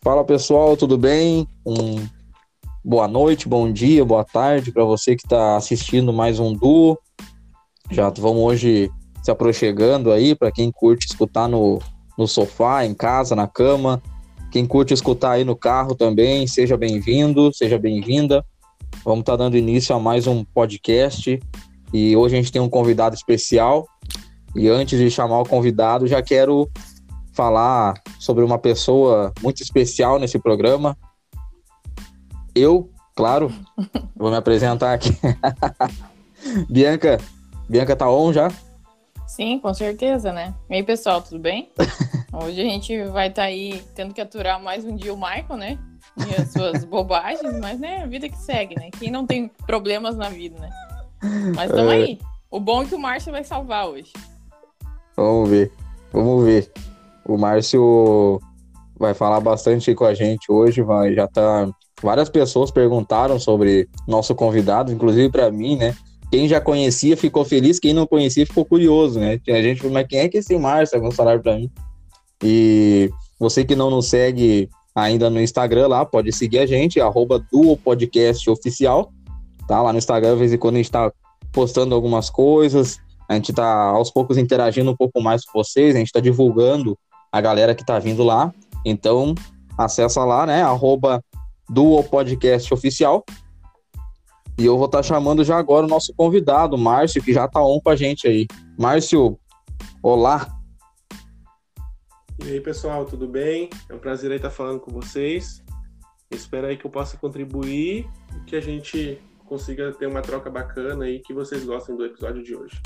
Fala pessoal, tudo bem? Um boa noite, bom dia, boa tarde para você que está assistindo mais um duo. Já vamos hoje se aproximando aí para quem curte escutar no, no sofá, em casa, na cama. Quem curte escutar aí no carro também, seja bem-vindo, seja bem-vinda. Vamos estar tá dando início a mais um podcast e hoje a gente tem um convidado especial. E antes de chamar o convidado, já quero falar sobre uma pessoa muito especial nesse programa. Eu, claro, vou me apresentar aqui. Bianca, Bianca tá on já? Sim, com certeza, né? E aí, pessoal, tudo bem? Hoje a gente vai estar tá aí tendo que aturar mais um dia o Michael, né? E as suas bobagens, mas né, a vida que segue, né? Quem não tem problemas na vida, né? Mas estamos é... aí. O bom é que o Márcio vai salvar hoje. Vamos ver. Vamos ver. O Márcio vai falar bastante com a gente hoje, vai já tá várias pessoas perguntaram sobre nosso convidado, inclusive para mim, né? Quem já conhecia ficou feliz, quem não conhecia ficou curioso, né? Tinha gente mas quem é que esse Márcio vai falar para mim? E você que não nos segue ainda no Instagram lá, pode seguir a gente, arroba tá? Lá no Instagram, de vez em quando a gente tá postando algumas coisas, a gente tá aos poucos interagindo um pouco mais com vocês, a gente tá divulgando a galera que tá vindo lá. Então, acessa lá, né? Arroba Podcast Oficial. E eu vou estar tá chamando já agora o nosso convidado, Márcio, que já tá on com a gente aí. Márcio, olá. E aí, pessoal, tudo bem? É um prazer estar falando com vocês. Espero aí que eu possa contribuir e que a gente consiga ter uma troca bacana aí que vocês gostem do episódio de hoje.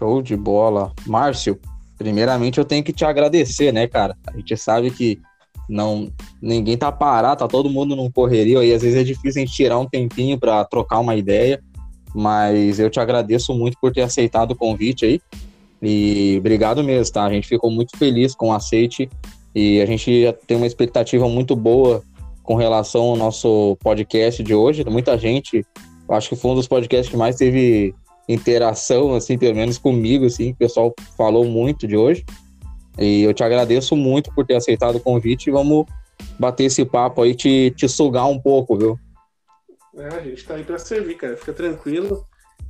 Show de bola. Márcio, primeiramente eu tenho que te agradecer, né, cara? A gente sabe que não ninguém tá parado, tá todo mundo num correria e às vezes é difícil a gente tirar um tempinho para trocar uma ideia, mas eu te agradeço muito por ter aceitado o convite aí. E obrigado mesmo, tá? A gente ficou muito feliz com o aceite e a gente tem uma expectativa muito boa com relação ao nosso podcast de hoje. Muita gente, acho que foi um dos podcasts que mais teve interação, assim, pelo menos comigo, assim, o pessoal falou muito de hoje. E eu te agradeço muito por ter aceitado o convite e vamos bater esse papo aí, te, te sugar um pouco, viu? É, a gente tá aí para servir, cara. Fica tranquilo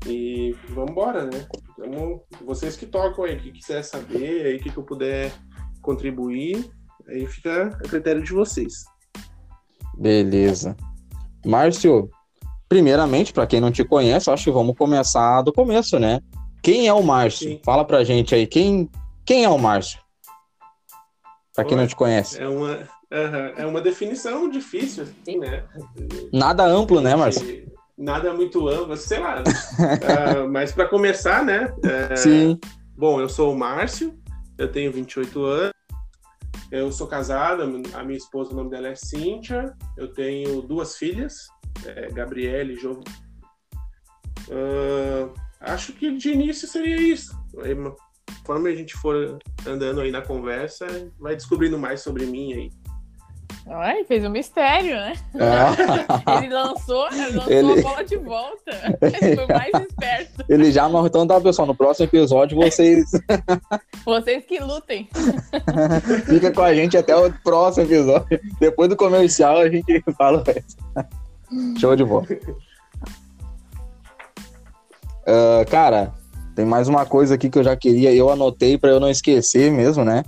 e vamos embora, né? Vamos, vocês que tocam aí, que quiser saber, aí que, que eu puder contribuir, aí fica a critério de vocês. Beleza. Márcio, primeiramente, para quem não te conhece, acho que vamos começar do começo, né? Quem é o Márcio? Sim. Fala pra gente aí, quem, quem é o Márcio? Pra quem não te conhece. É uma, é uma definição difícil, assim, né? Nada amplo, né, Márcio? Nada muito amplo, sei lá. uh, mas para começar, né? Uh, Sim. Bom, eu sou o Márcio, eu tenho 28 anos, eu sou casado, a minha esposa, o nome dela é Cíntia, eu tenho duas filhas, é, Gabriele João. Uh, acho que de início seria isso. Aí, conforme a gente for andando aí na conversa, vai descobrindo mais sobre mim aí. Ai, fez um mistério, né? Ah. ele lançou, ele lançou ele... a bola de volta. Ele foi mais esperto. Ele já não. Então tá, pessoal. No próximo episódio, vocês. vocês que lutem. Fica com a gente até o próximo episódio. Depois do comercial, a gente fala Show de bola. Uh, cara, tem mais uma coisa aqui que eu já queria, eu anotei para eu não esquecer mesmo, né?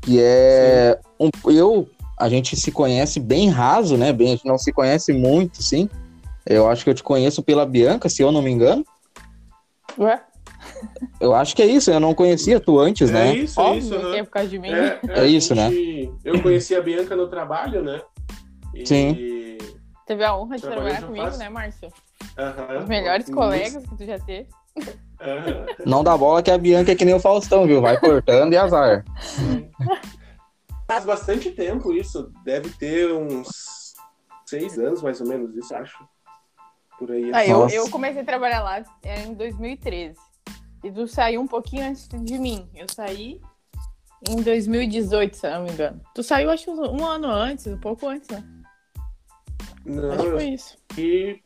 Que é um, eu, a gente se conhece bem raso, né? Bem, a gente não se conhece muito, sim. Eu acho que eu te conheço pela Bianca, se eu não me engano. Ué? Eu acho que é isso, eu não conhecia tu antes, é né? Isso, é isso, né? é por causa de mim. É, é, é isso, né? Eu conheci a Bianca no trabalho, né? E... Sim. Teve a honra de trabalhar comigo, faz... né, Márcio? Uhum. Os melhores colegas que tu já teve. Uhum. Não dá bola que a Bianca é que nem o Faustão, viu? Vai cortando e azar. Faz bastante tempo isso. Deve ter uns seis anos, mais ou menos, isso, acho. Por aí. Ah, eu, eu, comecei a trabalhar lá em 2013. E tu saiu um pouquinho antes de mim. Eu saí em 2018, se não me engano. Tu saiu, acho, um ano antes, um pouco antes, né? Não, acho que foi isso. E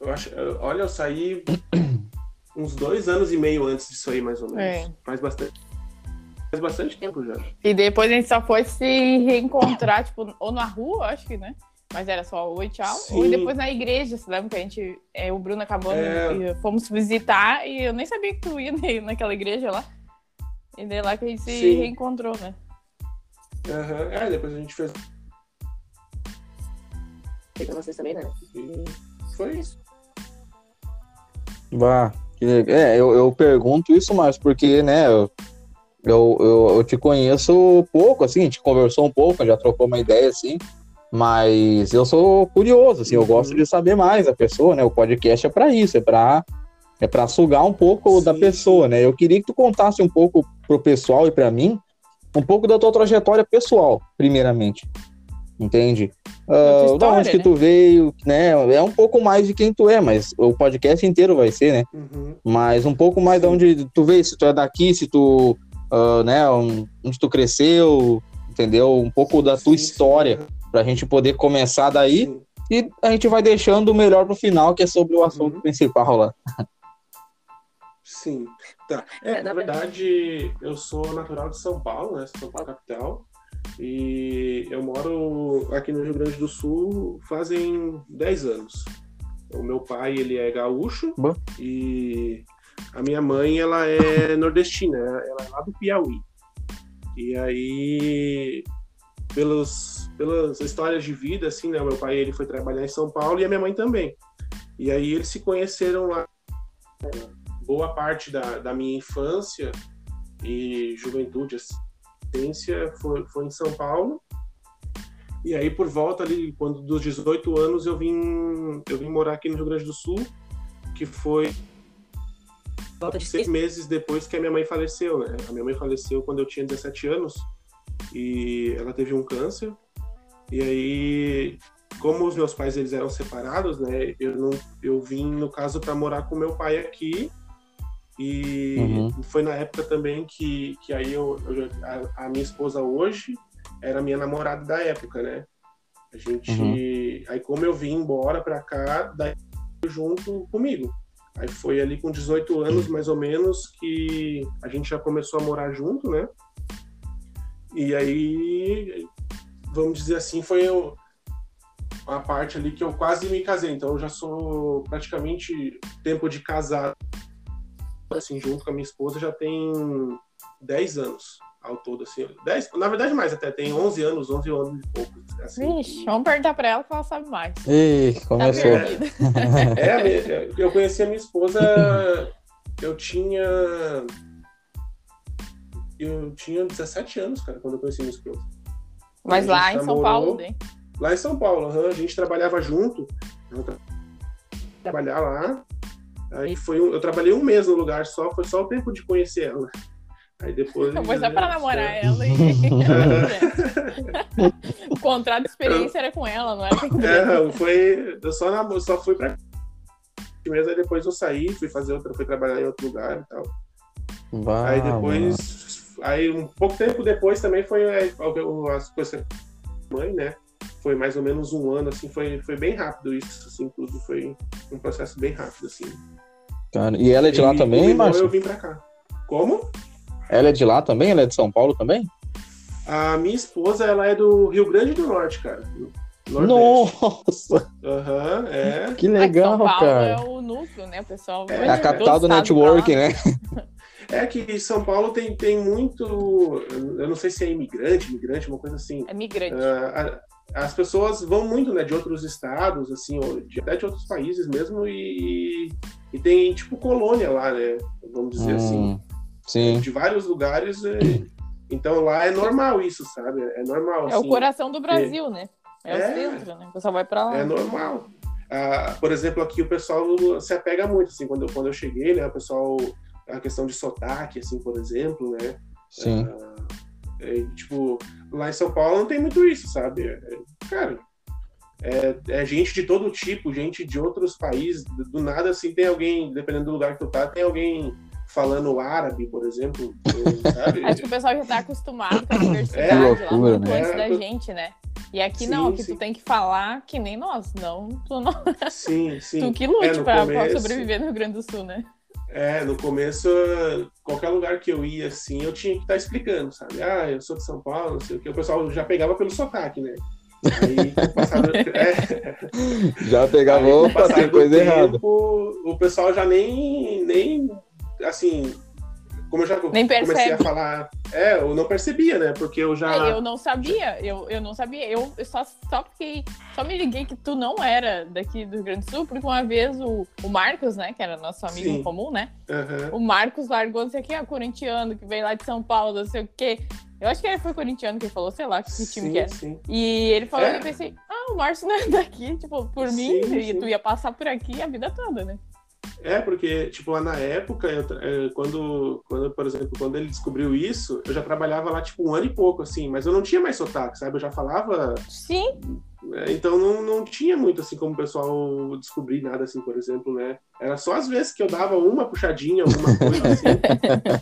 eu acho, olha, eu saí uns dois anos e meio antes disso aí, mais ou menos. É. Faz bastante. faz bastante tempo já. E depois a gente só foi se reencontrar, tipo, ou na rua, acho que, né? Mas era só oi, tchau. Sim. Ou depois na igreja, você lembra que a gente, é, o Bruno acabou, É. e fomos visitar e eu nem sabia que tu ia na- naquela igreja lá. E daí lá que a gente se Sim. reencontrou, né? Aham. É, depois a gente fez. Pra vocês também, né? e Foi isso. Bah. É, eu, eu pergunto isso mais porque, né, eu, eu, eu, te conheço pouco, assim, a gente conversou um pouco, já trocou uma ideia, assim, mas eu sou curioso, assim, eu Uhum. gosto de saber mais da pessoa, né, o podcast é pra isso, é pra, é pra sugar um pouco da Sim, pessoa, né, eu queria que tu contasse um pouco pro pessoal e pra mim, um pouco da tua trajetória pessoal, primeiramente, entende? Ah, da onde que né? tu veio, né, é um pouco mais de quem tu é, mas o podcast inteiro vai ser, né, Uhum. mas um pouco mais de onde tu veio, se tu é daqui, se tu, ah, né, onde tu cresceu, entendeu? Um pouco da tua Sim, sim. história, pra gente poder começar daí Sim. e a gente vai deixando o melhor pro final, que é sobre o assunto Uhum. principal lá. Sim, tá. É, na verdade, eu sou natural de São Paulo, né? São Paulo capital. E eu moro aqui no Rio Grande do Sul fazem 10 anos. O meu pai, ele é gaúcho Bom. e a minha mãe, ela é nordestina, ela é lá do Piauí. E aí, pelos, pelas histórias de vida, assim, né? Meu pai, ele foi trabalhar em São Paulo e a minha mãe também. E aí eles se conheceram lá boa parte da, da minha infância e juventude, assistência, foi, foi em São Paulo. E aí, por volta ali, quando dos 18 anos, eu vim, eu vim morar aqui no Rio Grande do Sul, que foi Volta de seis meses depois que a minha mãe faleceu, né? A minha mãe faleceu quando eu tinha 17 anos e ela teve um câncer. E aí, como os meus pais eles eram separados, né? Eu não, eu vim no caso para morar com meu pai aqui. E Uhum. foi na época também que, que aí eu, eu a, a minha esposa hoje era minha namorada da época, né? A gente, Uhum. aí como eu vim embora para cá, daí junto comigo. Aí foi ali com 18 anos, mais ou menos, que a gente já começou a morar junto, né? E aí, vamos dizer assim, foi eu- a parte ali que eu quase me casei. Então eu já sou praticamente tempo de casado, assim, junto com a minha esposa, já tem 10 anos ao todo, assim. 10, na verdade mais até, tem 11 anos, 11 anos e pouco. Assim, Vixe, vamos perguntar pra ela que ela sabe mais. Ih, Tá começou. perdida. É, a minha- eu conheci a minha esposa, eu tinha. Eu tinha 17 anos, cara, quando eu conheci minha esposa. Mas lá gente em São namorou. Paulo, né? Lá em São Paulo, a gente trabalhava junto. Trabalhar lá. Aí foi um- eu trabalhei um mês no lugar só, foi só o tempo de conhecer ela. Aí depois. Foi só pra namorar é. ela e. o contrato de experiência era com ela, não era. É, foi. Eu só, na, só fui pra. Mesmo, aí depois eu saí, fui fazer outra, fui trabalhar em outro lugar e tal. Bah, Aí mano. depois, aí um pouco tempo depois também foi é, as coisas mãe, né? Foi mais ou menos um ano, assim, foi, foi bem rápido isso, assim, tudo foi um processo bem rápido, assim. Cara, E ela é de lá E também, Márcio? Eu vim pra cá. Como? Ela é de lá também? Ela é de São Paulo também? A minha esposa, ela é do Rio Grande do Norte, cara. Nordeste. Nossa, Aham, é. que legal, São Paulo cara. é o núcleo, né? O pessoal. É É a capital do network, né? É que São Paulo tem, tem muito. Eu não sei se é imigrante, imigrante, uma coisa assim. É migrante. A- as pessoas vão muito, né, de outros estados, assim, ou de, até de outros países mesmo, e, e tem tipo colônia lá, né? Vamos dizer assim, Hum, sim. de vários lugares. é, então lá é normal isso, sabe? É normal. É o assim, coração do Brasil, né? É, É. o centro, né? O pessoal vai pra lá. É normal. Ah, por exemplo, aqui o pessoal se apega muito, assim, quando eu, quando eu cheguei, né? O pessoal, a questão de sotaque, assim, por exemplo, né? Sim. Ah, é, tipo, lá em São Paulo não tem muito isso, sabe? É, cara, é, é gente de todo tipo, gente de outros países. Do, nada, assim, tem alguém, dependendo do lugar que tu tá, tem alguém falando árabe, por exemplo, sabe? Acho que o pessoal já tá acostumado com a diversidade É, lá loucura, muito né? antes da É, gente, né? E aqui Sim, não, aqui sim. tu tem que falar que nem nós, não, tu não. Sim, sim. Tu que lute É, pra, pra começo- sobreviver no Rio Grande do Sul, né? É, no começo, qualquer lugar que eu ia, assim, eu tinha que estar tá explicando, sabe? Ah, eu sou de São Paulo, não sei o que. O pessoal já pegava pelo sotaque, né? Aí, passado, é, já pegava, aí, opa, tem coisa tempo, errada. O pessoal já nem, nem, assim, como eu já Nem comecei percebe. a falar, é, eu não percebia, né? Porque eu já. É, eu não sabia, eu, eu não sabia. Eu, eu só, só fiquei. Só me liguei que tu não era daqui do Rio Grande do Sul, porque uma vez o, o Marcos, né, que era nosso amigo Sim. comum, né? Aham. O Marcos largou, não sei o que, é corintiano, que veio lá de São Paulo, não sei o que. Eu acho que ele foi corintiano que falou, sei lá que time Sim, que é. sim. E ele falou É. e eu pensei, ah, o Márcio não é daqui, tipo, por mim, Sim, e sim. tu ia passar por aqui a vida toda, né? É, porque, tipo, lá na época, eu eh, quando, quando, por exemplo, quando ele descobriu isso, eu já trabalhava lá, tipo, um ano e pouco, assim, mas eu não tinha mais sotaque, sabe? Eu já falava, Sim, eh, então não, não tinha muito, assim, como o pessoal descobrir nada, assim, por exemplo, né? Era só às vezes que eu dava uma puxadinha, alguma coisa, assim,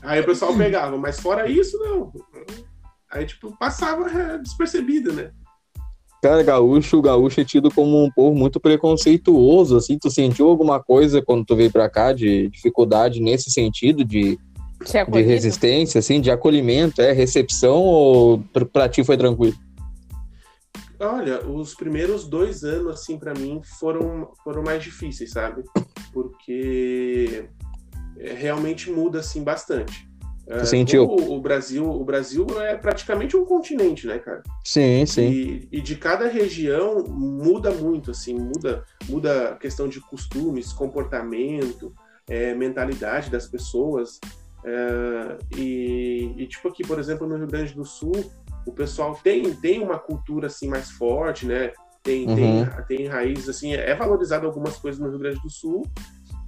aí o pessoal pegava, mas fora isso, não. Aí, tipo, passava eh, despercebido, né? Cara, gaúcho, o gaúcho é tido como um povo muito preconceituoso, assim, tu sentiu alguma coisa quando tu veio pra cá de dificuldade nesse sentido de, de resistência, assim, de acolhimento, é, recepção ou pra- pra ti foi tranquilo? Olha, os primeiros dois anos, assim, pra mim, foram, foram mais difíceis, sabe? Porque é, realmente muda, assim, bastante. É, sentiu? O, o Brasil, o Brasil é praticamente um continente, né, cara? Sim, sim. E, e de cada região muda muito, assim, muda, muda a questão de costumes, comportamento, é, mentalidade das pessoas. É, e, e, tipo aqui, por exemplo, no Rio Grande do Sul, o pessoal tem, tem uma cultura assim mais forte, né? Tem, Uhum. tem, tem raízes assim, é valorizado algumas coisas no Rio Grande do Sul.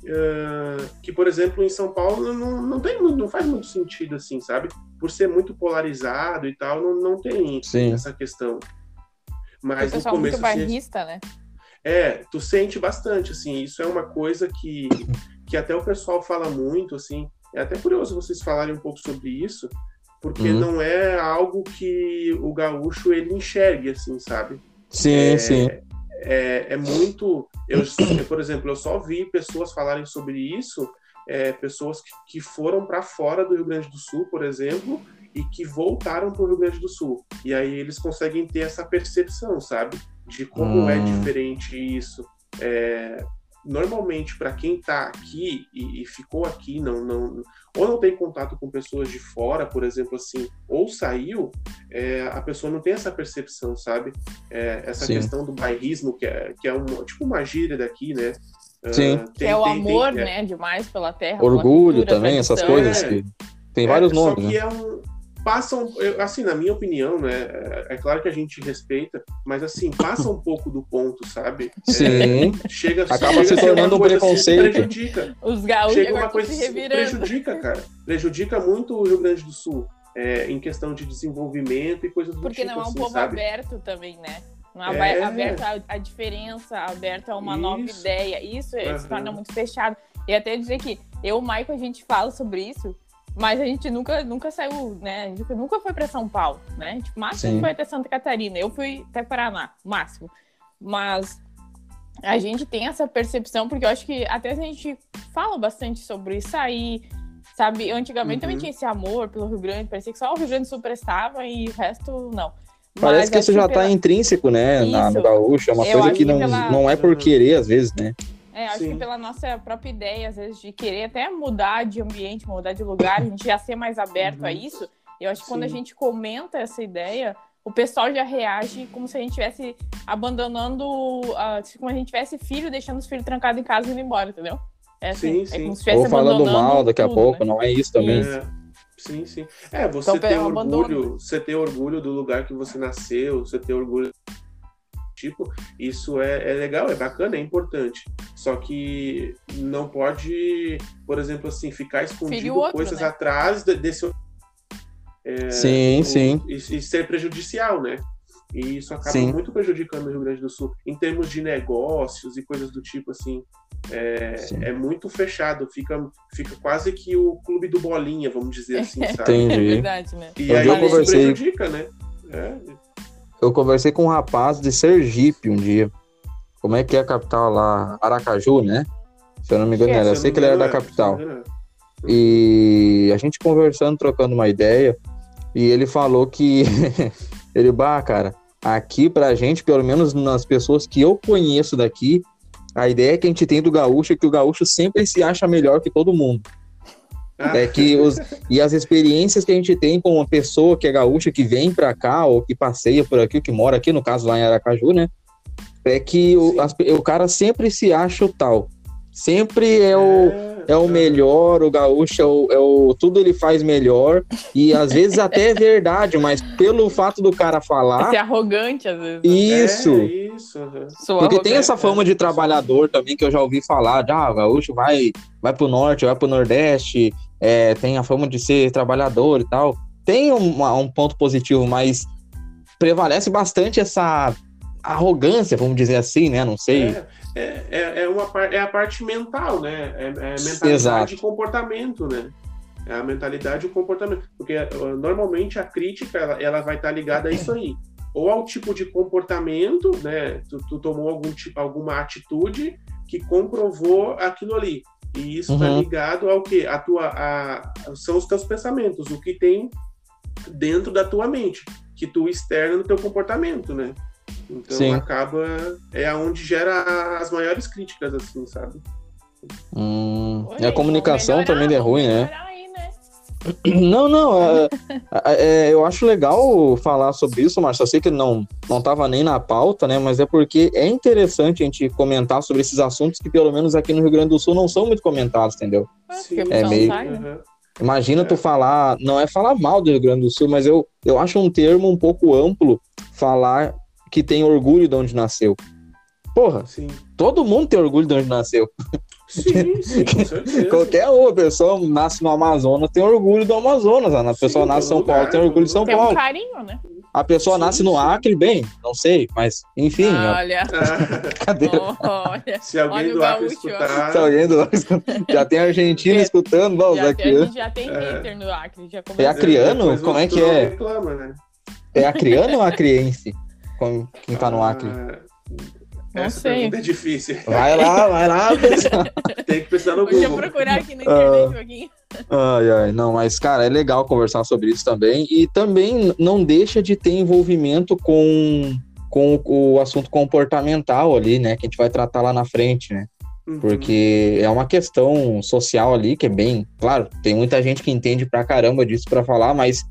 É, que, por exemplo, em São Paulo não, não tem muito- não faz muito sentido assim, sabe? Por ser muito polarizado e tal, não, não tem Sim. essa questão. Mas no pessoal muito começo, assim, bairrista, né? é, tu sente bastante, assim, isso é uma coisa que, que até o pessoal fala muito, assim, é até curioso vocês falarem um pouco sobre isso, porque Uhum. não é algo que o gaúcho, ele enxergue, assim, sabe? Sim, é, sim. É, é muito, eu, eu, por exemplo, eu só vi pessoas falarem sobre isso, é, pessoas que, que foram para fora do Rio Grande do Sul, por exemplo, e que voltaram para o Rio Grande do Sul. E aí eles conseguem ter essa percepção, sabe? De como é Hum. diferente isso. É, normalmente, para quem está aqui e, e ficou aqui, não, não, ou não tem contato com pessoas de fora, por exemplo, assim, ou saiu, é, a pessoa não tem essa percepção, sabe? É, essa Sim. questão do bairrismo, que é, que é um, tipo uma gíria daqui, né? Ah, Sim. tem- Que é o tem- amor, tem- é, né? Demais pela terra. pela Orgulho cultura, também, essas coisas É. que tem vários é, nomes, Só que né? é um. Passam, assim, na minha opinião, né? É, é claro que a gente respeita, mas assim, passa um pouco do ponto, sabe? É, Sim. chega, Acaba chega se a ser tornando um coisa, assim, preconceito. prejudica. Os gaúchos Chega uma coisa se prejudica, cara. Prejudica muito o Rio Grande do Sul. é, em questão de desenvolvimento e coisas do Porque tipo, não é um assim, povo sabe? aberto também, né? Não é, É. aberto à, diferença, aberto a uma nova Isso. ideia. Isso eh, se torna muito fechado. E até dizer que eu e o Michael, a gente fala sobre isso, mas a gente nunca, nunca saiu, né? A gente nunca foi para São Paulo, né? Tipo, máximo Sim. foi até Santa Catarina. Eu fui até Paraná, máximo. Mas a gente tem essa percepção, porque eu acho que até a gente fala bastante sobre sair, sabe? Antigamente também Uhum. tinha esse amor pelo Rio Grande, parecia que só o Rio Grande do Sul prestava e o resto não. Parece Mas que isso já pela- tá intrínseco, né, na, no Isso. gaúcho. É uma Eu coisa que que não, pela- não é por querer, às vezes, né? É, acho Sim. que pela nossa própria ideia, às vezes, de querer até mudar de ambiente, mudar de lugar, a gente já ser mais aberto Uhum. a isso. Eu acho que quando a Sim. gente comenta essa ideia, o pessoal já reage como se a gente estivesse abandonando, ah, como se a gente tivesse filho, deixando os filhos trancados em casa e indo embora, entendeu? É, assim, Sim, é sim. como se estivesse Ou falando abandonando mal daqui a tudo, pouco, né? não é isso também. É, sim, sim. É, você Então, ter um abandono. orgulho, você ter orgulho do lugar que você nasceu, você ter orgulho tipo, isso é, é legal, é bacana, é importante. Só que não pode, por exemplo, assim, ficar escondido outro, coisas né? atrás de- desse é, sim, o- sim. E, e ser prejudicial, né? E isso acaba Sim. muito prejudicando o Rio Grande do Sul em termos de negócios e coisas do tipo assim. É, é muito fechado, fica, fica quase que o clube do bolinha, vamos dizer assim, sabe? Entendi. É verdade, né? E Um aí eu isso conversei- prejudica, né? É, Eu conversei com um rapaz de Sergipe um dia. Como é que é a capital lá? Aracaju, né? Se eu não me engano, É, era. Eu Se sei não que ele era da engano, capital. E a gente conversando, trocando uma ideia, e ele falou que ele, bah, cara, aqui pra gente, pelo menos nas pessoas que eu conheço daqui, a ideia que a gente tem do gaúcho é que o gaúcho sempre se acha melhor que todo mundo. É que os, e as experiências que a gente tem com uma pessoa que é gaúcha, que vem pra cá, ou que passeia por aqui, ou que mora aqui, no caso lá em Aracaju, né? É que o, as- o cara sempre se acha o tal. Sempre é o, é o melhor, o gaúcho é o, é o- Tudo ele faz melhor. E às vezes até é verdade, mas pelo fato do cara É falar. ser arrogante, às vezes. né? Isso. É, isso. Sou Porque arrogante. tem essa fama de trabalhador também que eu já ouvi falar. de, Ah, o gaúcho vai, vai pro norte, vai pro nordeste, é, tem a fama de ser trabalhador e tal. Tem um, um ponto positivo, mas prevalece bastante essa arrogância, vamos dizer assim, né? Não sei. É, é, é, é uma é a parte mental, né? É, é mentalidade Exato. e comportamento, né? É a mentalidade e o comportamento. Porque normalmente a crítica ela, ela vai estar ligada a isso aí. Ou ao tipo de comportamento, né? Tu, tu tomou algum tipo, alguma atitude que comprovou aquilo ali. E isso está Uhum. ligado ao que? A tua, a, são os teus pensamentos, o que tem dentro da tua mente, que tu externa no teu comportamento, né? Então Sim. acaba é aonde gera as maiores críticas assim, sabe? Hum, Oi, e a comunicação também é ruim, né? aí, né? Não, não. é- é- eu acho legal falar sobre isso, Márcio. Eu sei que não não estava nem na pauta, né? Mas é porque é interessante a gente comentar sobre esses assuntos que, pelo menos aqui no Rio Grande do Sul, não são muito comentados, entendeu? Sim, porque o É pessoal meio- sai, né? Imagina É. tu falar, não é falar mal do Rio Grande do Sul, mas eu, eu acho um termo um pouco amplo falar que tem orgulho de onde nasceu. Porra, Sim. todo mundo tem orgulho de onde nasceu. Sim, sim, com certeza. Qualquer uma pessoa nasce no Amazonas tem orgulho do Amazonas. A pessoa Sim, nasce em São todo Paulo lugar, tem orgulho de São Tem um Paulo. carinho, né? A pessoa Sim, nasce no. Acre, bem, não sei, mas enfim, Olha, Ah, cadê? olha. se alguém Olha do Acre escutar, Se alguém do Acre já tem Argentina É, escutando, vamos Já aqui. tem, a gente já tem É. hater no Acre. Já É começou. acriano? depois Como é que é? Reclama, né? É acriano ou acriense? Com- Quem tá no Acre? Ah, Não essa sei. pergunta é difícil. Vai lá, vai lá. Tem que pesquisar no Deixa eu Google. procurar aqui na internet um pouquinho. Ai, ai, não, mas, cara, é legal conversar sobre isso também. E também não deixa de ter envolvimento com, com o assunto comportamental ali, né? Que a gente vai tratar lá na frente, né? Uhum. Porque é uma questão social ali que é bem. Claro, tem muita gente que entende pra caramba disso pra falar, mas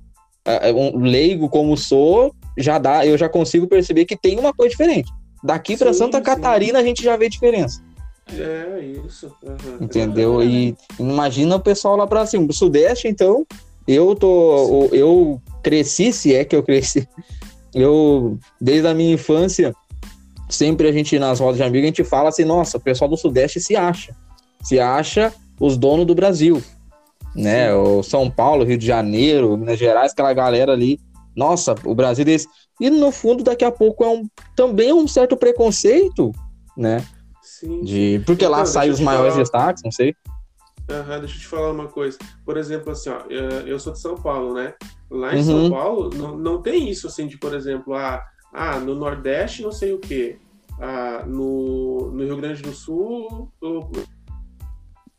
é, um leigo como sou, já dá, eu já consigo perceber que tem uma coisa diferente. Daqui Sim, Santa sim. Catarina a gente já vê diferença. É, isso. aham. Entendeu? E imagina o pessoal lá pra cima. O Sudeste, então, eu tô. Eu cresci, se é que eu cresci. Eu, desde a minha infância, sempre a gente, nas rodas de amigos, a gente fala assim, nossa, o pessoal do Sudeste se acha. Se acha os donos do Brasil. Né? O São Paulo, Rio de Janeiro, Minas Gerais, aquela galera ali. Nossa, o Brasil desse. E no fundo, daqui a pouco é um, também é um certo preconceito, né? Sim. De, porque lá Então, saem os maiores falar. destaques, não sei. Aham, deixa eu te falar uma coisa. Por exemplo, assim, ó, eu eu sou de São Paulo, né? Lá em Uhum. São Paulo não, não tem isso, assim, de, por exemplo, ah, ah, no Nordeste não sei o quê. Ah, no, no Rio Grande do Sul, o-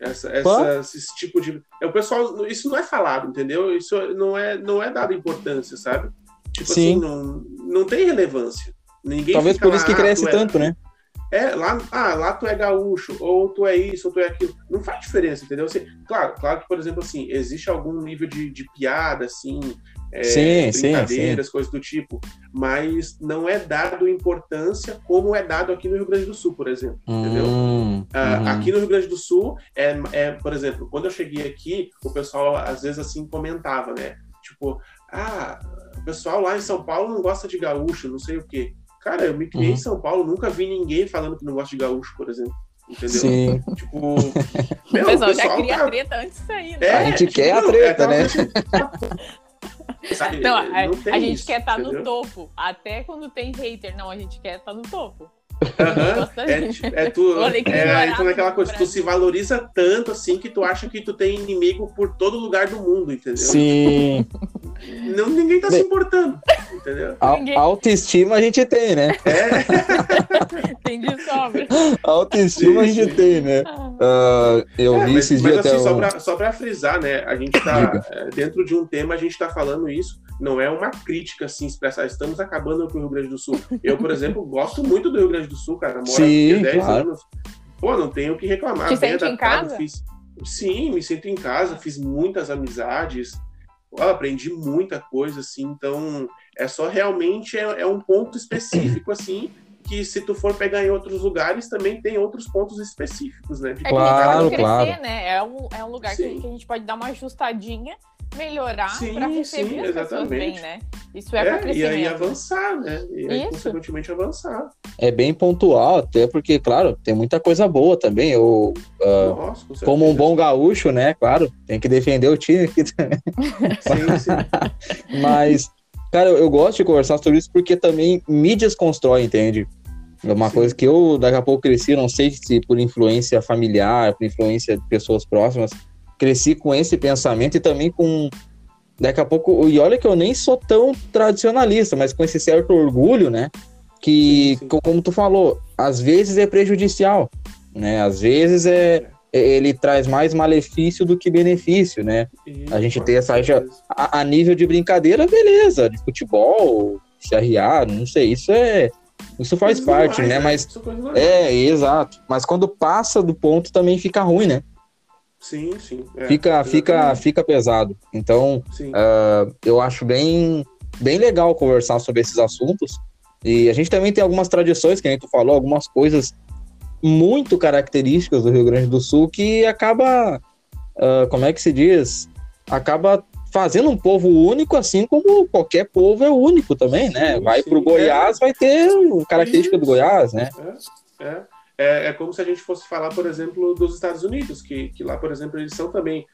essa, essa, esse tipo de. É, o pessoal, isso não é falado, entendeu? Isso não é, não é dado importância, sabe? Tipo Sim. assim, não, não tem relevância. Ninguém Talvez por isso lá, que "Ah, cresce é- tanto, né? é, lá, ah, lá tu é gaúcho, ou tu é isso, ou tu é aquilo. Não faz diferença, entendeu? Assim, claro, claro que, por exemplo, assim, existe algum nível de, de piada, assim, é, Sim, sim, brincadeiras, coisas do tipo, mas não é dado importância como é dado aqui no Rio Grande do Sul, por exemplo. Entendeu? Hum, Ah, uhum. Aqui no Rio Grande do Sul, é, é, por exemplo, quando eu cheguei aqui, o pessoal às vezes assim comentava, né? Tipo, ah, o pessoal lá em São Paulo não gosta de gaúcho, não sei o quê. Cara, eu me criei Uhum. em São Paulo, nunca vi ninguém falando que não gosta de gaúcho, por exemplo. Entendeu? Sim. Tipo, O meu, pessoal já pessoal cria tá- treta antes disso aí, né? É, A gente quer a não, treta, é né? Sabe, Não, a, não tem a gente isso, quer estar no entendeu? topo. Até quando tem hater, não, a gente quer estar no topo. Da é, gente. ti- é tu, é, entra naquela no coisa, tu se valoriza tanto assim que tu acha que tu tem inimigo por todo lugar do mundo, entendeu? Sim. Não, ninguém tá Bem- se importando, entendeu? A- Ninguém- Autoestima a gente tem, né? É, Tem de sobra. Autoestima a Sim, gente sim. tem, né? Uh, eu é, vi mas, esses mas dias assim, até. só um- pra, só pra frisar, né? A gente tá é, dentro de um tema, a gente tá falando isso. Não é uma crítica assim expressa. Estamos acabando com o Rio Grande do Sul. Eu, por exemplo, gosto muito do Rio Grande do Sul, cara. Moro Sim, aqui há 10 claro. anos. Pô, não tenho o que reclamar. Te Bem sente em casa? Fiz... Sim, me sinto em casa, fiz muitas amizades. Ó, aprendi muita coisa, assim. Então, é só realmente é, é um ponto específico, assim, que se tu for pegar em outros lugares, também tem outros pontos específicos, né? De É que Claro, a gente pode crescer, claro. né? É um, é um lugar que, que a gente pode dar uma ajustadinha, melhorar pra receber sim, as pessoas exatamente. bem, né? Isso é, pra É, e crescimento. aí avançar, né? E aí, Isso. consequentemente, avançar. É bem pontual, até porque, claro, tem muita coisa boa também. Eu, ah, Nossa, com como um bom gaúcho, né? Claro, tem que defender o time aqui também. Sim, sim. Mas, cara, eu, eu gosto de conversar sobre isso porque também mídias constroem, entende? É uma Sim. coisa que eu daqui a pouco cresci, não sei se por influência familiar, por influência de pessoas próximas, cresci com esse pensamento e também com. Daqui a pouco. E olha que eu nem sou tão tradicionalista, mas com esse certo orgulho, né? Que, Sim, sim. co- como tu falou, às vezes é prejudicial, né? Às vezes é. Ele traz mais malefício do que benefício, né? A gente tem essa- a, a nível de brincadeira, beleza. De futebol, CRA, não sei, isso é. Isso faz parte, normais, né? Mas. Normais. É, exato. Mas quando passa do ponto também fica ruim, né? Sim, sim. é, Fica, fica, fica pesado. Então, Sim. eu acho bem, bem legal conversar sobre esses assuntos. E a gente também tem algumas tradições, que a gente falou, algumas coisas muito características do Rio Grande do Sul que acaba, ah, como é que se diz? Acaba fazendo um povo único, assim como qualquer povo é único também, né? Vai sim, pro Goiás, vai ter característica do Isso. Goiás, né? É, é. É, é como se a gente fosse falar, por exemplo, dos Estados Unidos, que, que lá, por exemplo, eles são também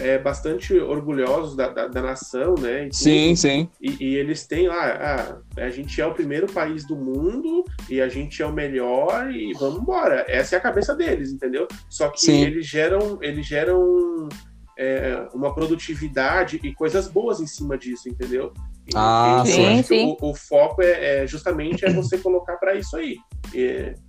é, bastante orgulhosos da, da, da nação, né? e tudo. sim. E, e eles têm lá, ah, a gente é o primeiro país do mundo e a gente é o melhor e vamos embora. Essa é a cabeça deles, entendeu? Só que Sim. eles geram, eles geram é, uma produtividade e coisas boas em cima disso, entendeu? Ah, sim. Sim, O, o foco é, é justamente é você colocar para isso aí,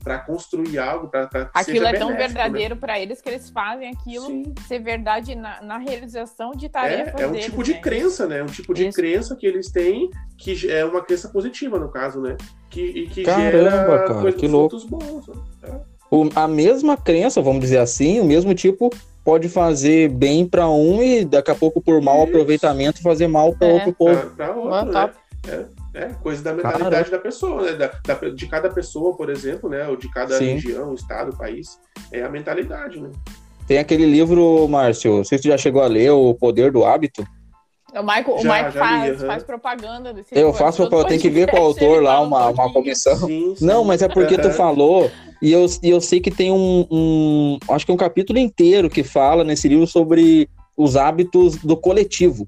para construir algo, para Aquilo é tão verdadeiro pra eles que eles fazem aquilo Sim. ser verdade na, na realização de tarefas É, é um deles, tipo de né? crença, né? Um tipo de Isso. crença que eles têm, que é uma crença positiva, no caso, né? Que, e que Caramba, gera cara, que louco. bons. né? O- a mesma crença, vamos dizer assim, o mesmo tipo pode fazer bem para um e daqui a pouco por mau Isso. aproveitamento fazer mal para É. outro povo. Pra, pra outro, né? É, é, coisa da mentalidade da pessoa, né? Da, da- de cada pessoa, por exemplo, né? Ou de cada Sim. região, estado, país. É a mentalidade, né? Tem aquele livro, Márcio, não sei se tu já chegou a ler, O Poder do Hábito. O Michael, o Já, faz, li, faz propaganda desse Eu livro, faço, eu tenho que ver com o autor lá, um uma, uma comissão. Sim, sim. Não, mas é porque tu falou, e eu, e eu sei que tem um, um- Acho que é um capítulo inteiro que fala nesse livro sobre os hábitos do coletivo.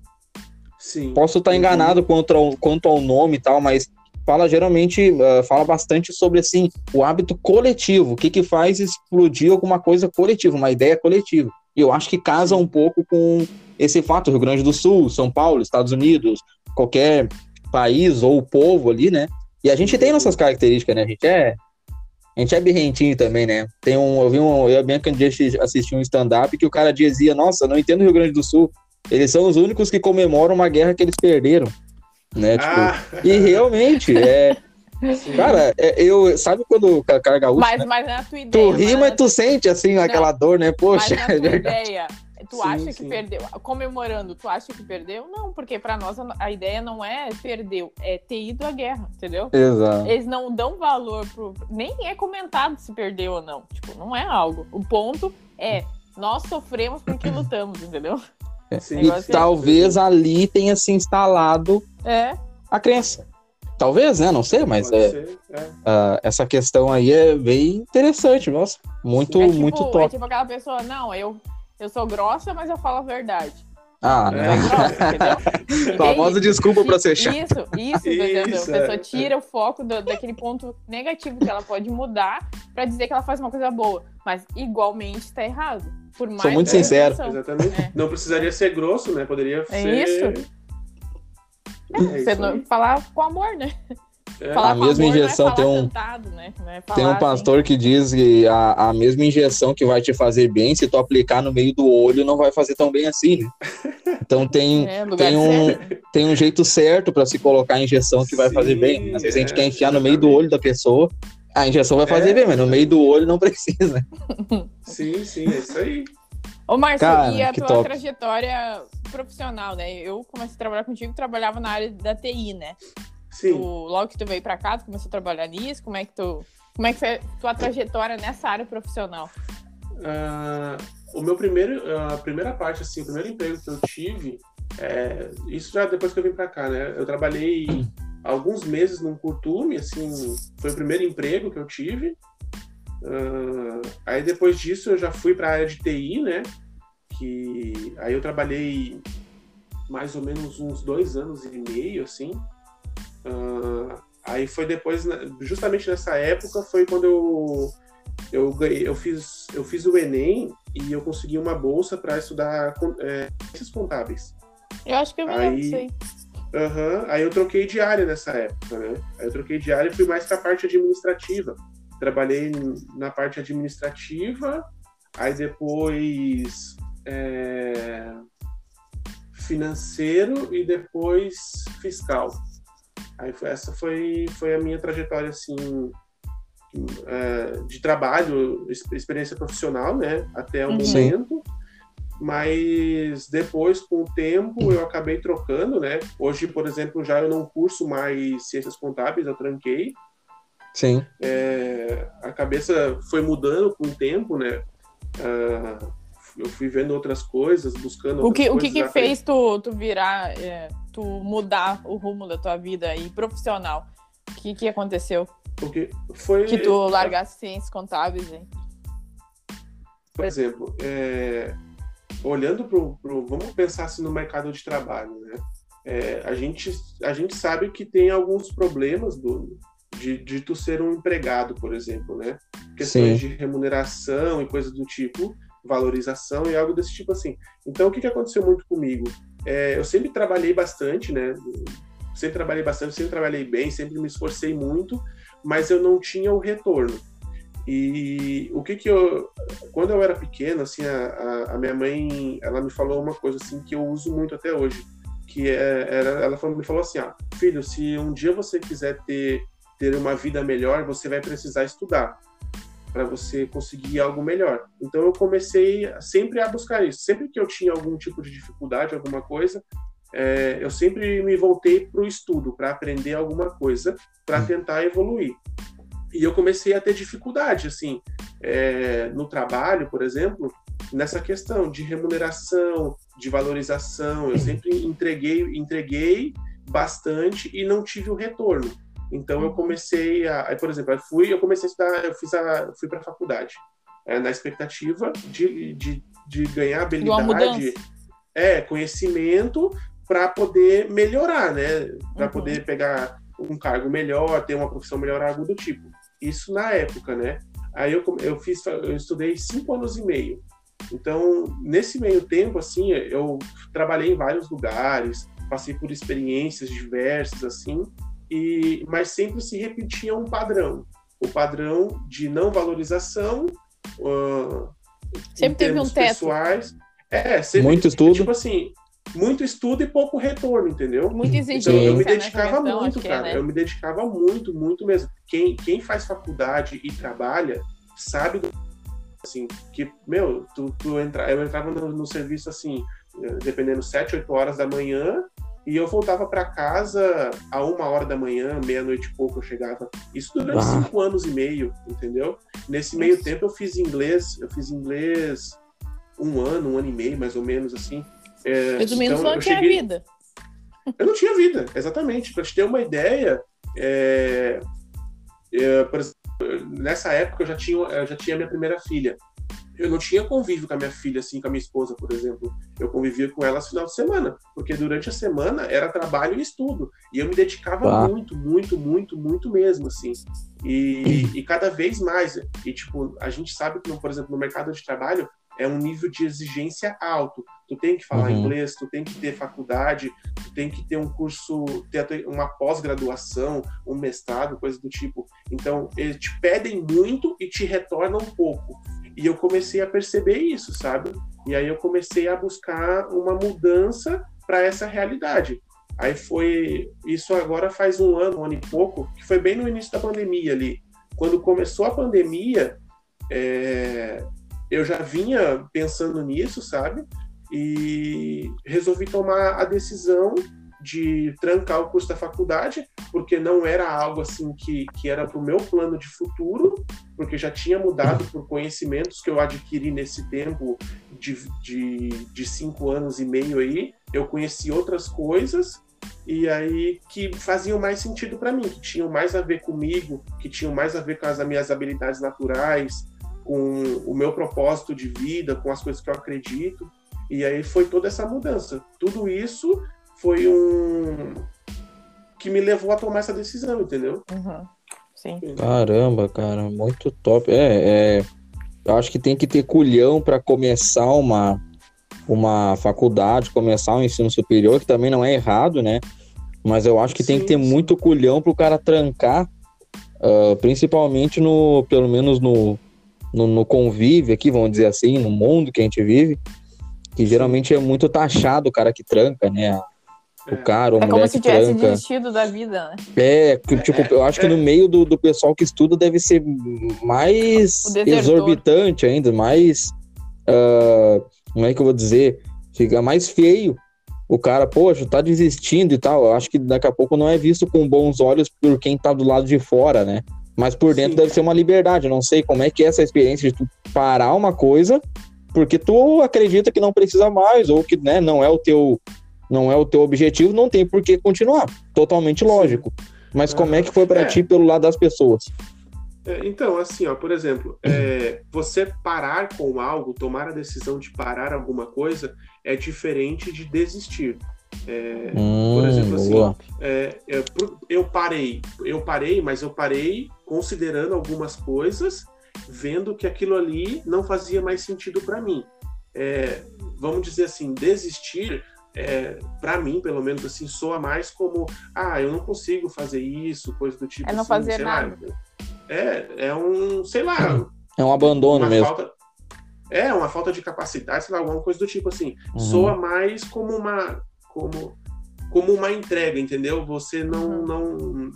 Sim. Posso estar Uhum. enganado quanto ao, quanto ao nome e tal, mas fala geralmente, ah, fala bastante sobre assim, o hábito coletivo, o que que faz explodir alguma coisa coletiva, uma ideia coletiva. E eu acho que casa um pouco com esse fato, Rio Grande do Sul, São Paulo, Estados Unidos, qualquer país ou povo ali, né? E a gente tem nossas características, né? A gente é a gente é birrentinho também, né? Tem um, eu vi um, eu e a Bianca um dia assisti- um stand-up que o cara dizia, nossa, não entendo o Rio Grande do Sul. Eles são os únicos que comemoram uma guerra que eles perderam, né? Tipo, Ah, e realmente, é, cara, é, eu sabe quando o cara gaúcho, Mas, né? mas na tua ideia. tu ri, mas tu sente assim aquela dor, né? Mas Poxa, na é tua ideia, tu Sim, acha que sim. perdeu? Comemorando, tu acha que perdeu? Não, porque pra nós a, a ideia não é perdeu, é ter ido à guerra, entendeu? Exato. Eles não dão valor pro. Nem é comentado se perdeu ou não. Tipo, não é algo. O ponto é. Nós sofremos porque lutamos, entendeu? sim. E negócio é- talvez ali tenha se instalado É. a crença. Talvez, né? Não sei, mas Pode é, ser, é. ah, essa questão aí é bem interessante, nossa. Muito, é tipo, muito É top. tipo aquela pessoa, não, eu, eu sou grossa, mas eu falo a verdade. Ah, né? é grossa, entendeu? Famosa desculpa pra ser chato. Isso, isso, entendeu? Isso, A pessoa é. tira o foco do- daquele ponto negativo que ela pode mudar pra dizer que ela faz uma coisa boa. Mas igualmente tá errado. Por mais muito boa sincero. Exatamente. É. Não precisaria ser grosso, né? Poderia É ser. isso. É Você isso não- falar com amor, né? É. a mesma é injeção é tem um sentado, né? é tem um pastor assim. que diz que a, a mesma injeção que vai te fazer bem, se tu aplicar no meio do olho, não vai fazer tão bem assim, né? Então tem, é, tem, um, tem um jeito certo para se colocar a injeção que vai Sim, fazer bem. Às vezes a gente quer enfiar no meio do olho da pessoa, a injeção vai fazer bem, mas no meio do olho não precisa. Sim, sim, é isso aí. Ô, Márcio, e a tua top. trajetória profissional, né? Eu comecei a trabalhar contigo, trabalhava na área da TI, né? Sim. Tu, logo que tu veio pra cá, tu começou a trabalhar nisso, como é que tu... Como é que foi a tua trajetória nessa área profissional? Uh, o meu primeiro, a primeira parte, assim, o primeiro emprego que eu tive, é, isso já depois que eu vim pra cá, né? Eu trabalhei alguns meses num curtume, assim, foi o primeiro emprego que eu tive. Uh, aí depois disso eu já fui para a área de TI, né? Que aí eu trabalhei mais ou menos uns dois anos e meio, assim. Uh, aí foi depois, justamente nessa época, foi quando eu eu ganhei, eu fiz eu fiz o Enem e eu consegui uma bolsa para estudar é, ciências contábeis. Eu acho que eu me aí, lembro. Aí eu troquei de área nessa época, né? Aí eu troquei de área e fui mais para a parte administrativa. Trabalhei na parte administrativa, aí depois é, financeiro e depois fiscal. Aí foi, essa foi, foi a minha trajetória assim é, de trabalho, experiência profissional, né? Até o uhum. momento mas depois, com o tempo, eu acabei trocando, né? Hoje, por exemplo, já eu não curso mais ciências contábeis, eu tranquei. Sim. É, a cabeça foi mudando com o tempo, né? Uh, eu fui vendo outras coisas, buscando o que, O que, que fez tu, tu virar, é, tu mudar o rumo da tua vida e profissional? O que, que aconteceu? Porque foi... Que tu largasse ciências contábeis, hein? Por exemplo, é, olhando para o. Vamos pensar assim no mercado de trabalho, né? É, a, gente, a gente sabe que tem alguns problemas do, de, de tu ser um empregado, por exemplo, né? Questões Sim. de remuneração e coisas do tipo, valorização e algo desse tipo assim. Então, o que, que aconteceu muito comigo? É, eu sempre trabalhei bastante, né? Sempre trabalhei bastante, sempre trabalhei bem, sempre me esforcei muito, mas eu não tinha o retorno. E o que que eu, quando eu era pequeno, assim, a, a minha mãe, ela me falou uma coisa assim que eu uso muito até hoje, que é, era, ela falou, me falou assim, ah, filho, se um dia você quiser ter ter uma vida melhor, você vai precisar estudar para você conseguir algo melhor. Então eu comecei sempre a buscar isso. Sempre que eu tinha algum tipo de dificuldade, alguma coisa, é, eu sempre me voltei para o estudo, para aprender alguma coisa, para hum. tentar evoluir e eu comecei a ter dificuldade, assim, é, no trabalho, por exemplo, nessa questão de remuneração, de valorização. Eu sempre entreguei, entreguei bastante e não tive o retorno. Então eu comecei a, por exemplo, eu fui, eu comecei a estudar, eu fiz a, fui para a faculdade é, na expectativa de, de, de ganhar habilidade, é conhecimento para poder melhorar, né? Para uhum. poder pegar um cargo melhor, ter uma profissão melhor, algo do tipo. Isso na época, né? Aí eu, eu fiz, eu estudei cinco anos e meio. Então, nesse meio tempo, assim, eu trabalhei em vários lugares, passei por experiências diversas, assim, e mas sempre se repetia um padrão, o padrão de não valorização, uh, sempre teve um teto. pessoais. É, sempre, muito estudo. Tipo assim, muito estudo e pouco retorno, entendeu? Muito exigência. Então, eu me dedicava né, muito, cara. É, né? Eu me dedicava muito, muito mesmo. Quem, quem faz faculdade e trabalha sabe assim que meu, tu, tu entra, eu entrava no, no serviço assim, dependendo sete, oito horas da manhã e eu voltava para casa a uma hora da manhã, meia-noite e pouco eu chegava. Isso durante ah. cinco anos e meio, entendeu? Nesse meio tempo eu fiz inglês, eu fiz inglês um ano, um ano e meio, mais ou menos assim. É, Resumindo, então, falando que cheguei... é a vida. Eu não tinha vida, exatamente. Para te ter uma ideia, é... É, exemplo, nessa época eu já tinha, eu já tinha minha primeira filha. Eu não tinha convívio com a minha filha, assim, com a minha esposa, por exemplo. Eu convivia com ela no final de semana, porque durante a semana era trabalho e estudo. E eu me dedicava ah. muito, muito, muito, muito mesmo, assim. E, e, cada vez mais. E, tipo, a gente sabe que, por exemplo, no mercado de trabalho, é um nível de exigência alto. Tu tem que falar Uhum. inglês, tu tem que ter faculdade, tu tem que ter um curso, ter uma pós-graduação, um mestrado, coisa do tipo. Então, eles te pedem muito e te retornam pouco. E eu comecei a perceber isso, sabe? E aí eu comecei a buscar uma mudança para essa realidade. Aí foi isso agora faz um ano, um ano e pouco, que foi bem no início da pandemia ali. Quando começou a pandemia, é, eu já vinha pensando nisso, sabe? E resolvi tomar a decisão de trancar o curso da faculdade, porque não era algo assim que, que era para o meu plano de futuro, porque já tinha mudado por conhecimentos que eu adquiri nesse tempo de, de, de cinco anos e meio aí. Eu conheci outras coisas e aí que faziam mais sentido para mim, que tinham mais a ver comigo, que tinham mais a ver com as minhas habilidades naturais, com o meu propósito de vida, com as coisas que eu acredito. E aí foi toda essa mudança. Tudo isso foi um que me levou a tomar essa decisão, entendeu? Uhum. Sim. Caramba, cara, muito top. É, é, eu acho que tem que ter culhão para começar uma, uma faculdade, começar um ensino superior, que também não é errado, né? Mas eu acho que tem Sim, que ter sim. muito culhão pro cara trancar, ah, principalmente no, pelo menos no, no, no convívio aqui, vamos dizer assim, no mundo que a gente vive, que geralmente é muito taxado o cara que tranca, né? O É. cara ou a É como se que tivesse tranca. desistido da vida, né? É, tipo, eu acho que no meio do, do pessoal que estuda deve ser mais O exorbitante ainda, mais. ah, como é que eu vou dizer? Fica mais feio. O cara, poxa, tá desistindo e tal. Eu acho que daqui a pouco não é visto com bons olhos por quem tá do lado de fora, né? Mas por dentro Sim. deve ser uma liberdade. Eu não sei como é que é essa experiência de tu parar uma coisa porque tu acredita que não precisa mais ou que né, não é o teu não é o teu objetivo, não tem por que continuar. Totalmente lógico. Mas como é que foi para É. ti pelo lado das pessoas? É, Então, assim, ó, por exemplo, é, você parar com algo, tomar a decisão de parar alguma coisa, é diferente de desistir. É, Hum, exemplo, assim, é, por- eu parei, eu parei, mas eu parei considerando algumas coisas, vendo que aquilo ali não fazia mais sentido para mim. É, vamos dizer assim, desistir, é, para mim, pelo menos assim, soa mais como, ah, eu não consigo fazer isso, coisa do tipo. É não assim, fazer sei lá. nada. é, é um, sei lá, É um abandono uma mesmo. falta. É, uma falta de capacidade, sei lá, alguma coisa do tipo assim. Uhum. Soa mais como uma. Como, como uma entrega, entendeu? Você não. Uhum. não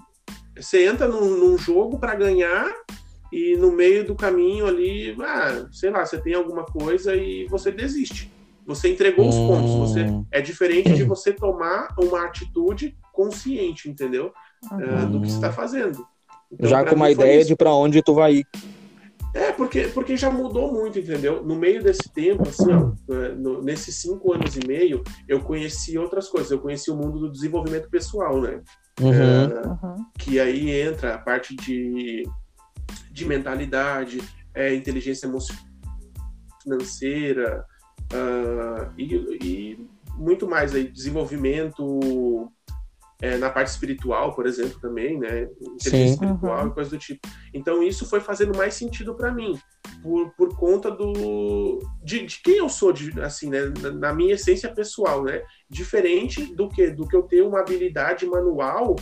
você entra num, num jogo para ganhar e no meio do caminho ali, ah, sei lá, você tem alguma coisa e você desiste. Você entregou os pontos. Você, Hum. é diferente de você tomar uma atitude consciente, entendeu? Ah, do que você está fazendo. Então, Já com uma ideia isso. de para onde tu vai ir. É, porque, porque já mudou muito, entendeu? No meio desse tempo, assim, ó, é, no- nesses cinco anos e meio, eu conheci outras coisas. Eu conheci o mundo do desenvolvimento pessoal, né? Uhum. É, Uhum. que aí entra a parte de, de mentalidade, é, inteligência emocional, financeira ah, e, e muito mais aí, desenvolvimento é, na parte espiritual, por exemplo, também, né? Inteligência Sim. espiritual Uhum. e coisa do tipo. Então isso foi fazendo mais sentido para mim, por, por conta do de, de quem eu sou, de, assim, né? Na, na minha essência pessoal, né? Diferente do que do que eu ter uma habilidade manual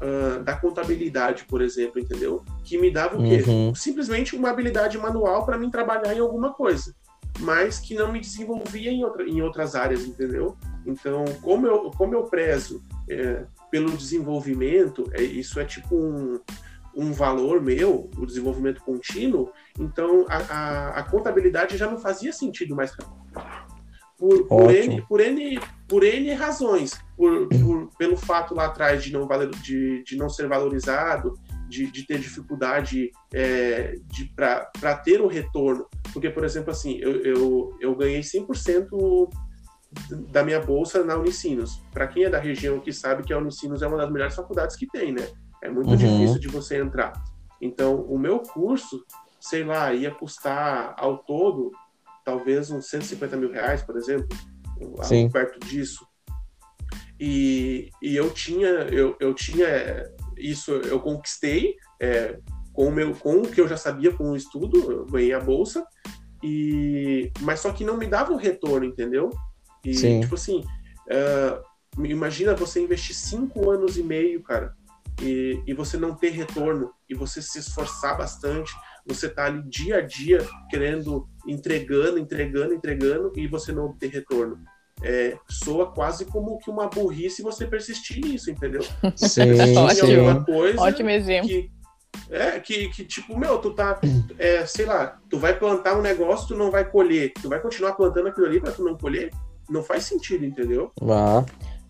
ah, da contabilidade, por exemplo, entendeu? Que me dava o quê? Uhum. simplesmente uma habilidade manual para mim trabalhar em alguma coisa, mas que não me desenvolvia em, outra, em outras áreas, entendeu? Então, como eu, como eu prezo é, pelo desenvolvimento, é, isso é tipo um, um valor meu, o desenvolvimento contínuo, então a, a, a contabilidade já não fazia sentido mais pra mim. Por, por. N, por, N, por N razões. Por, por- pelo fato lá atrás de não, valer, de, de não ser valorizado, de, de ter dificuldade é, de para ter o retorno. Porque, por exemplo, assim, eu, eu, eu ganhei 100% da minha bolsa na Unicinos. Para quem é da região que sabe que a Unicinos é uma das melhores faculdades que tem, né? É muito Uhum. difícil de você entrar. Então, o meu curso, sei lá, ia custar ao todo talvez uns 150 mil reais, por exemplo, algo Sim. perto disso. E, e eu tinha, eu, eu tinha isso, eu conquistei é, com, o meu, com o que eu já sabia com o estudo, eu ganhei a bolsa, e mas só que não me dava o retorno, entendeu? E, Sim. tipo assim, uh, imagina você investir cinco anos e meio, cara, e, e você não ter retorno, e você se esforçar bastante, você tá ali dia a dia querendo, entregando, entregando, entregando, e você não ter retorno. É, soa quase como que uma burrice você persistir nisso, entendeu? Sim, Ótimo. sim. alguma coisa Ótimo exemplo. que é que, que tipo meu tu tá é, sei lá tu vai plantar um negócio tu não vai colher tu vai continuar plantando aquilo ali para tu não colher não faz sentido entendeu Vá.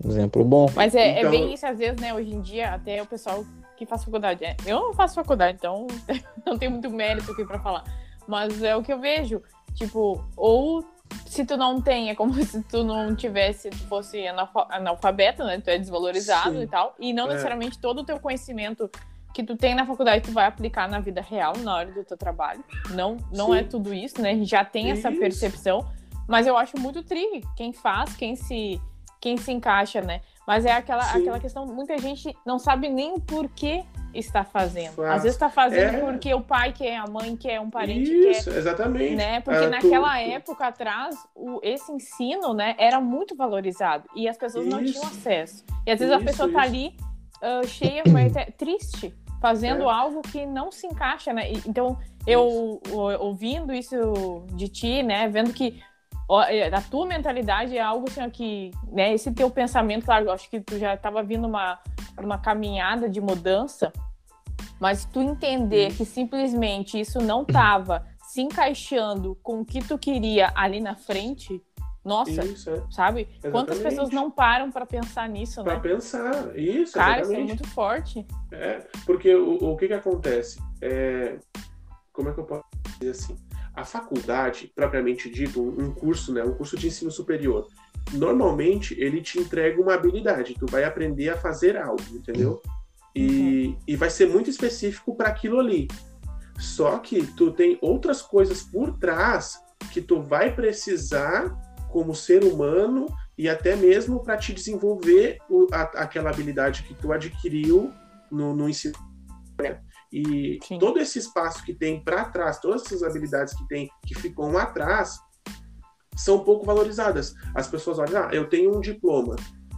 Exemplo bom. Mas é, Então- é bem isso, às vezes, né? Hoje em dia, até o pessoal que faz faculdade. é, Eu não faço faculdade, então não tenho muito mérito aqui pra falar. Mas é o que eu vejo. Tipo, ou se tu não tem, é como se tu não tivesse, tu fosse analfa- analfabeto, né? Tu é desvalorizado Sim. e tal. E não É. necessariamente todo o teu conhecimento que tu tem na faculdade tu vai aplicar na vida real, na hora do teu trabalho. Não, não Sim. é tudo isso, né? A gente já tem essa Isso. percepção. Mas eu acho muito tri quem faz, quem se, quem se encaixa, né? Mas é aquela, Sim. aquela questão, muita gente não sabe nem o porquê está fazendo. Faz. Às vezes está fazendo É. porque o pai quer, a mãe quer, um parente quer. isso exatamente Né? Porque Ah, tu- naquela tu- época atrás, o, esse ensino né, era muito valorizado e as pessoas não Isso. tinham acesso. E às vezes a Isso, pessoa tá isso. ali ah, cheia, triste, fazendo É. algo que não se encaixa, né? Então, eu o- ouvindo isso de ti, né, vendo que é, a tua mentalidade é algo assim que, né, esse teu pensamento, claro, eu acho que tu já estava vindo uma uma caminhada de mudança, mas tu entender que simplesmente isso não tava se encaixando com o que tu queria ali na frente, nossa, isso é sabe? Quantas Exatamente. pessoas não param para pensar nisso, para né? pensar isso Cara, isso é exatamente muito forte. É, porque o, o que que acontece? É, como é que eu posso dizer assim? A faculdade, propriamente dito, um, curso, né, um curso de ensino superior, normalmente ele te entrega uma habilidade, tu vai aprender a fazer algo, entendeu? E, e vai ser muito específico para aquilo ali. Só que tu tem outras coisas por trás que tu vai precisar como ser humano e até mesmo para te desenvolver o- a- aquela habilidade que tu adquiriu no, no ensino. né? E Sim. todo esse espaço que tem para trás, todas essas habilidades que tem que ficam atrás, são pouco valorizadas. As pessoas olham, ah, eu tenho um diploma.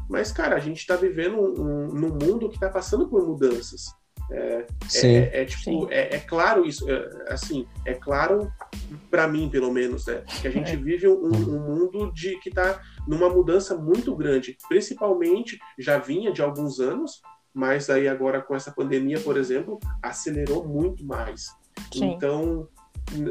Mas, cara, a gente está vivendo um, um, num mundo que está passando por mudanças. É, Sim. é, é, tipo, Sim. é, é claro isso, é, assim, é claro para mim, pelo menos, né, que a gente É. vive um, um mundo de que está numa mudança muito grande. Principalmente, já vinha de alguns anos, mas aí agora com essa pandemia, por exemplo, acelerou muito mais. Sim. Então,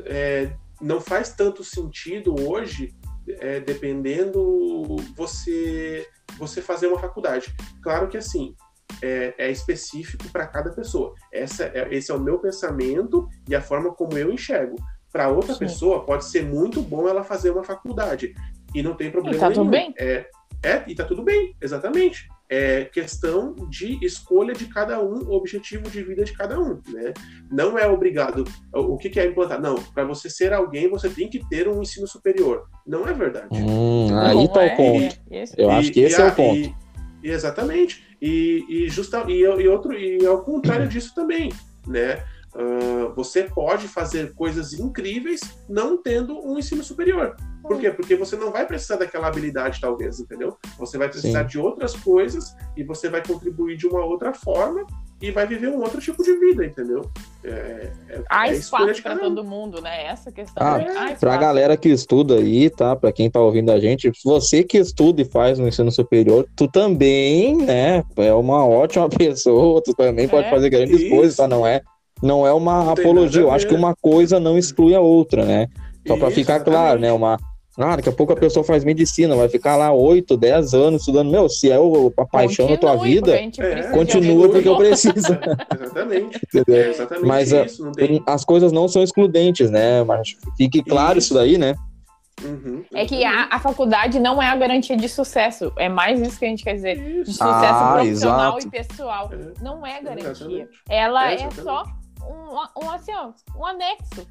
é, não faz tanto sentido hoje, é, dependendo você você fazer uma faculdade. Claro que assim é, é específico para cada pessoa. Essa é, esse é o meu pensamento e a forma como eu enxergo. Para outra Sim. pessoa pode ser muito bom ela fazer uma faculdade e não tem problema tá nenhum. tudo bem. É, é, e tá tudo bem, exatamente. É questão de escolha de cada um, objetivo de vida de cada um, né? Não é obrigado. O que, que é implantar? Não, para você ser alguém, você tem que ter um ensino superior. Não é verdade. Hum, aí tá é, o ponto. é Eu E- acho que e esse é a- o ponto. e- e exatamente. E, e, justa, e, e outro, e ao contrário disso também, né? Ah, você pode fazer coisas incríveis não tendo um ensino superior. Por quê? Porque você não vai precisar daquela habilidade, talvez, entendeu? Você vai precisar Sim. de outras coisas e você vai contribuir de uma outra forma e vai viver um outro tipo de vida, entendeu? É, é, Há é escolha espaço de para cada um. todo mundo, né? Essa questão. Ah, né? Há Pra espaço. galera que estuda aí, tá? Pra quem tá ouvindo a gente, você que estuda e faz no ensino superior, tu também, né? É uma ótima pessoa, tu também pode É, fazer grandes isso. coisas, tá? Não é, não é uma Não apologia. Eu acho que uma coisa não exclui a outra, né? Só pra Isso, ficar claro, né? Uma. Ah, daqui a pouco a pessoa faz medicina, vai ficar lá 8, 10 anos estudando. Meu, se é o- a paixão da tua vida, É, continua porque eu preciso. Exatamente. É exatamente Mas, ah, isso. Não tem... As coisas não são excludentes, né? Mas fique claro isso, Isso. daí, né? Uhum, É que a, a faculdade não é a garantia de sucesso. É mais isso que a gente quer dizer. De Isso. sucesso Ah, profissional exato. e pessoal. É. Não é garantia. Exatamente. Ela É, é, só um, um, assim, ó, um anexo,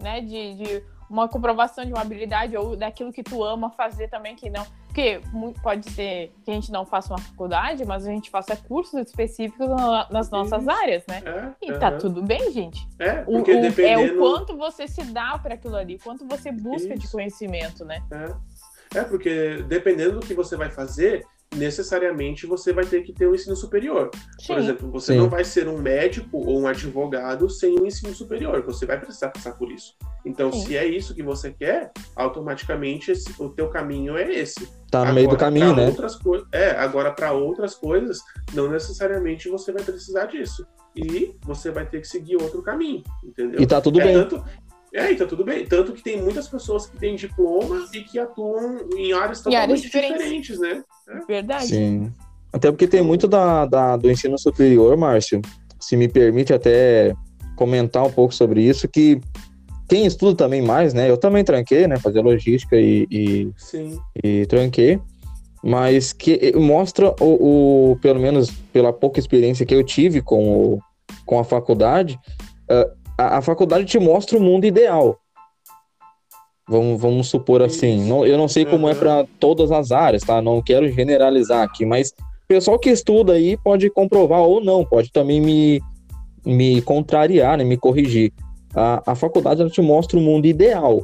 né? De, de uma comprovação de uma habilidade ou daquilo que tu ama fazer também, que não. Porque pode ser que a gente não faça uma faculdade, mas a gente faça cursos específicos nas nossas Isso. áreas, né? É, e tá tudo bem, gente. É, porque o, dependendo... é o quanto você se dá para aquilo ali, quanto você busca Isso. de conhecimento, né? É. é, porque dependendo do que você vai fazer, necessariamente você vai ter que ter um ensino superior. Sim. Por exemplo, você Sim. não vai ser um médico ou um advogado sem um ensino superior, você vai precisar passar por isso. Então, Sim. se é isso que você quer, automaticamente esse, o teu caminho é esse. Tá no meio do caminho, né? Outras é, agora para outras coisas, não necessariamente você vai precisar disso. E você vai ter que seguir outro caminho, entendeu? E tá tudo é bem. Tanto, é, então tudo bem. Tanto que tem muitas pessoas que têm diploma e que atuam em áreas totalmente áreas diferentes. diferentes. né? É. Verdade. Sim. Até porque tem muito da, da, do ensino superior, Márcio, se me permite até comentar um pouco sobre isso, que quem estuda também mais, né? Eu também tranquei, né? Fazer logística e, e, e tranquei. Mas que mostra o, o, pelo menos pela pouca experiência que eu tive com, o, com a faculdade, uh, a, a faculdade te mostra o mundo ideal. Vamos, vamos supor assim. Não, eu não sei como é para todas as áreas, tá? Não quero generalizar aqui, mas o pessoal que estuda aí pode comprovar ou não, pode também me, me contrariar, né? me corrigir. A, a faculdade ela te mostra o mundo ideal.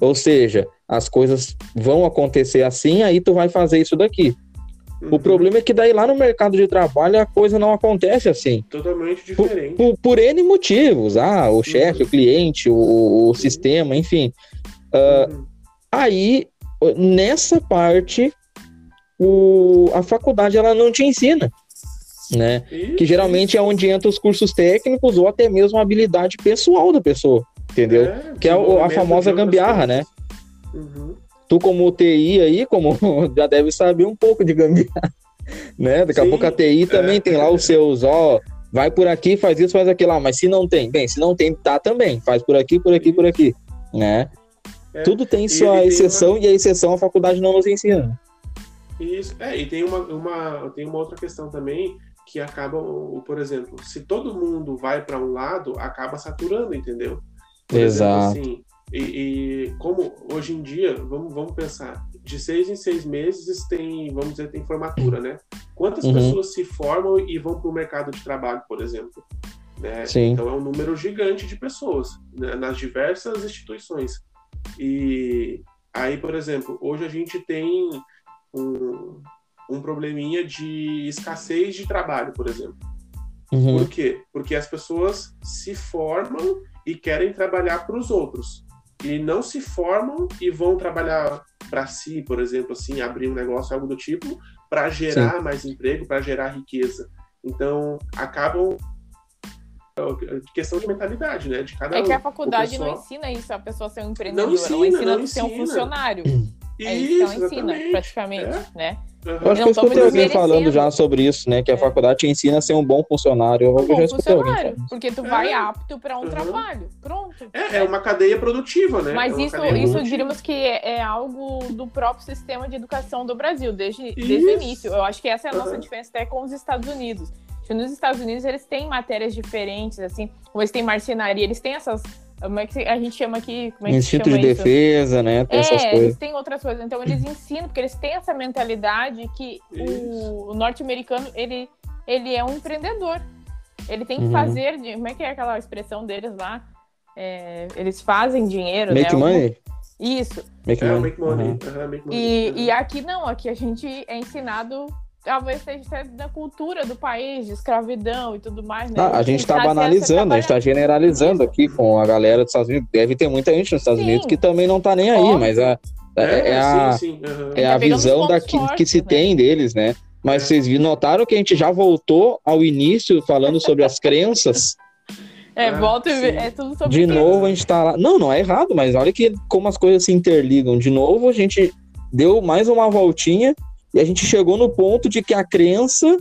Ou seja, as coisas vão acontecer assim, aí tu vai fazer isso daqui. O problema é que daí lá no mercado de trabalho a coisa não acontece assim. Totalmente diferente. Por, por, por N motivos. Ah, o chefe, uhum. o cliente, o, o uhum. sistema, enfim. Uh, uhum. Aí, nessa parte, o, a faculdade ela não te ensina. Né? Isso, que geralmente é onde entram os cursos técnicos ou até mesmo a habilidade pessoal da pessoa, entendeu? É, que é a, a famosa gambiarra, né? Uhum tu como TI aí, como já deve saber um pouco de gambiarra, né? Daqui Sim, a pouco a TI também é, tem lá os seus, ó, vai por aqui, faz isso, faz aquilo lá, mas se não tem, bem, se não tem, tá também, faz por aqui, por aqui, por aqui, né? É, Tudo tem sua exceção uma... e a exceção a faculdade não nos ensina. Isso, é, e tem uma, uma, tem uma outra questão também que acaba, por exemplo, se todo mundo vai para um lado, acaba saturando, entendeu? Por Exato. Exemplo, assim, e, e, como hoje em dia, vamos, vamos pensar, de seis em seis meses tem, vamos dizer, tem formatura, né? Quantas uhum. pessoas se formam e vão para o mercado de trabalho, por exemplo? Né? Então é um número gigante de pessoas né? nas diversas instituições. E aí, por exemplo, hoje a gente tem um, um probleminha de escassez de trabalho, por exemplo. Uhum. Por quê? Porque as pessoas se formam e querem trabalhar para os outros e não se formam e vão trabalhar para si, por exemplo, assim, abrir um negócio, algo do tipo, para gerar Sim. mais emprego, para gerar riqueza. Então, acabam é questão de mentalidade, né? De cada É que a faculdade pessoal... não ensina isso, a pessoa ser um empreendedor, não ensina, ela ensina, não a ser um funcionário. É isso, que ela ensina, praticamente, é. né? Eu acho que eu escutei alguém falando já sobre isso, né? Que a é. faculdade te ensina a ser um bom funcionário. Um bom funcionário, porque tu vai é. apto para um uhum. trabalho. Pronto. É, é uma cadeia produtiva, né? Mas é isso, isso diríamos que é, é, algo do próprio sistema de educação do Brasil, desde, desde o início. Eu acho que essa é a nossa uhum. diferença até com os Estados Unidos. Nos Estados Unidos eles têm matérias diferentes, assim, ou eles têm marcenaria, eles têm essas como é que a gente chama aqui? Como é que Instituto de isso? defesa, né? Tem é, essas coisas. eles têm outras coisas. Então eles ensinam, porque eles têm essa mentalidade que o, o norte-americano, ele, ele é um empreendedor. Ele tem que uhum. fazer, como é que é aquela expressão deles lá? É, eles fazem dinheiro, make né? money? Isso. Make money. É, make money. Uhum. Uhum, make money. E, e aqui não, aqui a gente é ensinado talvez seja da cultura do país, de escravidão e tudo mais, né? Ah, a gente está banalizando, a gente está generalizando aqui com a galera dos Estados Unidos. Deve ter muita gente nos Estados sim. Unidos que também não está nem aí, Óbvio. mas a, é, é, é a, sim, sim. Uhum. é a visão daqui fortes, que se né? tem deles, né? Mas é. vocês notaram que a gente já voltou ao início falando sobre as crenças. É, volta e é tudo sobre De novo a gente tá lá. Não, não é errado, mas olha que como as coisas se interligam. De novo a gente deu mais uma voltinha e a gente chegou no ponto de que a crença,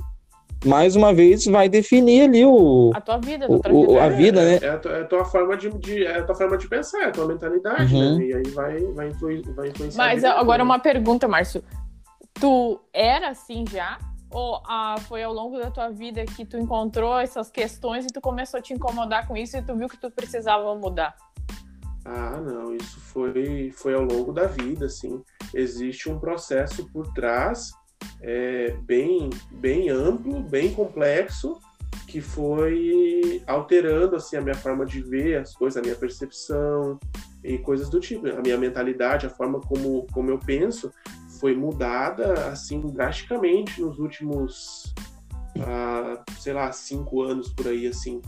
mais uma vez, vai definir ali o. A tua vida, o, o, a vida, é, né? É a, tua, é a, tua, forma de, de, é a tua forma de pensar, é a tua mentalidade, uhum. né? E aí vai, vai, influir, vai influenciar. Mas agora uma pergunta, Márcio. Tu era assim já? Ou ah, foi ao longo da tua vida que tu encontrou essas questões e tu começou a te incomodar com isso e tu viu que tu precisava mudar? Ah, não, isso foi, foi ao longo da vida, assim. Existe um processo por trás é, bem, bem amplo, bem complexo, que foi alterando assim a minha forma de ver as coisas, a minha percepção e coisas do tipo. A minha mentalidade, a forma como, como eu penso, foi mudada assim drasticamente nos últimos, uh, sei lá, cinco anos por aí, assim,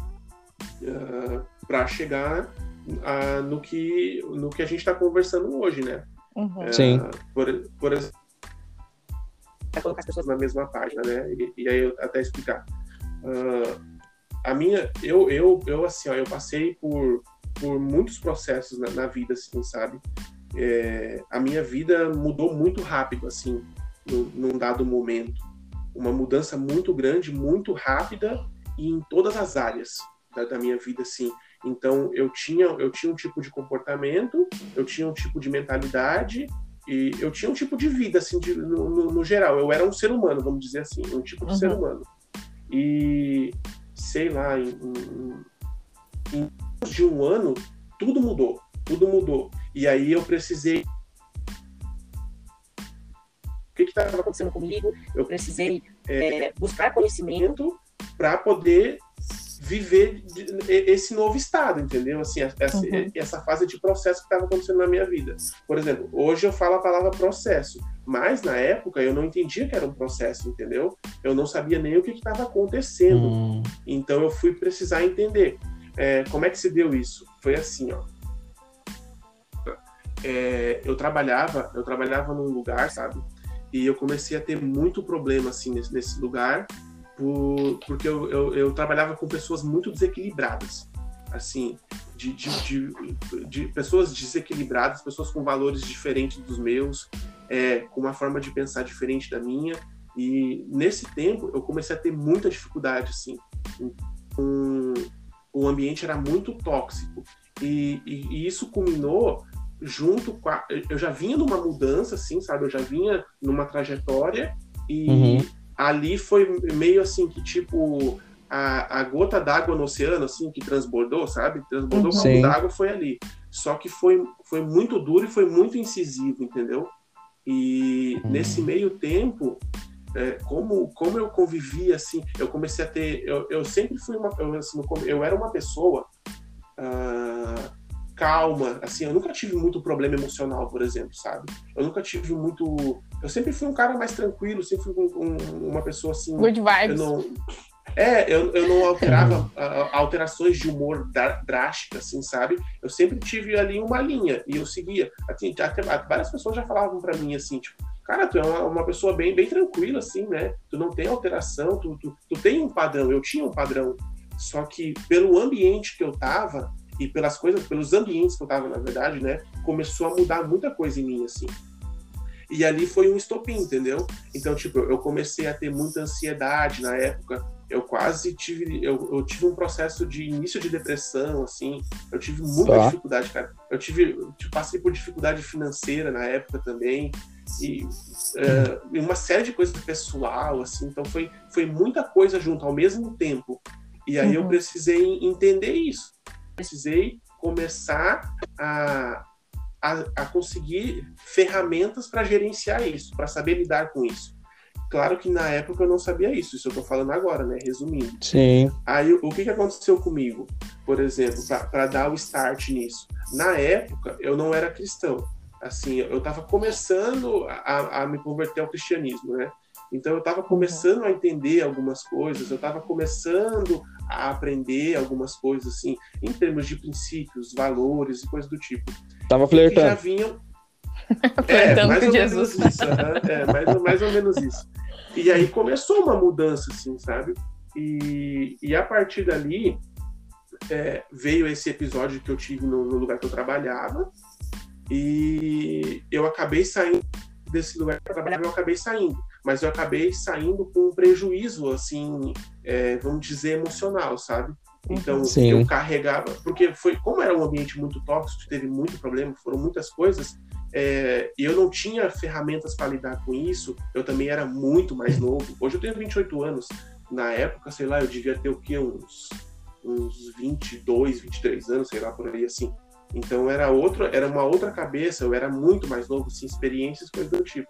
ah, para chegar uh, no que no que a gente está conversando hoje, né? Uhum. Sim. Por, por exemplo, colocar as pessoas na mesma página, né? E, e aí eu até explicar. a minha, eu, eu, eu assim, ó, eu passei por por muitos processos na, na vida, assim, sabe? É, a minha vida mudou muito rápido, assim, no, num dado momento. Uma mudança muito grande, muito rápida e em todas as áreas da, da minha vida, assim. Então eu tinha eu tinha um tipo de comportamento, eu tinha um tipo de mentalidade e eu tinha um tipo de vida assim de, no, no, no, geral. Eu era um ser humano, vamos dizer assim, um tipo de uhum. ser humano. E sei lá, em, em, em de um ano tudo mudou, tudo mudou. E aí eu precisei o que estava acontecendo comigo, eu precisei é, buscar conhecimento para poder viver esse novo estado, entendeu? Assim, essa, uhum. essa fase de processo que estava acontecendo na minha vida. Por exemplo, hoje eu falo a palavra processo, mas na época eu não entendia que era um processo, entendeu? Eu não sabia nem o que estava acontecendo. Uhum. Então eu fui precisar entender. É, como é que se deu isso? Foi assim, ó. É, eu trabalhava, eu trabalhava num lugar, sabe? E eu comecei a ter muito problema assim nesse, nesse lugar por, porque eu, eu, eu, trabalhava com pessoas muito desequilibradas, assim, de, de, de, de, pessoas desequilibradas, pessoas com valores diferentes dos meus, é, com uma forma de pensar diferente da minha. E nesse tempo eu comecei a ter muita dificuldade, assim. Um, o ambiente era muito tóxico. E, e, e isso culminou junto com a, eu já vinha numa mudança assim sabe eu já vinha numa trajetória e uhum ali foi meio assim que tipo a, a gota d'água no oceano assim que transbordou, sabe? Transbordou uhum. como d'água foi ali. Só que foi foi muito duro e foi muito incisivo, entendeu? E uhum. nesse meio tempo, é, como como eu convivia assim, eu comecei a ter, eu, eu sempre fui uma, eu, assim, eu era uma pessoa uh, calma, assim, eu nunca tive muito problema emocional, por exemplo, sabe? Eu nunca tive muito. Eu sempre fui um cara mais tranquilo, sempre fui um, um, uma pessoa assim. Good vibes. Eu não... É, eu, eu não alterava uh, alterações de humor drásticas, assim, sabe? Eu sempre tive ali uma linha e eu seguia. Assim, até, várias pessoas já falavam para mim assim, tipo, cara, tu é uma, uma, pessoa bem, bem tranquila, assim, né? Tu não tem alteração, tu, tu, tu tem um padrão. Eu tinha um padrão. Só que pelo ambiente que eu tava, e pelas coisas, pelos ambientes que eu tava, na verdade, né, começou a mudar muita coisa em mim, assim. E ali foi um estopim, entendeu? Então, tipo, eu comecei a ter muita ansiedade na época. Eu quase tive, eu, eu tive um processo de início de depressão, assim. Eu tive muita tá. dificuldade, cara. Eu tive, eu passei por dificuldade financeira na época também e uh, uma série de coisas pessoal, assim. Então foi, foi muita coisa junto ao mesmo tempo. E aí uhum. eu precisei entender isso precisei começar a, a, a conseguir ferramentas para gerenciar isso, para saber lidar com isso. Claro que na época eu não sabia isso, isso eu estou falando agora, né? Resumindo. Sim. Aí o que, que aconteceu comigo, por exemplo, para dar o start nisso? Na época eu não era cristão. Assim, eu estava começando a, a me converter ao cristianismo, né? Então eu estava começando a entender algumas coisas, eu estava começando a aprender algumas coisas assim, em termos de princípios, valores e coisas do tipo. Tava flertando. já vinham é, mais ou Jesus. menos isso, é, mais, mais ou menos isso. E aí começou uma mudança, assim, sabe? E, e a partir dali é, veio esse episódio que eu tive no, no, lugar que eu trabalhava e eu acabei saindo desse lugar que eu trabalhava, eu acabei saindo mas eu acabei saindo com um prejuízo, assim, é, vamos dizer, emocional, sabe? Então, Sim. eu carregava, porque foi, como era um ambiente muito tóxico, teve muito problema, foram muitas coisas, é, e eu não tinha ferramentas para lidar com isso, eu também era muito mais novo. Hoje eu tenho 28 anos, na época, sei lá, eu devia ter o quê? Uns, uns 22, 23 anos, sei lá, por aí assim. Então era outro, era uma outra cabeça, eu era muito mais novo, sem experiências, coisas do tipo.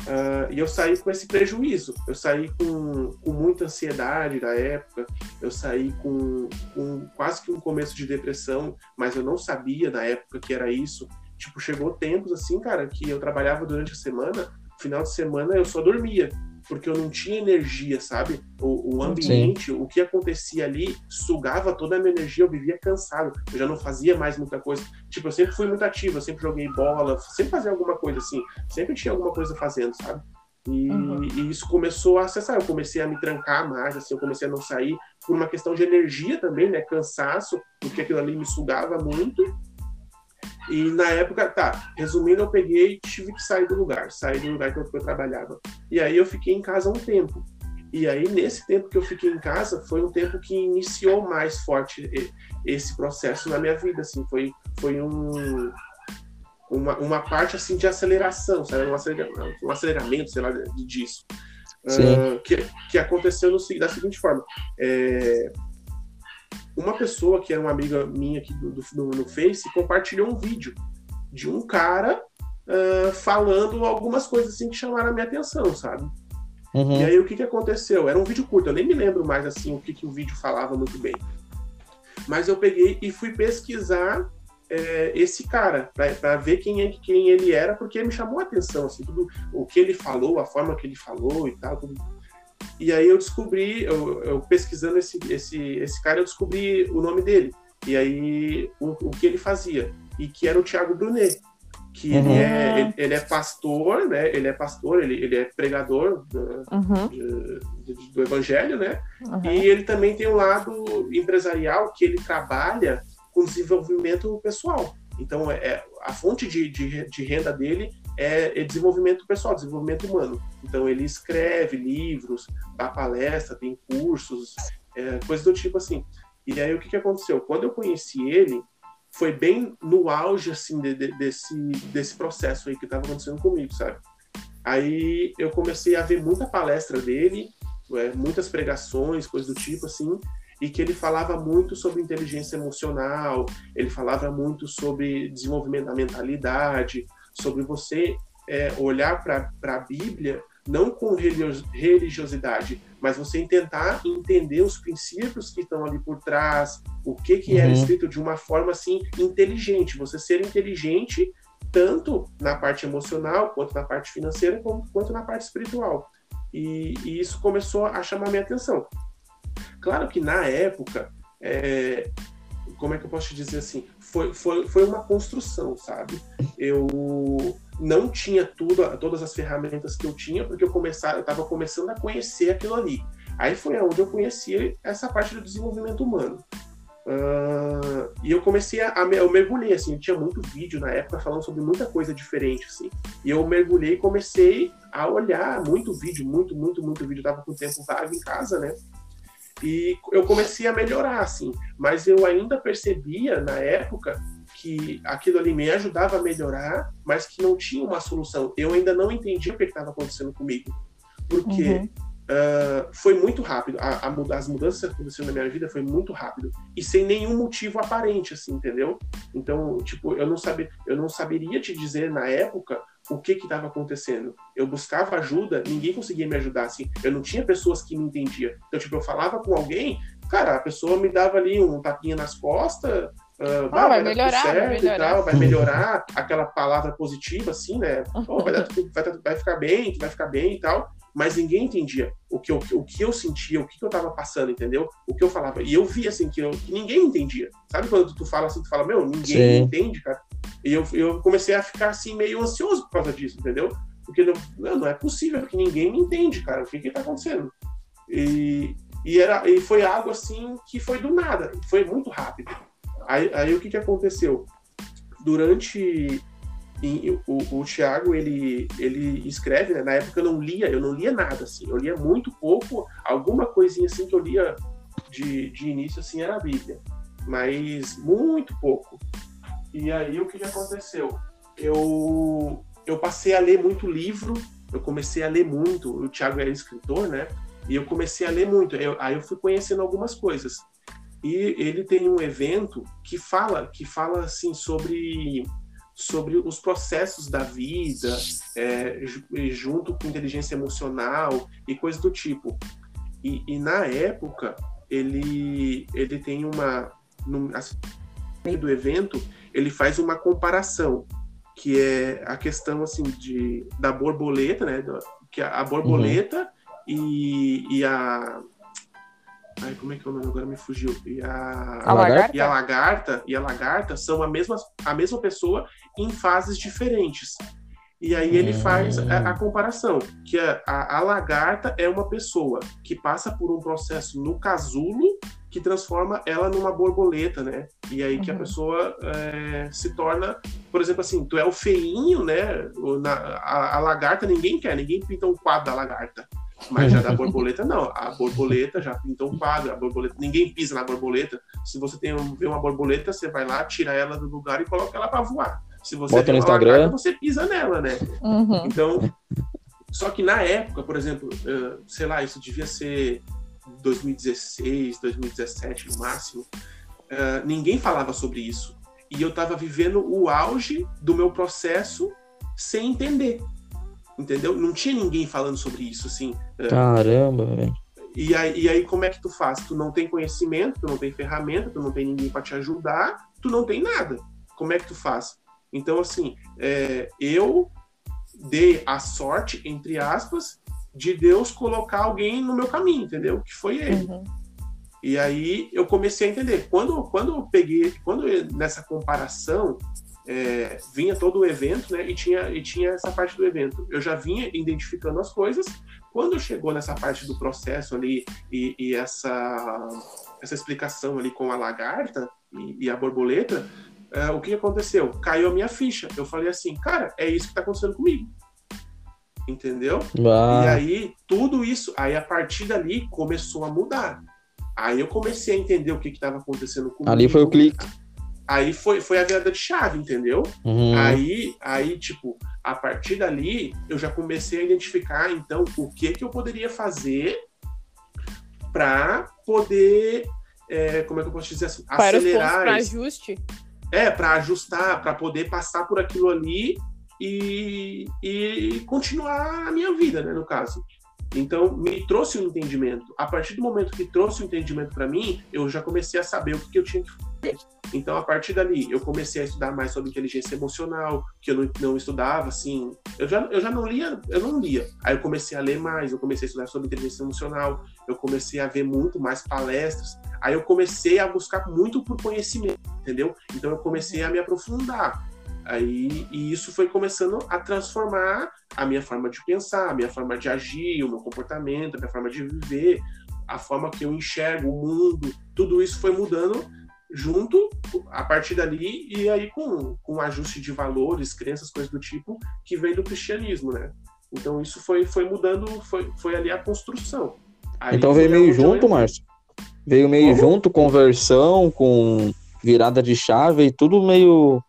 Uh, e eu saí com esse prejuízo. Eu saí com, com muita ansiedade da época, eu saí com, com, quase que um começo de depressão, mas eu não sabia na época que era isso. Tipo, chegou tempos assim, cara, que eu trabalhava durante a semana, final de semana eu só dormia porque eu não tinha energia, sabe? O, o ambiente, Sim. o que acontecia ali, sugava toda a minha energia, eu vivia cansado, eu já não fazia mais muita coisa. Tipo, eu sempre fui muito ativo, eu sempre joguei bola, sempre fazia alguma coisa assim, sempre tinha alguma coisa fazendo, sabe? E, uhum. e, isso começou a acessar, eu comecei a me trancar mais, assim, eu comecei a não sair por uma questão de energia também, né? Cansaço, porque aquilo ali me sugava muito. E na época, tá, resumindo, eu peguei e tive que sair do lugar, sair do lugar que eu, que eu trabalhava. E aí eu fiquei em casa um tempo. E aí, nesse tempo que eu fiquei em casa, foi um tempo que iniciou mais forte esse processo na minha vida, assim, foi, foi um, uma, uma parte, assim, de aceleração, sabe, um, aceleramento, um aceleramento, sei lá, disso. Uh, que, que aconteceu no, da seguinte forma, é, uma pessoa que era uma amiga minha aqui do, do, no Face compartilhou um vídeo de um cara uh, falando algumas coisas assim que chamaram a minha atenção, sabe? Uhum. E aí o que, que aconteceu? Era um vídeo curto, eu nem me lembro mais assim o que, que o vídeo falava muito bem. Mas eu peguei e fui pesquisar é, esse cara para ver quem, é, quem ele era, porque me chamou a atenção, assim, tudo o que ele falou, a forma que ele falou e tal, tudo e aí eu descobri, eu, eu, pesquisando esse, esse, esse cara, eu descobri o nome dele. E aí o, o que ele fazia. E que era o Tiago Brunet. Que uhum. ele, é, ele, ele, é pastor, né? Ele é pastor, ele, ele é pregador do, uhum. de, de, do evangelho, né? Uhum. E ele também tem um lado empresarial que ele trabalha com desenvolvimento pessoal. Então, é, é a fonte de, de, de renda dele é, é, desenvolvimento pessoal, desenvolvimento humano. Então ele escreve livros, dá palestra, tem cursos, é, coisas do tipo assim. E aí o que, que aconteceu? Quando eu conheci ele, foi bem no auge assim de, de, desse desse processo aí que estava acontecendo comigo, sabe? Aí eu comecei a ver muita palestra dele, é, muitas pregações, coisas do tipo assim, e que ele falava muito sobre inteligência emocional, ele falava muito sobre desenvolvimento da mentalidade, sobre você é, olhar para a Bíblia não com religiosidade, mas você tentar entender os princípios que estão ali por trás, o que que uhum. era escrito de uma forma assim inteligente, você ser inteligente tanto na parte emocional quanto na parte financeira quanto na parte espiritual. E, e isso começou a chamar minha atenção. Claro que na época é, como é que eu posso te dizer assim? Foi, foi, foi uma construção, sabe? Eu não tinha tudo, todas as ferramentas que eu tinha, porque eu começar, eu estava começando a conhecer aquilo ali. Aí foi onde eu conheci essa parte do desenvolvimento humano. Uh, e eu comecei a, eu mergulhei assim, tinha muito vídeo na época falando sobre muita coisa diferente assim. E eu mergulhei e comecei a olhar muito vídeo, muito, muito, muito vídeo. Eu tava com tempo vago em casa, né? E eu comecei a melhorar, assim, mas eu ainda percebia na época que aquilo ali me ajudava a melhorar, mas que não tinha uma solução. Eu ainda não entendia o que estava acontecendo comigo, porque uhum. uh, foi muito rápido. A, a, as mudanças que aconteceram na minha vida foi muito rápido e sem nenhum motivo aparente, assim, entendeu? Então, tipo, eu não sabia, eu não saberia te dizer na época o que estava acontecendo. Eu buscava ajuda, ninguém conseguia me ajudar, assim. Eu não tinha pessoas que me entendiam. Então, tipo, eu falava com alguém, cara, a pessoa me dava ali um tapinha nas costas, Uh, ah, vai, vai, melhorar, vai melhorar. Tal, vai melhorar aquela palavra positiva, assim, né? Oh, vai, dar, vai, vai, ficar bem, vai ficar bem e tal. Mas ninguém entendia o que eu, o que eu sentia, o que eu tava passando, entendeu? O que eu falava. E eu via, assim, que, eu, que ninguém entendia. Sabe quando tu fala assim, tu fala, meu, ninguém Sim. entende, cara? E eu, eu comecei a ficar assim meio ansioso por causa disso, entendeu? Porque não, não é possível, porque ninguém me entende, cara. O que que tá acontecendo? E, e, era, e foi algo assim que foi do nada, foi muito rápido. Aí, aí o que que aconteceu? Durante o, o Thiago, ele, ele escreve, né? na época eu não lia, eu não lia nada, assim, eu lia muito pouco, alguma coisinha assim que eu lia de, de início, assim, era a Bíblia, mas muito pouco. E aí o que, que aconteceu? Eu, eu passei a ler muito livro, eu comecei a ler muito. O Thiago é escritor, né? E eu comecei a ler muito. Eu, aí eu fui conhecendo algumas coisas. E ele tem um evento que fala, que fala assim sobre sobre os processos da vida, é, junto com inteligência emocional e coisas do tipo. E, e na época ele ele tem uma no, assim, do evento ele faz uma comparação que é a questão assim de da borboleta, né? Que a, a borboleta uhum. e, e a Ai, como é que é o nome? Agora me fugiu. E a, a lagarta? E a lagarta e a lagarta são a mesma, a mesma pessoa em fases diferentes. E aí ele faz a, a comparação, que a, a, a, lagarta é uma pessoa que passa por um processo no casulo que transforma ela numa borboleta, né? E aí que a uhum. pessoa é, se torna, por exemplo, assim, tu é o feinho, né? Na, a, a, lagarta ninguém quer, ninguém pinta um quadro da lagarta. Mas já da borboleta, não. A borboleta já pintou um quadro. A borboleta, ninguém pisa na borboleta. Se você tem um, vê uma borboleta, você vai lá, tira ela do lugar e coloca ela para voar. Se você Bota no Instagram. Lagarta, você pisa nela, né? Uhum. Então, só que na época, por exemplo, uh, sei lá, isso devia ser 2016, 2017 no máximo, uh, ninguém falava sobre isso. E eu estava vivendo o auge do meu processo sem entender entendeu? Não tinha ninguém falando sobre isso, assim. É. Caramba, velho. E aí, e aí, como é que tu faz? Tu não tem conhecimento, tu não tem ferramenta, tu não tem ninguém para te ajudar, tu não tem nada. Como é que tu faz? Então, assim, é, eu dei a sorte, entre aspas, de Deus colocar alguém no meu caminho, entendeu? Que foi ele. Uhum. E aí eu comecei a entender. Quando, quando eu peguei, quando eu, nessa comparação, é, vinha todo o evento, né? E tinha, e tinha essa parte do evento. Eu já vinha identificando as coisas. Quando chegou nessa parte do processo ali e, e essa, essa explicação ali com a lagarta e, e a borboleta, é, o que aconteceu? Caiu a minha ficha. Eu falei assim, cara, é isso que está acontecendo comigo. Entendeu? E aí, tudo isso, aí a partir dali começou a mudar. Aí eu comecei a entender o que estava acontecendo comigo. Ali foi o clique. Aí foi, foi a virada de chave, entendeu? Uhum. Aí, aí, tipo, a partir dali, eu já comecei a identificar, então, o que que eu poderia fazer para poder, é, como é que eu posso dizer assim, para acelerar. Para ajuste. É, para ajustar, para poder passar por aquilo ali e, e continuar a minha vida, né, no caso. Então, me trouxe um entendimento. A partir do momento que trouxe o um entendimento para mim, eu já comecei a saber o que, eu tinha que fazer. Então, a partir dali, eu comecei a estudar mais sobre inteligência emocional, que eu não, não estudava, assim. Eu já, eu já não lia, eu não lia. Aí eu comecei a ler mais, eu comecei a estudar sobre inteligência emocional, eu comecei a ver muito mais palestras. Aí eu comecei a buscar muito por conhecimento, entendeu? Então, eu comecei a me aprofundar. Aí, e isso foi começando a transformar a minha forma de pensar, a minha forma de agir, o meu comportamento, a minha forma de viver, a forma que eu enxergo o mundo, tudo isso foi mudando junto a partir dali e aí com, com ajuste de valores, crenças, coisas do tipo que vem do cristianismo, né? Então isso foi, foi mudando, foi, foi ali a construção. Aí então veio meio junto, Márcio? Veio meio Como? junto, conversão, com virada de chave e tudo meio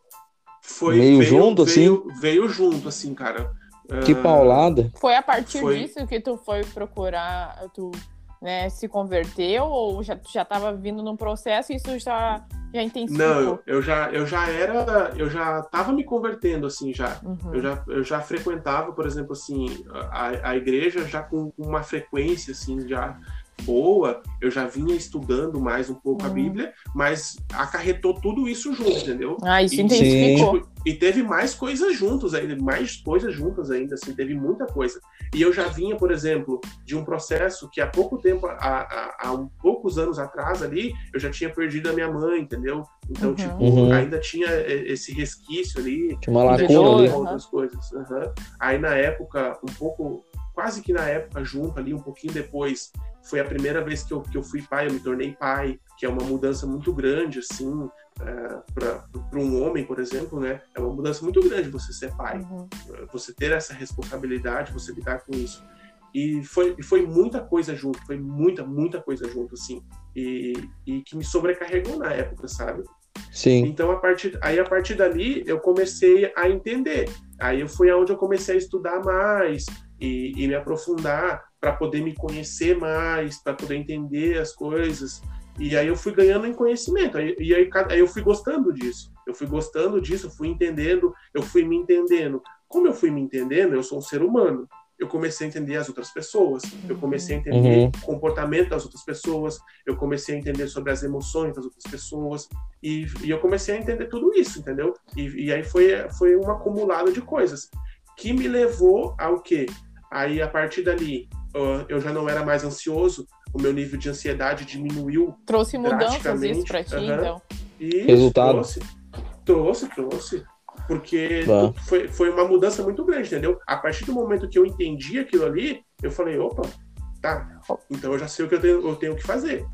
foi meio veio, junto, veio, assim? Veio junto, assim, cara. Que uh, paulada. Foi a partir foi... disso que tu foi procurar, tu né, se converteu ou já, já tava vindo num processo e isso já, já intensificou? Não, eu já, eu já era, eu já tava me convertendo, assim, já. Uhum. Eu já. Eu já frequentava, por exemplo, assim, a, a igreja já com uma frequência, assim, já boa, eu já vinha estudando mais um pouco a uhum. Bíblia, mas acarretou tudo isso junto, entendeu? Ah, isso e, intensificou. Tipo, e teve mais coisas juntos ainda, mais coisas juntas ainda, assim, teve muita coisa. E eu já vinha, por exemplo, de um processo que há pouco tempo, há, há, há um poucos anos atrás ali, eu já tinha perdido a minha mãe, entendeu? Então, uhum. tipo, uhum. ainda tinha esse resquício ali. Tinha uma lacuna ali. Outras coisas. Uhum. Aí, na época, um pouco quase que na época junto ali, um pouquinho depois, foi a primeira vez que eu, que eu fui pai, eu me tornei pai, que é uma mudança muito grande, assim, é, para um homem, por exemplo, né? É uma mudança muito grande você ser pai, uhum. você ter essa responsabilidade, você lidar com isso. E foi, foi muita coisa junto, foi muita, muita coisa junto, assim, e, e que me sobrecarregou na época, sabe? Sim. Então, a partir, aí a partir dali, eu comecei a entender. Aí foi aonde eu comecei a estudar mais, e, e me aprofundar para poder me conhecer mais, para poder entender as coisas. E aí eu fui ganhando em conhecimento. Aí, e aí, aí eu fui gostando disso. Eu fui gostando disso, fui entendendo, eu fui me entendendo. Como eu fui me entendendo, eu sou um ser humano. Eu comecei a entender as outras pessoas, eu comecei a entender Uhum. o comportamento das outras pessoas, eu comecei a entender sobre as emoções das outras pessoas, e, e eu comecei a entender tudo isso, entendeu? E, e aí foi, foi um acumulado de coisas que me levou ao quê? Aí, a partir dali, eu já não era mais ansioso, o meu nível de ansiedade diminuiu Trouxe mudanças isso pra ti, aham. então. e Resultado. trouxe, trouxe, trouxe. Porque Tá. foi, foi uma mudança muito grande, entendeu? A partir do momento que eu entendi aquilo ali, eu falei, opa, tá, então eu já sei o que eu tenho, eu tenho que fazer.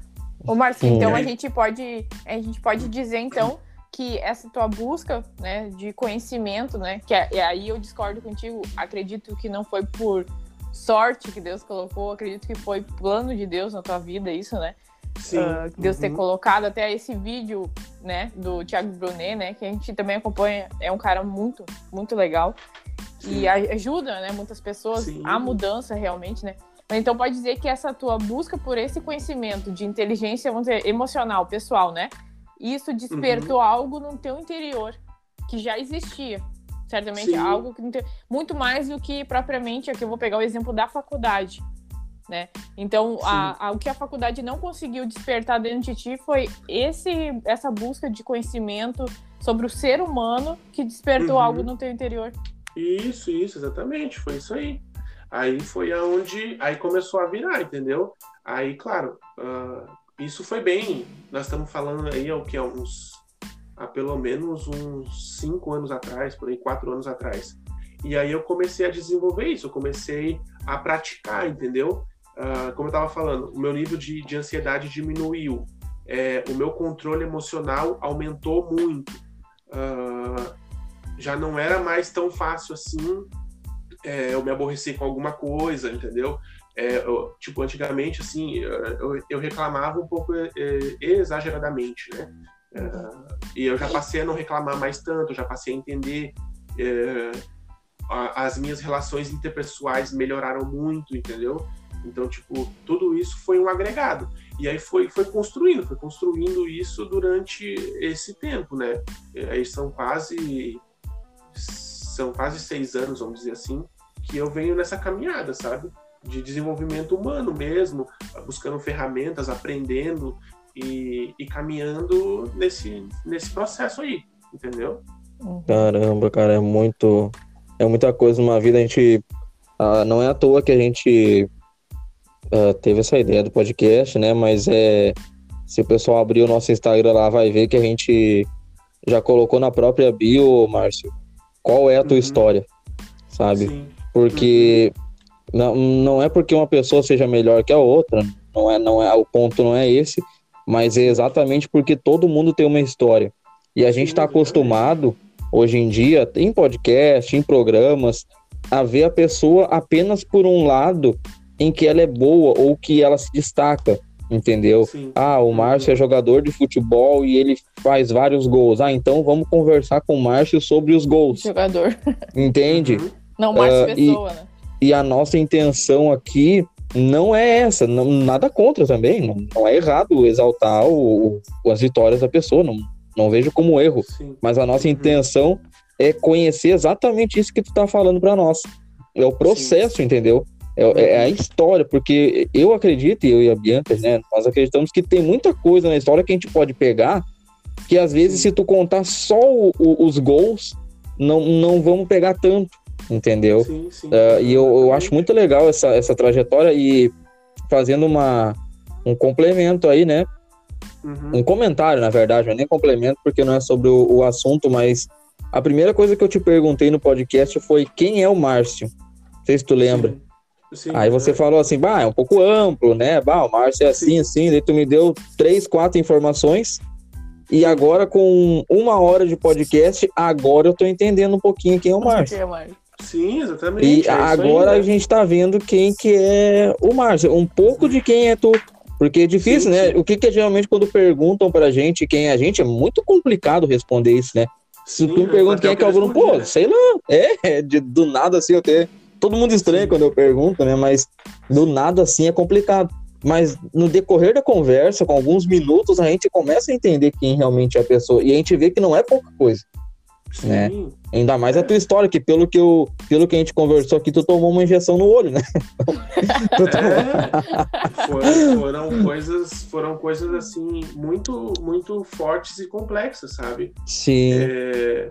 Ô, Hum. então a gente pode a gente pode dizer então que essa tua busca, né, de conhecimento, né, que é- aí eu discordo contigo, acredito que não foi por sorte que Deus colocou, acredito que foi plano de Deus na tua vida isso, né? Sim. Ah, Deus ter Uhum. colocado até esse vídeo, né, do Thiago Brunet, né, que a gente também acompanha, é um cara muito, muito legal Sim. e a- ajuda, né, muitas pessoas Sim. à mudança realmente, né? Então pode dizer que essa tua busca por esse conhecimento de inteligência, vamos dizer, emocional, pessoal, né? Isso despertou Uhum. algo no teu interior que já existia. Certamente Sim. algo que não tem- muito mais do que propriamente aqui eu vou pegar o exemplo da faculdade, né? Então, a, a- o que a faculdade não conseguiu despertar dentro de ti foi esse essa busca de conhecimento sobre o ser humano que despertou Uhum. algo no teu interior. Isso, isso, exatamente, foi isso aí. Aí foi aonde, aí começou a virar, entendeu? Aí, claro, ah, isso foi bem, nós estamos falando aí, o que, uns, há pelo menos uns cinco anos atrás, por aí, quatro anos atrás. E aí eu comecei a desenvolver isso, eu comecei a praticar, entendeu? Ah, como eu estava falando, o meu nível de, de ansiedade diminuiu, é, o meu controle emocional aumentou muito. Ah, já não era mais tão fácil assim é, eu me aborrecer com alguma coisa, entendeu? É, eu- tipo, antigamente, assim, eu, eu reclamava um pouco é, exageradamente, né? É, e eu já passei a não reclamar mais tanto, já passei a entender. é, a- as minhas relações interpessoais melhoraram muito, entendeu? Então, tipo, tudo isso foi um agregado. E aí foi, foi construindo, foi construindo isso durante esse tempo, né? Aí são quase são quase seis anos, vamos dizer assim, que eu venho nessa caminhada, sabe? De desenvolvimento humano mesmo, buscando ferramentas, aprendendo e, e caminhando nesse, nesse processo aí, entendeu? Caramba, cara, é muito. É muita coisa numa vida. A gente. ah, não é à toa que a gente ah, teve essa ideia do podcast, né? Mas é. Se o pessoal abrir o nosso Instagram lá, vai ver que a gente já colocou na própria bio, Márcio, qual é a tua Uhum. história, sabe? Sim. Porque não, não é porque uma pessoa seja melhor que a outra, não é, não é, o ponto não é esse, mas é exatamente porque todo mundo tem uma história. E a gente está acostumado, hoje em dia, em podcast, em programas, a ver a pessoa apenas por um lado em que ela é boa ou que ela se destaca, entendeu? Sim. Ah, o Márcio é jogador de futebol e ele faz vários gols. Ah, então vamos conversar com o Márcio sobre os gols, Jogador. entende? Uhum. Não, Márcio e- Pessoa, né? E a nossa intenção aqui não é essa, não- nada contra também. Não, não é errado exaltar o- o- as vitórias da pessoa, não, não vejo como erro. Sim. Mas a nossa Uhum. intenção é conhecer exatamente isso que tu tá falando para nós. É o processo, entendeu? É, é a história, porque eu acredito, e eu e a Bianca, né? Nós acreditamos que tem muita coisa na história que a gente pode pegar, que às vezes, se tu contar só o- o- os gols, não, não vamos pegar tanto, entendeu? Sim, sim. Uh, e eu, eu acho muito legal essa, essa trajetória e fazendo uma, um complemento aí, né? Uhum. Um comentário, na verdade, não é nem complemento, porque não é sobre o, o assunto, mas a primeira coisa que eu te perguntei no podcast foi quem é o Márcio? Não sei se tu lembra. Sim. Sim, Aí você é. falou assim, bah, é um pouco amplo, né? Bah, o Márcio é assim, Sim. assim, daí tu me deu três, quatro informações. E agora, com uma hora de podcast, agora eu tô entendendo um pouquinho quem é o Márcio. Porque, Márcio. Sim, exatamente. E é isso aí, agora né? a gente tá vendo quem que é o Márcio, um pouco de quem é tu. Porque é difícil, Sim, né? sim. O que que é geralmente quando perguntam pra gente quem é a gente, é muito complicado responder isso, né? Se Sim, tu me pergunta até quem é que é o Bruno, pô, né? sei lá. É, de, do nada assim, eu tenho... Todo mundo estranha quando eu pergunto, né? Mas do nada assim é complicado. mas no decorrer da conversa, com alguns minutos, a gente começa a entender quem realmente é a pessoa. E a gente vê que não é pouca coisa. Sim. né? Ainda mais a tua história, que pelo que, eu, pelo que a gente conversou aqui, tu tomou uma injeção no olho, né? Tu tomou- É, foram, foram coisas, foram coisas assim muito, muito fortes e complexas, sabe? Sim, É,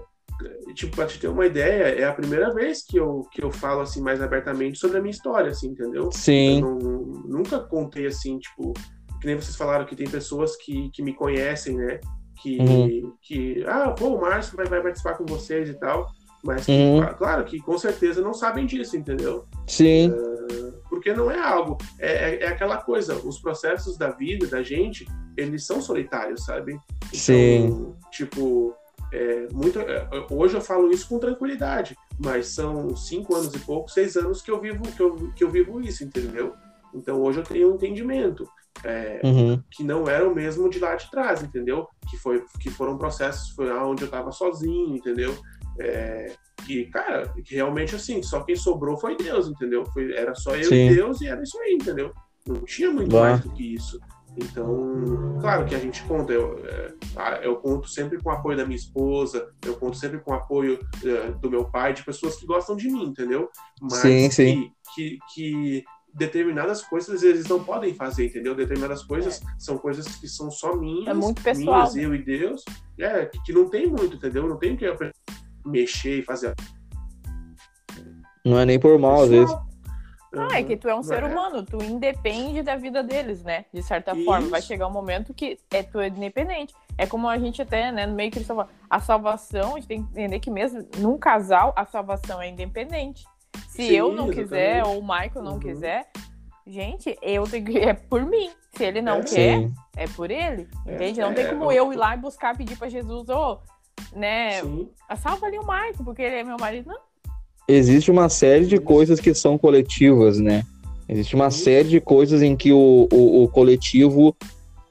tipo, pra te ter uma ideia, é a primeira vez que eu, que eu falo assim mais abertamente sobre a minha história, assim, entendeu? Eu sim, não, nunca contei assim, tipo, que nem vocês falaram que tem pessoas que, que me conhecem, né? Que, Uhum. que ah, pô, o Márcio vai, vai participar com vocês e tal. Mas, que, Uhum. cla- claro que com certeza não sabem disso, entendeu? sim, Porque não é algo. É, é, é aquela coisa, os processos da vida da gente, eles são solitários, sabe? Então, Sim. Tipo, é, muito, é, hoje eu falo isso com tranquilidade, mas são cinco anos e pouco, seis anos que eu vivo, que eu, que eu vivo isso, entendeu? Então hoje eu tenho um entendimento. É, uhum, que não era o mesmo de lá de trás, entendeu? Que, foi, que foram processos, foi onde eu tava sozinho, entendeu? É, que, cara, realmente assim, só quem sobrou foi Deus, entendeu? Foi, era só eu Sim. e Deus e era isso aí, entendeu? Não tinha muito Bah. mais do que isso. Então, claro que a gente conta, eu, é, eu conto sempre com o apoio da minha esposa, eu conto sempre com o apoio é, do meu pai, de pessoas que gostam de mim, entendeu? Mas Sim, sim. Que, que determinadas coisas eles não podem fazer, entendeu? Determinadas coisas são coisas que são só minhas, É muito pessoal. minhas, eu e Deus, é, que, que não tem muito, entendeu? Não tem o que mexer e fazer. não é nem por mal, às vezes. Ah, é que tu é um Não ser é? humano, tu independe da vida deles, né? De certa Isso. forma. Vai chegar um momento que é tu é independente. É como a gente até, né, no meio cristão, a salvação, a gente tem que entender que mesmo num casal, a salvação é independente. Se Sim, eu não quiser, exatamente. ou o Michael não Uhum. quiser, gente, eu tenho que. É por mim. Se ele não É. quer, Sim, é por ele. É, Entende? Não é, tem como é, eu ir lá e buscar pedir pra Jesus, ô, né, Sim, salva ali o Michael, porque ele é meu marido. Não, existe uma série de coisas que são coletivas, né? Existe uma Sim. série de coisas em que o, o, o coletivo,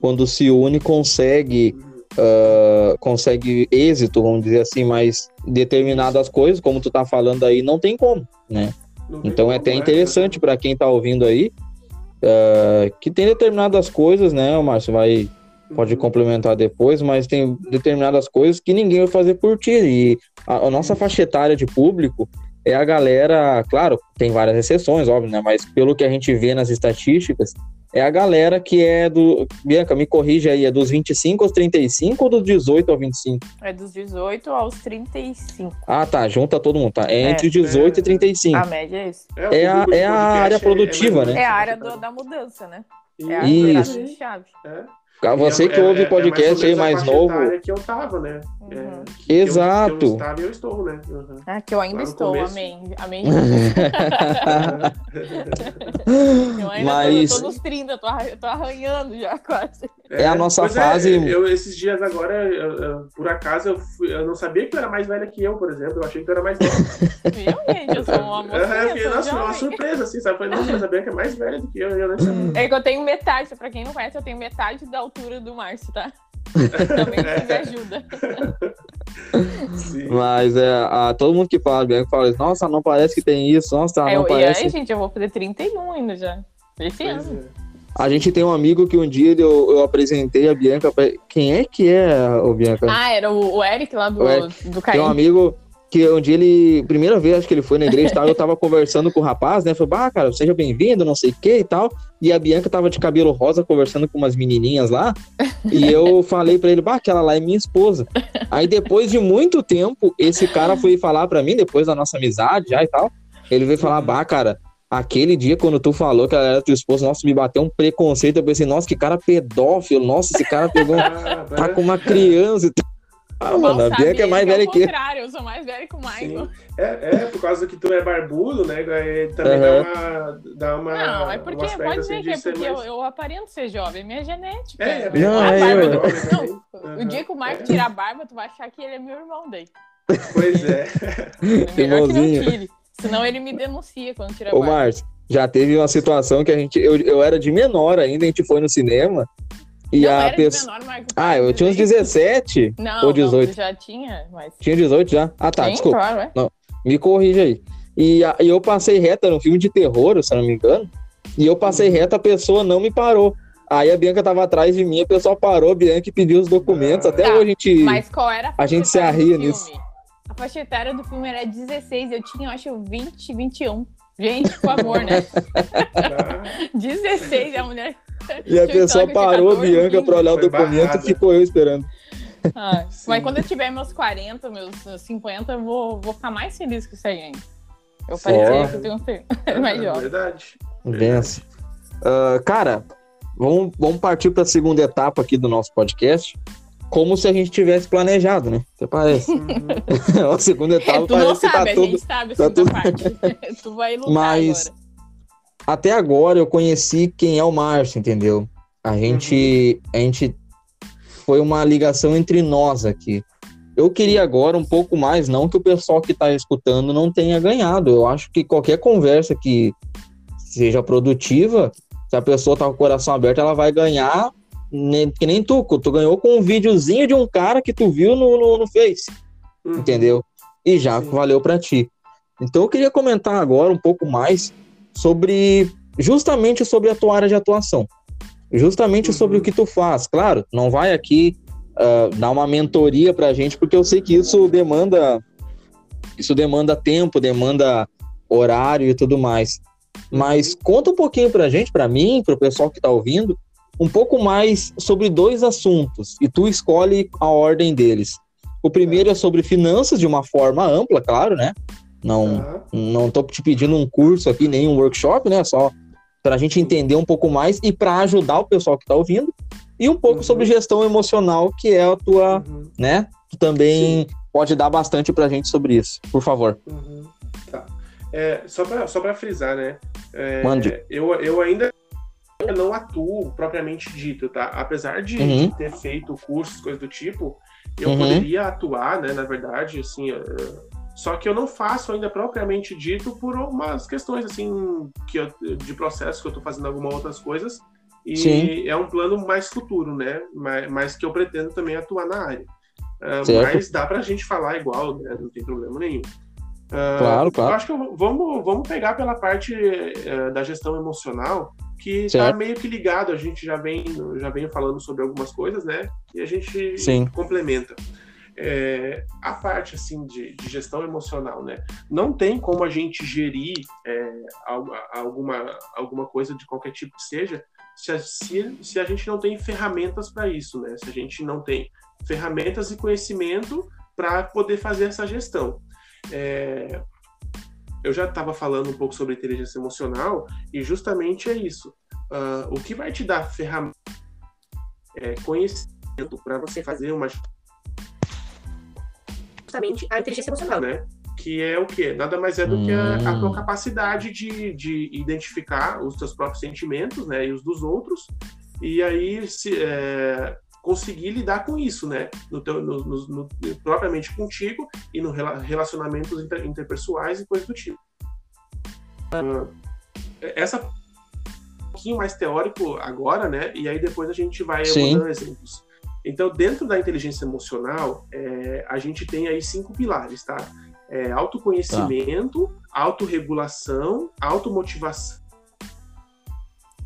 quando se une, consegue uhum. Ah, consegue êxito, vamos dizer assim, mas determinadas coisas, como tu tá falando aí, não tem como, né? Não Então é até né? interessante para quem tá ouvindo aí, ah, que tem determinadas coisas, né, o Márcio vai pode Uhum. complementar depois, mas tem determinadas coisas que ninguém vai fazer por ti. E a, a nossa faixa etária de público é a galera, claro, tem várias exceções, óbvio, né? Mas pelo que a gente vê nas estatísticas, é a galera que é do. Bianca, me corrige aí, é dos 25 aos 35 ou dos 18 aos 25? é dos 18 aos 35. Ah, tá, junta todo mundo, tá? É, É. entre 18 e 35. A média é isso. o É a- é a área produtiva, mais ou né? É a área do- da mudança, né? É a. Isso. chave. É. Ah, Você E que é- ouve é- é podcast ou aí mais novo. que eu tava, né? Uhum. É, que eu- Exato. Que eu, estava e eu estou, né? Uhum. Ah, que eu ainda estou, começo. amém. Amém. Eu ainda Mas- tô, eu tô nos 30, tô, tô arranhando já quase. É a nossa pois fase- eu, esses dias agora, eu- eu- por acaso, eu, fui- eu não sabia que tu era mais velha que eu, por exemplo. Eu achei que tu era mais nova. Viu, gente? Eu sou uma eu mocinha, fiquei, sou nossa, foi uma surpresa, assim, sabe? Falei, nossa, mas a Bianca é mais velha do que eu, eu nem sabia. É que eu tenho metade, pra quem não conhece, eu tenho metade da altura do Márcio, tá? Também de ajuda. Sim. Mas é, a, todo mundo que fala, Bianca fala, nossa, não parece que tem isso, nossa, É, não eu- e parece. aí, gente, eu vou fazer 31 ainda já. Esse Pois ano. é. A gente tem um amigo que um dia eu, eu apresentei a Bianca pra... Quem é que é, o Bianca? Ah, era o, o Eric lá do, O Eric. do Tem um Caim. amigo que um dia ele, primeira vez acho que ele foi na igreja e tal, eu tava conversando com o rapaz, né? Falei, bah, cara, seja bem-vindo, não sei o que e tal. E a Bianca tava de cabelo rosa conversando com umas menininhas lá. E eu falei pra ele, bah, aquela lá é minha esposa. Aí depois de muito tempo, esse cara foi falar pra mim, depois da nossa amizade já e tal, ele veio falar, bah, cara, aquele dia quando tu falou que ela era tua esposa, nossa, me bateu um preconceito. Eu pensei, nossa, que cara pedófilo, nossa, esse cara pegou, tá com uma criança e tal. Ah, mano, a Bianca é mais que é velha o que eu. contrário, eu sou mais velha que o Michael. Sim. É, é, por causa que tu é barbudo, né? Também Aham. dá uma. Dá uma Não, é porque, pode assim, dizer de que é porque eu, mais- eu aparento ser jovem, minha genética. É, é bem Não, a é barba eu- Aham. Não, o dia que o Michael tirar a barba, tu vai achar que ele é meu irmão daí. Pois é. É melhor que não Irmãozinho. Senão ele me denuncia quando tirar a Ô. Márcio, já teve uma situação que a gente. Eu, eu era de menor ainda, a gente foi no cinema. E não a era de pessoa. menor, Michael. Ah, eu tinha uns 17 Não, ou 18. não, já tinha, mas... Tinha 18 já? Ah, tá, Sim, desculpa. claro, é. Me corrija aí. E, a- e eu passei reta no filme de terror, se eu não me engano. E eu passei reto, a pessoa não me parou. Aí a Bianca tava atrás de mim, a pessoa parou, a Bianca pediu os documentos. Até Tá, hoje a gente. Mas qual era a A gente se arria filme? A faixa etária do filme era 16, eu tinha, eu acho, 20, 21. Gente, por favor, né? Tá? 16 é a mulher. E a pessoa parou a 14, Bianca 15. pra olhar o documento e ficou eu esperando. Ah, mas quando eu tiver meus 40, meus 50, eu vou, vou ficar mais feliz que isso aí, hein? Eu parecia que eu tenho um filho. mais É jovem. verdade. Ah, cara, vamos, vamos partir para a segunda etapa aqui do nosso podcast. Como se a gente tivesse planejado, né? Até parece. Uhum. a segunda etapa tu não que sabe, tá a tudo. gente sabe a tá segunda tudo- parte. tu vai lutar Mas- agora. Até agora eu conheci quem é o Márcio, entendeu? A gente, a gente foi uma ligação entre nós aqui. Eu queria agora um pouco mais, não que o pessoal que está escutando não tenha ganhado. Eu acho que qualquer conversa que seja produtiva, se a pessoa tá com o coração aberto, ela vai ganhar nem- que nem tu. Tu ganhou com um videozinho de um cara que tu viu no, no, no Face, Uhum. entendeu? E já Sim. valeu para ti. Então eu queria comentar agora um pouco mais sobre justamente sobre a tua área de atuação. Justamente Uhum. sobre o que tu faz. Claro, não vai aqui ah, dar uma mentoria pra gente, porque eu sei que isso demanda isso demanda tempo, demanda horário e tudo mais. Mas conta um pouquinho pra gente, pra mim, pro pessoal que tá ouvindo, um pouco mais sobre dois assuntos e tu escolhe a ordem deles. O primeiro é sobre finanças de uma forma ampla, claro, né? Não, Tá. não tô te pedindo um curso aqui, nem um workshop, né? Só para a gente entender um pouco mais e para ajudar o pessoal que está ouvindo. E um pouco Uhum. sobre gestão emocional, que é a tua, Uhum. né? Tu também pode dar bastante pra gente sobre isso, por favor. Uhum. Tá. É, só para só pra frisar, né? É, Mande. Eu, eu ainda não atuo propriamente dito, tá? Apesar de, Uhum. de ter feito cursos, coisas do tipo, eu Uhum. poderia atuar, né? Na verdade, assim, é, só que eu não faço ainda propriamente dito por umas questões, assim, que eu- de processo que eu tô fazendo algumas outras coisas. E Sim. é um plano mais futuro, né? Mas, mas que eu pretendo também atuar na área. Certo. mas dá pra gente falar igual, né? Não tem problema nenhum. Ah, Claro, Eu claro. acho que eu- vamos, vamos pegar pela parte eh, da gestão emocional, que está Certo. meio que ligado, a gente já vem, já vem falando sobre algumas coisas, né? E a gente Sim. complementa. É, a parte assim de, de gestão emocional, né? Não tem como a gente gerir é, al- alguma, alguma coisa de qualquer tipo que seja se a, se, se a gente não tem ferramentas para isso, né? Se a gente não tem ferramentas e conhecimento para poder fazer essa gestão. É, eu já estava falando um pouco sobre inteligência emocional e justamente é isso. Ah, o que vai te dar ferramenta, é, conhecimento para você fazer uma justamente a inteligência emocional, né? Que é o quê? Nada mais é do que a, a Hum. tua capacidade de, de identificar os teus próprios sentimentos, né? E os dos outros. E aí se, é, conseguir lidar com isso, né? No teu, no, no- no- propriamente contigo e no rela- relacionamentos inter- interpessoais e coisas do tipo. Ah, essa um pouquinho mais teórico agora, né? E aí depois a gente vai Sim. dando exemplos. Então, dentro da inteligência emocional, é, a gente tem aí cinco pilares, tá? É, autoconhecimento, autorregulação, automotivação,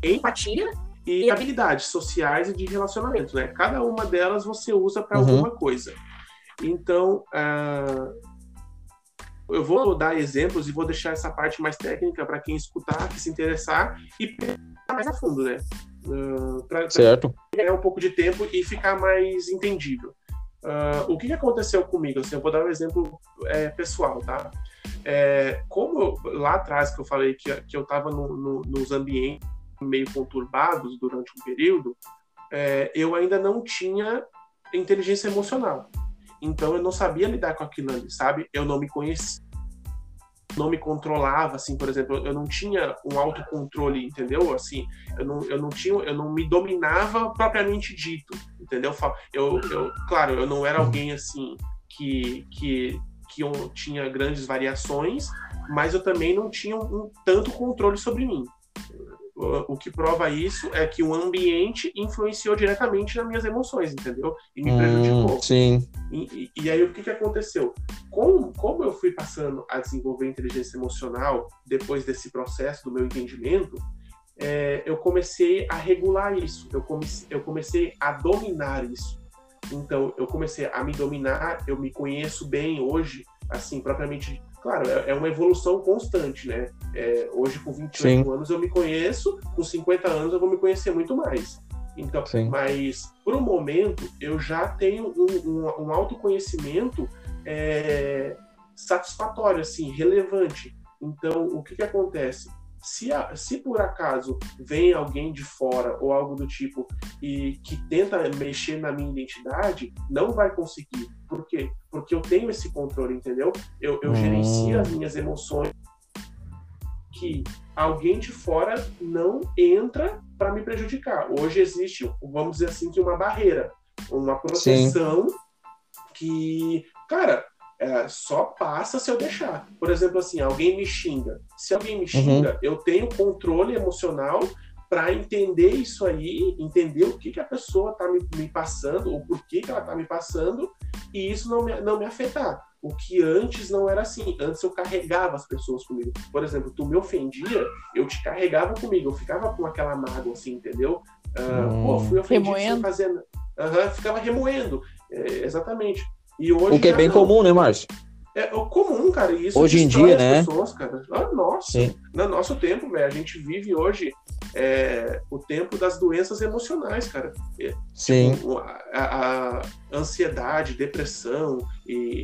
empatia e habilidades sociais e de relacionamento, né? Cada uma delas você usa para Uhum. alguma coisa. Então, ah, eu vou dar exemplos e vou deixar essa parte mais técnica para quem escutar, que se interessar e pensar mais a fundo, né? Uh, para Certo? ganhar um pouco de tempo e ficar mais entendível. Ah, o que aconteceu comigo? Assim, eu vou dar um exemplo é, pessoal, tá? É, como lá atrás que eu falei que, que eu estava no, no, nos ambientes meio conturbados durante um período, é, eu ainda não tinha inteligência emocional. Então eu não sabia lidar com aquilo ali, sabe? Eu não me conhecia, não me controlava, assim, por exemplo, eu não tinha um autocontrole, entendeu? Assim, eu não, eu não tinha, eu não me dominava propriamente dito, entendeu? Eu, eu, claro, eu não era alguém assim que que que eu tinha grandes variações, mas eu também não tinha um, tanto controle sobre mim. O, o que prova isso é que o ambiente influenciou diretamente nas minhas emoções, entendeu? E me prejudicou. Hum, sim. E, e- e aí o que, que aconteceu? Como, como eu fui passando a desenvolver inteligência emocional depois desse processo do meu entendimento, é, eu comecei a regular isso, eu comecei, eu comecei a dominar isso. Então, eu comecei a me dominar, eu me conheço bem hoje, assim, propriamente. Claro, é, é uma evolução constante, né? É, hoje, com 28 Sim. anos, eu me conheço, com 50 anos, eu vou me conhecer muito mais. Então, Sim. mas, por um momento, eu já tenho um, um, um autoconhecimento é, satisfatório, assim, relevante. Então, o que, que acontece? Se, a, se por acaso vem alguém de fora ou algo do tipo e que tenta mexer na minha identidade, não vai conseguir. Por quê? Porque eu tenho esse controle, entendeu? Eu, eu hum. gerencio as minhas emoções que alguém de fora não entra para me prejudicar. Hoje existe, vamos dizer assim, que uma barreira, uma proteção Sim. que, cara, é, só passa se eu deixar. Por exemplo, assim, alguém me xinga. Se alguém me xinga, uhum. eu tenho controle emocional para entender isso aí, entender o que, que a pessoa está me, me, passando, o porquê que ela está me passando, e isso não me, não me afetar. O que antes não era assim. Antes eu carregava as pessoas comigo. Por exemplo, tu me ofendia, eu te carregava comigo. Eu ficava com aquela mágoa, assim, entendeu? Uh, hum. Pô, fui ofendido sem fazer. Uhum, ficava remoendo. É, exatamente. E hoje o que é bem não. comum, né, Márcio? É, é comum, cara. isso hoje em dia, né? Pessoas, cara. Ah, nossa, Sim. no nosso tempo, velho, a gente vive hoje é, o tempo das doenças emocionais, cara. É, Sim. Tipo, a, a, ansiedade, depressão e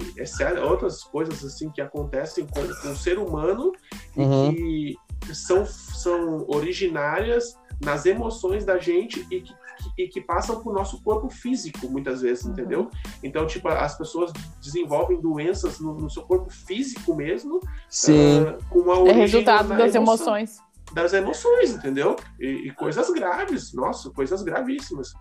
outras coisas assim que acontecem com, com o ser humano uhum. e que são, são originárias nas emoções da gente e que e que passam por nosso corpo físico, muitas vezes, uhum. entendeu? Então, tipo, as pessoas desenvolvem doenças no, no seu corpo físico mesmo. Sim. Uh, com uma é resultado das emoção, emoções. Das emoções, entendeu? E, e, coisas graves, nossa, coisas gravíssimas.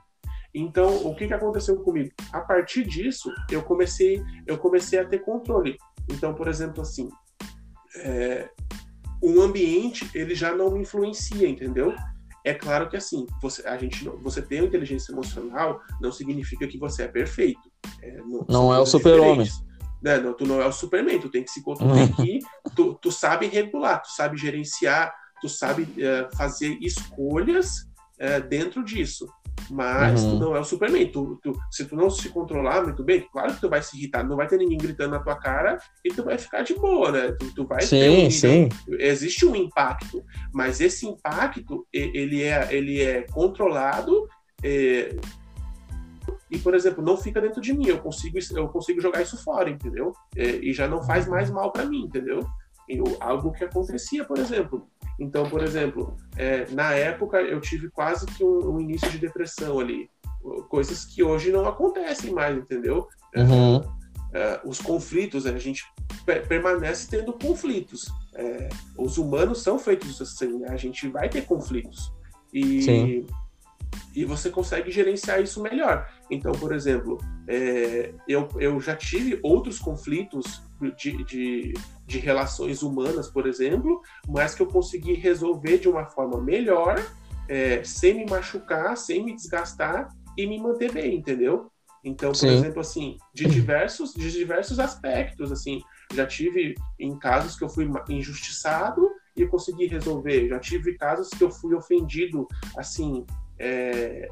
Então, o que, que aconteceu comigo? A partir disso, eu comecei, eu comecei a ter controle. Então, por exemplo, assim, é, um ambiente ele já não me influencia, entendeu? É claro que assim, você, a gente, você ter inteligência emocional não significa que você é perfeito. É, não, não é o super-homem. Né? Não, tu não é o Superman, tu tem que se controlar aqui, tu, tu sabe regular, tu sabe gerenciar, tu sabe uh, fazer escolhas uh, dentro disso. Mas uhum. tu não é o Superman. Tu, tu, se tu não se controlar muito bem, claro que tu vai se irritar. Não vai ter ninguém gritando na tua cara e tu vai ficar de boa, né? Tu, tu vai sim, ter um, sim. Existe um impacto, mas esse impacto ele é, ele é controlado. É, e, por exemplo, não fica dentro de mim. Eu consigo, eu consigo jogar isso fora, entendeu? É, e já não faz mais mal para mim, entendeu? Eu, algo que acontecia, por exemplo, então, por exemplo, é, na época eu tive quase que um, um, início de depressão ali, coisas que hoje não acontecem mais, entendeu? É, uhum. É, os conflitos, a gente permanece tendo conflitos. É, os humanos são feitos assim, né? a gente vai ter conflitos. E, Sim. E você consegue gerenciar isso melhor. Então, por exemplo, é, eu, eu já tive outros conflitos de, de de relações humanas, por exemplo, mas que eu consegui resolver de uma forma melhor, é, sem me machucar, sem me desgastar e me manter bem, entendeu? Então, por Sim. exemplo, assim, de diversos, de diversos aspectos, assim, já tive em casos que eu fui injustiçado e consegui resolver. Já tive casos que eu fui ofendido, assim, é,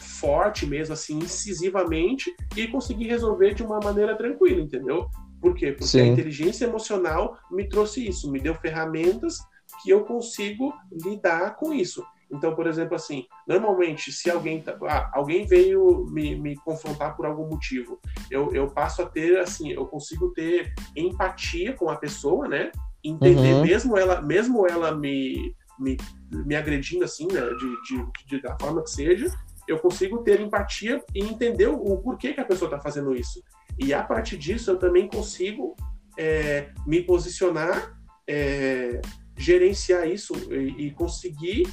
forte mesmo, assim, incisivamente e consegui resolver de uma maneira tranquila, entendeu? Por quê? Porque Sim. a inteligência emocional me trouxe isso, me deu ferramentas que eu consigo lidar com isso. Então, por exemplo, assim, normalmente, se alguém, tá, ah, alguém veio me, me confrontar por algum motivo, eu, eu passo a ter, assim, eu consigo ter empatia com a pessoa, né? Entender, uhum. mesmo ela, mesmo ela me, me, me agredindo, assim, né? De, de, de, da forma que seja, eu consigo ter empatia e entender o, porquê que a pessoa está fazendo isso. E a partir disso eu também consigo é, me posicionar, é, gerenciar isso e, e conseguir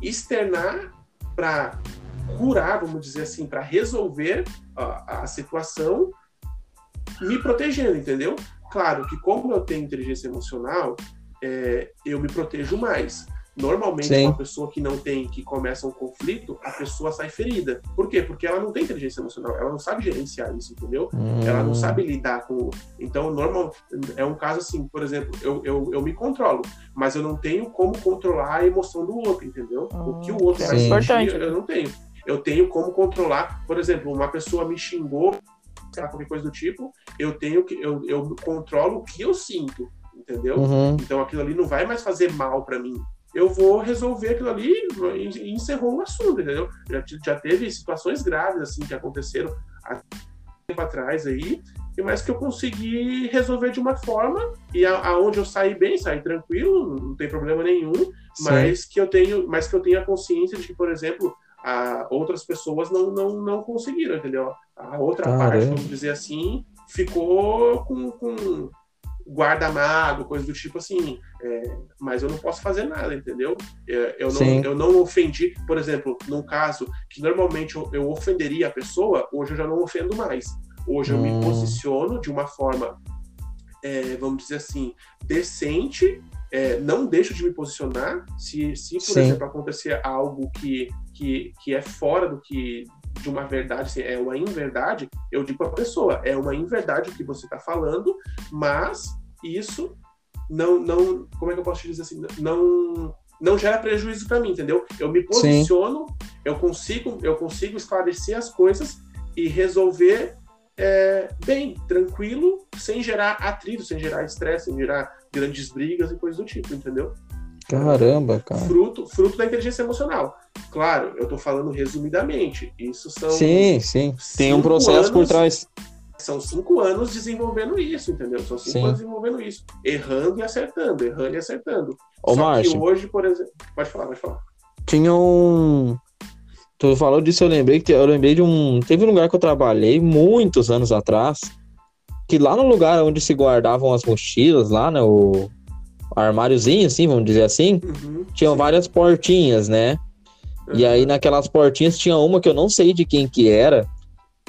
externar para curar, vamos dizer assim, para resolver a, a, situação, me protegendo, entendeu? Claro que como eu tenho inteligência emocional, é, eu me protejo mais. Normalmente, Sim. uma pessoa que não tem, que começa um conflito, a pessoa sai ferida. Por quê? Porque ela não tem inteligência emocional, ela não sabe gerenciar isso, entendeu? Ela não Hum, sabe lidar com. Então, normal é um caso assim, por exemplo, eu, eu, eu me controlo, mas eu não tenho como controlar a emoção do outro, entendeu? o que o outro Hum, vai sim. sentir, Importante. eu não tenho. Eu tenho como controlar, por exemplo, uma pessoa me xingou, sei lá, qualquer coisa do tipo, eu tenho que. Eu, eu controlo o que eu sinto, entendeu? Uhum. Então aquilo ali não vai mais fazer mal para mim. Eu vou resolver aquilo ali e encerrou o assunto, entendeu? Já, já teve situações graves assim que aconteceram há tempo atrás aí, mas que eu consegui resolver de uma forma e aonde eu saí bem, saí tranquilo, não tem problema nenhum, Sim. mas que eu tenho, mas que eu tenho a consciência de que, por exemplo, a, outras pessoas não, não, não conseguiram, entendeu? A outra Caramba. parte, vamos dizer assim, ficou com, com guarda-mago, coisa do tipo assim. é, mas eu não posso fazer nada, entendeu? É, eu, Sim. não, eu não ofendi, por exemplo, num caso que normalmente eu, eu ofenderia a pessoa, hoje eu já não ofendo mais. Hoje eu Hum. me posiciono de uma forma, é, vamos dizer assim, decente. é, não deixo de me posicionar se, se por Sim. exemplo, acontecer algo que, que, que é fora do que de uma verdade, assim, é uma inverdade, eu digo para a pessoa, é uma inverdade o que você está falando, mas isso não, não, como é que eu posso te dizer assim, não, não gera prejuízo para mim, entendeu? Eu me posiciono, eu consigo, eu consigo esclarecer as coisas e resolver é, bem, tranquilo, sem gerar atrito, sem gerar estresse, sem gerar grandes brigas e coisas do tipo, entendeu? Caramba, cara. Fruto, fruto da inteligência emocional. Claro, eu tô falando resumidamente. Isso são Sim, sim. Tem um processo por trás. São cinco anos desenvolvendo isso, entendeu? São cinco Sim. anos desenvolvendo isso. Errando e acertando, errando e acertando. Ô, Só que Márcio, hoje, por exemplo. Pode falar, pode falar. tinha um. Tu falou disso, eu lembrei que eu lembrei de um. Teve um lugar que eu trabalhei muitos anos atrás. Que lá no lugar onde se guardavam as mochilas, lá, né? O armáriozinho, assim, vamos dizer assim, Uhum, tinham sim. várias portinhas, né? E aí naquelas portinhas tinha uma que eu não sei de quem que era.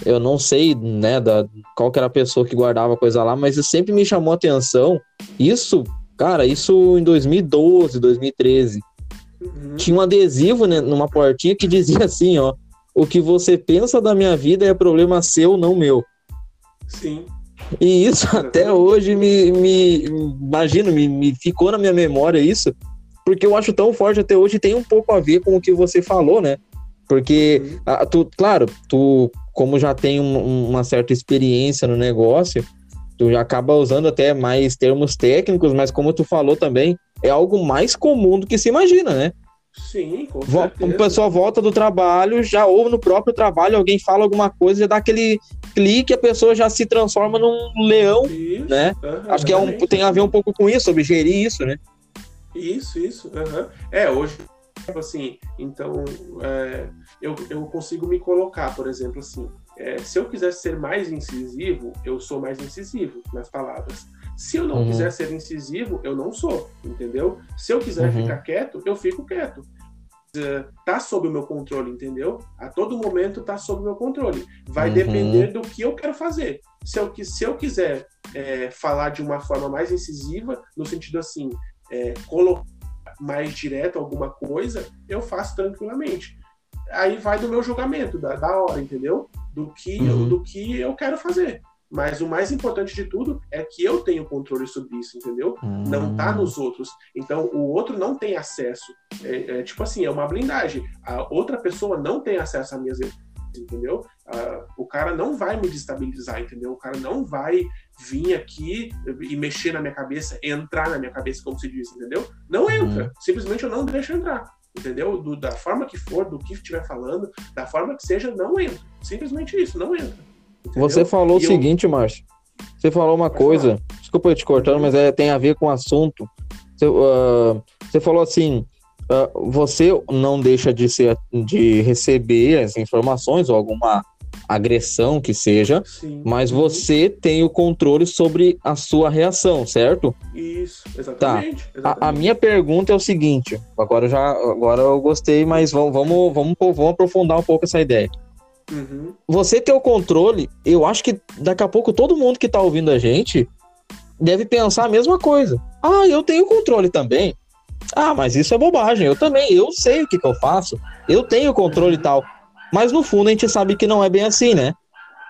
Eu não sei, né, da, qual que era a pessoa que guardava a coisa lá, mas sempre me chamou a atenção. Isso, cara, isso em 2012, 2013. Uhum, Tinha um adesivo né, numa portinha que dizia assim, ó. O que você pensa da minha vida é problema seu, não meu. Sim. E isso até Exatamente. hoje me, me imagino, me, me ficou na minha memória isso, porque eu acho tão forte até hoje tem um pouco a ver com o que você falou, né? Porque, Uhum, ah, tu, claro, tu, como já tem um- uma certa experiência no negócio, tu já acaba usando até mais termos técnicos, mas como tu falou também, é algo mais comum do que se imagina, né? Sim, com certeza. O pessoal volta do trabalho, já ou no próprio trabalho alguém fala alguma coisa, já dá aquele clique, a pessoa já se transforma num leão, Isso, né? aham, Acho que é um, tem a ver um pouco com isso, sobre gerir isso, né? Isso, isso. aham. É, hoje, tipo assim, então é, eu, eu consigo me colocar, por exemplo, assim, é, se eu quiser ser mais incisivo, eu sou mais incisivo nas palavras. Se eu não Uhum. quiser ser incisivo, eu não sou, entendeu? Se eu quiser Uhum. ficar quieto, eu fico quieto. É, Tá sob o meu controle, entendeu? A todo momento tá sob o meu controle. Vai Uhum. depender do que eu quero fazer. Se eu, se eu quiser é, falar de uma forma mais incisiva, no sentido assim, é, colocar mais direto alguma coisa, eu faço tranquilamente. Aí vai do meu julgamento, da, da hora, entendeu? Do que, eu, Uhum. do que eu quero fazer. Mas o mais importante de tudo é que eu tenho controle sobre isso, entendeu? Não tá nos outros. Então, o outro não tem acesso. É, é tipo assim, é uma blindagem. A outra pessoa não tem acesso às minhas entendeu? Ah, o cara não vai me destabilizar, entendeu? O cara não vai vir aqui e mexer na minha cabeça, entrar na minha cabeça, como se diz, entendeu? Não entra. Simplesmente eu não deixo entrar. Entendeu? Do- da forma que for, do que estiver falando, da forma que seja, não entra. Simplesmente isso, não entra. Entendeu? Você falou o E eu- seguinte, Márcio. Você falou uma Pode coisa, desculpa eu te cortando, mas é, tem a ver com o assunto. Você, ah, você falou assim: ah, você não deixa de, ser, de receber as informações ou alguma agressão que seja, Sim. mas Uhum. você tem o controle sobre a sua reação, certo? Isso, exatamente. A, a exatamente. minha pergunta é o seguinte: agora eu já agora eu gostei, mas vamos, vamos, vamos, vamos aprofundar um pouco essa ideia. Uhum. Você ter o controle, eu acho que daqui a pouco todo mundo que tá ouvindo a gente deve pensar a mesma coisa. Ah, eu tenho controle também. Ah, mas isso é bobagem. Eu também, eu sei o que, que eu faço. Eu tenho controle e tal. Mas no fundo a gente sabe que não é bem assim, né?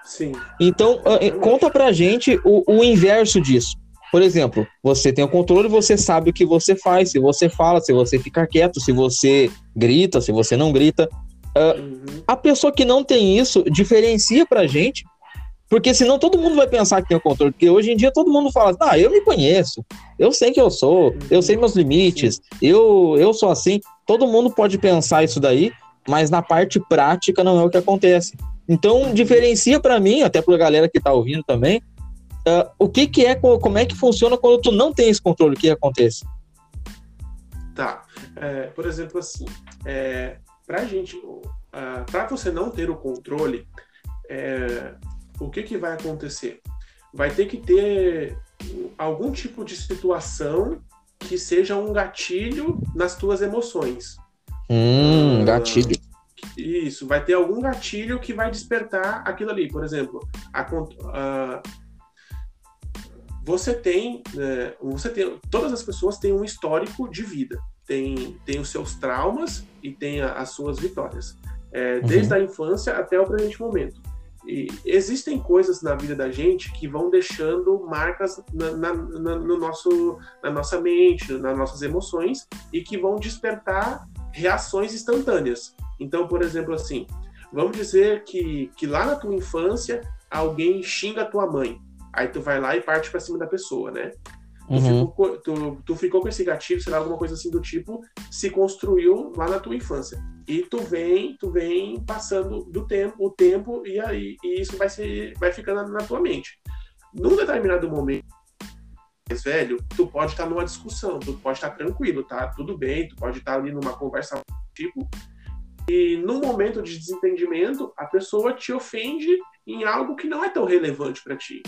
Sim. Então, uh, conta pra gente o, o inverso disso. Por exemplo, você tem o controle, você sabe o que você faz, se você fala, se você fica quieto, se você grita, se você não grita. Uh, uhum. A pessoa que não tem isso diferencia pra gente, porque senão todo mundo vai pensar que tem o controle. Porque hoje em dia todo mundo fala, ah, eu me conheço, eu sei que eu sou, uhum. eu sei meus limites, eu, eu sou assim. Todo mundo pode pensar isso daí, mas na parte prática não é o que acontece. Então, diferencia para mim, até para a galera que está ouvindo também, uh, o que, que é, como é que funciona quando tu não tem esse controle, o que acontece? Tá. É, por exemplo, assim, é, para gente, uh, para você não ter o controle, é, o que, que vai acontecer? Vai ter que ter algum tipo de situação que seja um gatilho nas tuas emoções. Hum, gatilho. Isso, vai ter algum gatilho que vai despertar aquilo ali. Por exemplo, a, a você tem, né, você tem, todas as pessoas têm um histórico de vida, tem, tem os seus traumas e tem a, as suas vitórias, é, uhum. desde a infância até o presente momento. E existem coisas na vida da gente que vão deixando marcas na, na, na, no nosso, na nossa mente, nas nossas emoções e que vão despertar reações instantâneas. Então, por exemplo, assim, vamos dizer que, que lá na tua infância alguém xinga a tua mãe. Aí tu vai lá e parte para cima da pessoa, né? Tu, uhum. ficou, tu, tu, ficou com esse gatilho, sei lá, alguma coisa assim do tipo, se construiu lá na tua infância. E tu vem, tu vem passando do tempo, o tempo, e aí e isso vai, ser, vai ficando na tua mente. Num determinado momento, mais velho, tu pode estar numa discussão, tu pode estar tranquilo, tá? Tudo bem, tu pode estar ali numa conversa tipo, e no momento de desentendimento, a pessoa te ofende em algo que não é tão relevante para ti.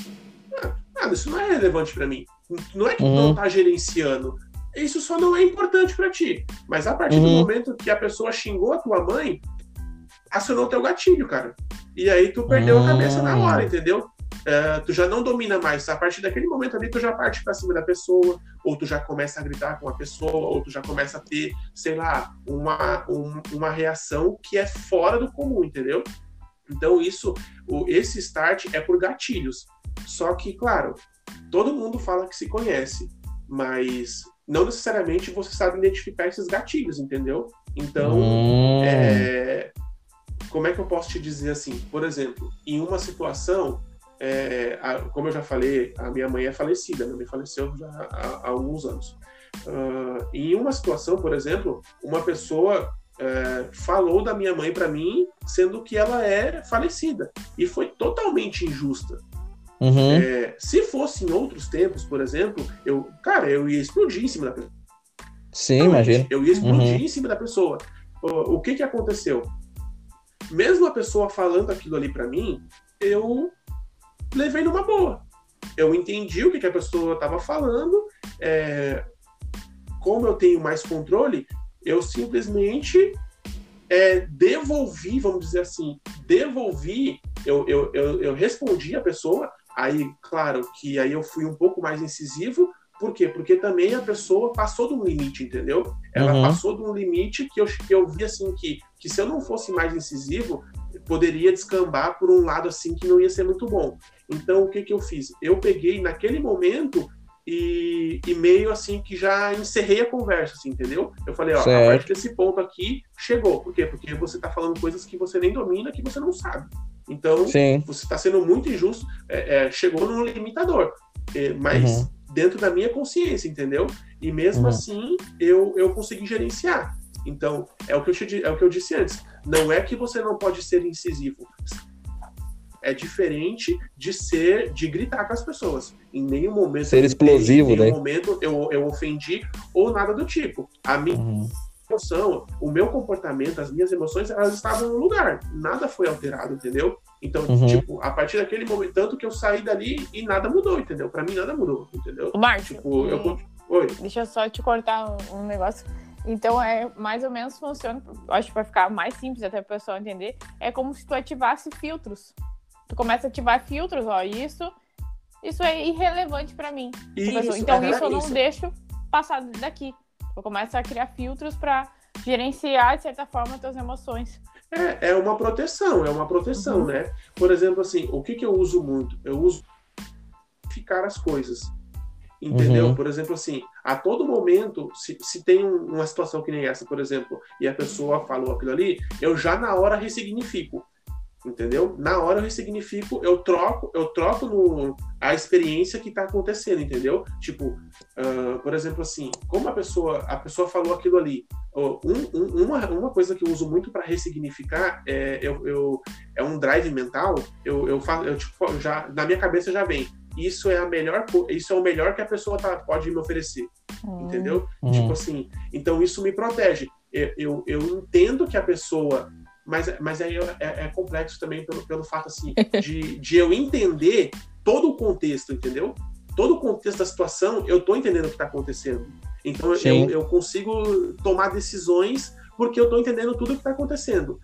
Ah, isso não é relevante para mim. Não é que uhum. tu não tá gerenciando. Isso só não é importante para ti. Mas a partir uhum. do momento que a pessoa xingou a tua mãe, acionou teu gatilho, cara. E aí tu perdeu uhum. a cabeça na hora, hum. entendeu? Uh, tu já não domina mais. A partir daquele momento ali, tu já parte para cima da pessoa, ou tu já começa a gritar com a pessoa, ou tu já começa a ter, sei lá, uma, um, uma reação que é fora do comum, entendeu? Então, isso, o, esse start é por gatilhos. Só que, claro, todo mundo fala que se conhece, mas não necessariamente você sabe identificar esses gatilhos, entendeu? Então, hum. é, como é que eu posso te dizer assim? Por exemplo, em uma situação é, a, como eu já falei, a minha mãe é falecida, minha mãe faleceu já há, há alguns anos. Uh, em uma situação, por exemplo, uma pessoa é, falou da minha mãe para mim, sendo que ela é falecida, e foi totalmente injusta. Uhum. É, se fosse em outros tempos, por exemplo, eu, cara, eu ia explodir em cima da pessoa. Sim, imagina. Eu ia explodir uhum. em cima da pessoa. O, o que que aconteceu? Mesmo a pessoa falando aquilo ali para mim, eu levei numa boa. Eu entendi o que, que a pessoa estava falando, é, como eu tenho mais controle, eu simplesmente é, devolvi, vamos dizer assim, devolvi, eu, eu, eu, eu respondi a pessoa, aí, claro, que aí eu fui um pouco mais incisivo, por quê? Porque também a pessoa passou de um limite, entendeu? Ela uhum. passou de um limite que eu, que eu vi assim que, que se eu não fosse mais incisivo, poderia descambar por um lado assim que não ia ser muito bom. Então o que que eu fiz? Eu peguei naquele momento e, e meio assim que já encerrei a conversa, assim, entendeu? Eu falei, ó, certo. a partir desse ponto aqui chegou. Por quê? Porque você está falando coisas que você nem domina, que você não sabe. Então, Sim. você está sendo muito injusto. É, é, chegou no limitador. É, mas uhum. dentro da minha consciência, entendeu? E mesmo uhum. assim, eu, eu consegui gerenciar. Então, é o, que eu te, é o que eu disse antes. Não é que você não pode ser incisivo. É diferente de ser, de gritar com as pessoas. Em nenhum momento. Ser explosivo, em nenhum né? momento eu, eu ofendi ou nada do tipo. A minha uhum. emoção, o meu comportamento, as minhas emoções, elas estavam no lugar. Nada foi alterado, entendeu? Então, uhum. tipo, a partir daquele momento, tanto que eu saí dali e nada mudou, entendeu? Pra mim nada mudou, entendeu? Márcio, tipo, eu... Oi. Deixa eu só te cortar um negócio. Então, é mais ou menos funciona, acho que vai ficar mais simples até o pessoal entender, é como se tu ativasse filtros. Tu começa a ativar filtros, ó, isso, isso é irrelevante para mim. Isso, então, isso eu não isso. deixo passar daqui. começa a criar filtros para gerenciar, de certa forma, as tuas emoções. É, é uma proteção, é uma proteção, uhum. né? Por exemplo, assim, o que, que eu uso muito? Eu uso ficar as coisas. Entendeu? Uhum. Por exemplo, assim, a todo momento, se, se tem uma situação que nem essa, por exemplo, e a pessoa falou aquilo ali, eu já na hora ressignifico entendeu? Na hora eu ressignifico, eu troco, eu troco no, a experiência que está acontecendo, entendeu? Tipo, uh, por exemplo, assim, como a pessoa, a pessoa falou aquilo ali, um, um, uma, uma coisa que eu uso muito para ressignificar é, eu, eu, é um drive mental, eu, eu faço, eu, tipo, já, na minha cabeça já vem, isso é a melhor, isso é o melhor que a pessoa tá, pode me oferecer, hum. entendeu? Hum. Tipo assim, então isso me protege. Eu, eu, eu entendo que a pessoa mas, mas aí é, é, complexo também pelo, pelo fato assim de, de eu entender todo o contexto, entendeu? Todo o contexto da situação, eu tô entendendo o que está acontecendo. Então eu, eu, consigo tomar decisões porque eu tô entendendo tudo o que está acontecendo.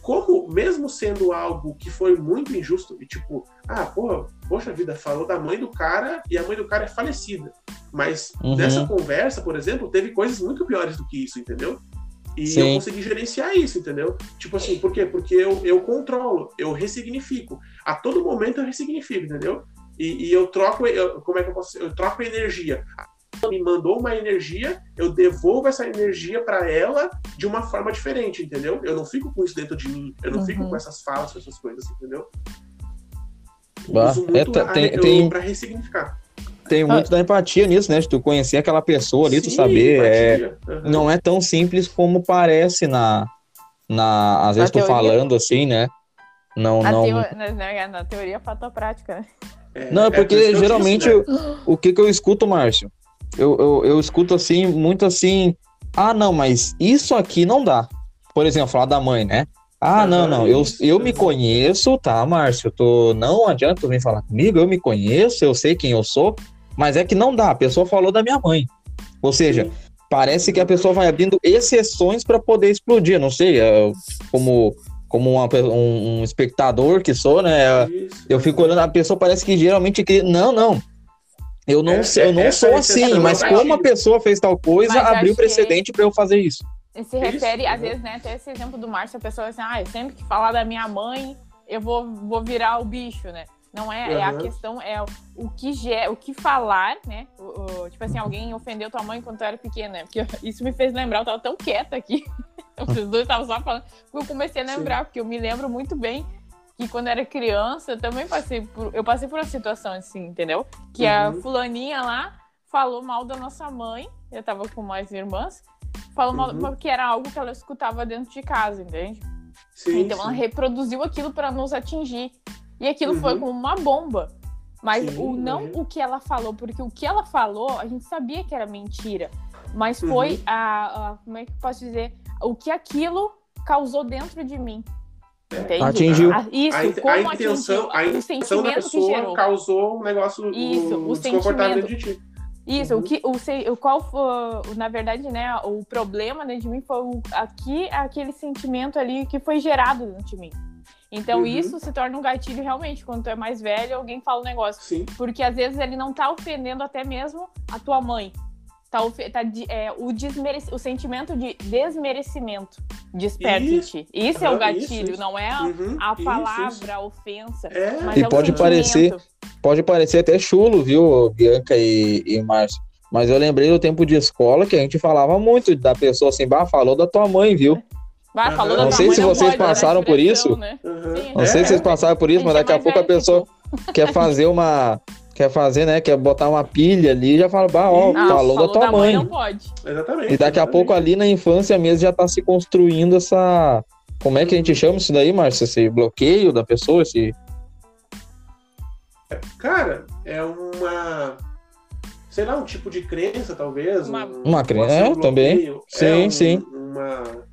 Como, mesmo sendo algo que foi muito injusto, e tipo, ah, porra, poxa vida, falou da mãe do cara e a mãe do cara é falecida. Mas uhum. nessa conversa, por exemplo, teve coisas muito piores do que isso, entendeu? E Sim. eu consegui gerenciar isso, entendeu? Tipo assim, por quê? Porque eu, eu controlo, eu ressignifico. A todo momento eu ressignifico, entendeu? E, e eu troco, eu, como é que eu posso Eu troco energia. Ela me mandou uma energia, eu devolvo essa energia para ela de uma forma diferente, entendeu? Eu não fico com isso dentro de mim, eu não uhum. fico com essas falas, com essas coisas, entendeu? Bah, uso muito é, tem, tem... para ressignificar tem ah. muito ah. da empatia nisso, né? De tu conhecer aquela pessoa ali, Sim, tu saber. É, uhum. Não é tão simples como parece na. na às vezes tu falando assim, né? Não, a não... Teo... Na, na teoria fotoprática, né? É, não, é, é porque é geralmente disse, né? o, o que, que eu escuto, Márcio? Eu, eu, eu escuto assim, muito assim. Ah, não, mas isso aqui não dá. Por exemplo, falar da mãe, né? Ah, não, não, eu, eu me conheço, tá, Márcio? Tô, não adianta tu vir falar comigo, eu me conheço, eu sei quem eu sou, mas é que não dá, a pessoa falou da minha mãe. Ou seja, Sim. parece que a pessoa vai abrindo exceções para poder explodir. Não sei, é, como, como uma, um, um, espectador que sou, né? Isso. Eu fico olhando, a pessoa parece que geralmente. Não, não. Eu não, é, eu não sou assim, mas como a pessoa fez tal coisa, abriu precedente para eu fazer isso. Se refere, isso, às vezes, né? Até esse exemplo do Márcio, a pessoa assim, ah, sempre que falar da minha mãe, eu vou, vou virar o bicho, né? Não é, uhum. é a questão, é o que, o que falar, né? O, o, tipo assim, alguém ofendeu tua mãe quando tu era pequena? Porque isso me fez lembrar, eu tava tão quieta aqui. Os dois estavam só falando. Eu comecei a lembrar, Sim. porque eu me lembro muito bem que quando era criança, eu também passei por. Eu passei por uma situação assim, entendeu? Que uhum. a fulaninha lá falou mal da nossa mãe. Eu tava com mais irmãs. Falou uhum. mal, porque era algo que ela escutava dentro de casa, entende? Sim, então sim. ela reproduziu aquilo para nos atingir. E aquilo uhum. foi como uma bomba. Mas Sim, o não uhum. o que ela falou, porque o que ela falou, a gente sabia que era mentira. Mas foi uhum. a, a, Como é que eu posso dizer? O que aquilo causou dentro de mim. É. Entende? Atingiu. A, isso, a, como a intenção, atingiu, a intenção da pessoa causou um negócio isso, o, o desconfortável dentro de ti. Isso, uhum. o que, o, o qual foi, na verdade, né, o problema dentro de mim foi o, aqui, aquele sentimento ali que foi gerado dentro de mim. Então uhum. isso se torna um gatilho realmente quando tu é mais velho, alguém fala um negócio. Sim. Porque às vezes ele não tá ofendendo até mesmo a tua mãe. Tá, tá é, o, desmerec... o sentimento de desmerecimento desperta em ti. Isso é o gatilho, isso, não é uhum, a palavra, isso, a ofensa. É. e é pode parecer, pode parecer até chulo, viu, Bianca e, e Márcio? Mas eu lembrei do tempo de escola que a gente falava muito da pessoa assim, bah, falou da tua mãe, viu? Vai, falou não sei se vocês pode, passaram né? por isso. Né? Uhum. Não sei se vocês passaram por isso, mas daqui a pouco a pessoa quer fazer uma. Quer fazer, né? Quer botar uma pilha ali já fala, bah, ó, falou, falou da tua da mãe. Não pode. Exatamente. E daqui a pouco ali na infância mesmo já tá se construindo essa. Como é que a gente chama isso daí, Márcio? Esse bloqueio da pessoa? Esse... Cara, é uma. Sei lá, um tipo de crença, talvez. Uma, uma crença, é, também. Sim, é um, sim. Uma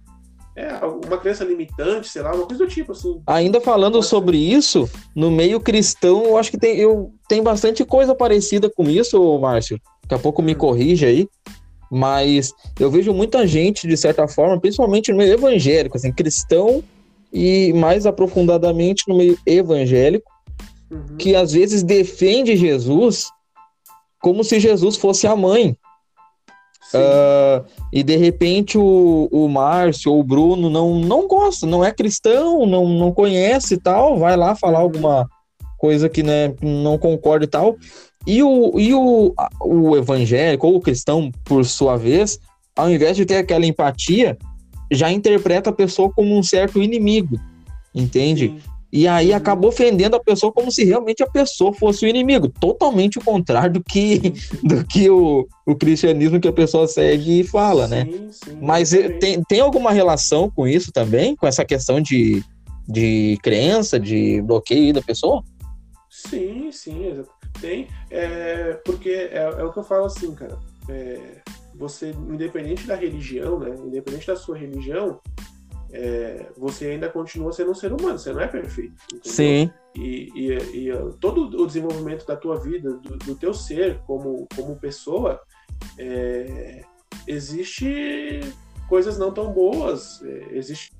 é, uma crença limitante, sei lá, uma coisa do tipo, assim. Ainda falando sobre isso, no meio cristão, eu acho que tem, eu, tem bastante coisa parecida com isso, Márcio. Daqui a pouco me hum. corrija aí. Mas eu vejo muita gente, de certa forma, principalmente no meio evangélico, assim, cristão e mais aprofundadamente no meio evangélico, uhum. que às vezes defende Jesus como se Jesus fosse a mãe. Uh, e de repente o, o Márcio ou o Bruno não, não gosta, não é cristão, não, não conhece e tal, vai lá falar alguma coisa que né, não concorda e tal. E o, e o, o evangélico ou o cristão, por sua vez, ao invés de ter aquela empatia, já interpreta a pessoa como um certo inimigo, entende? Sim. E aí uhum. acaba ofendendo a pessoa como se realmente a pessoa fosse o inimigo. Totalmente o contrário do que, do que o, o cristianismo que a pessoa segue e fala, né? sim, né? Sim, Mas tem, tem alguma relação com isso também? Com essa questão de, de crença, de bloqueio da pessoa? Sim, sim, tem. É, porque é, é, o que eu falo assim, cara. É, você, independente da religião, né? Independente da sua religião, é, você ainda continua sendo um ser humano, você não é perfeito. Entendeu? Sim. E, e, e, todo o desenvolvimento da tua vida, do, do teu ser como, como pessoa, é, existe coisas não tão boas, é, existe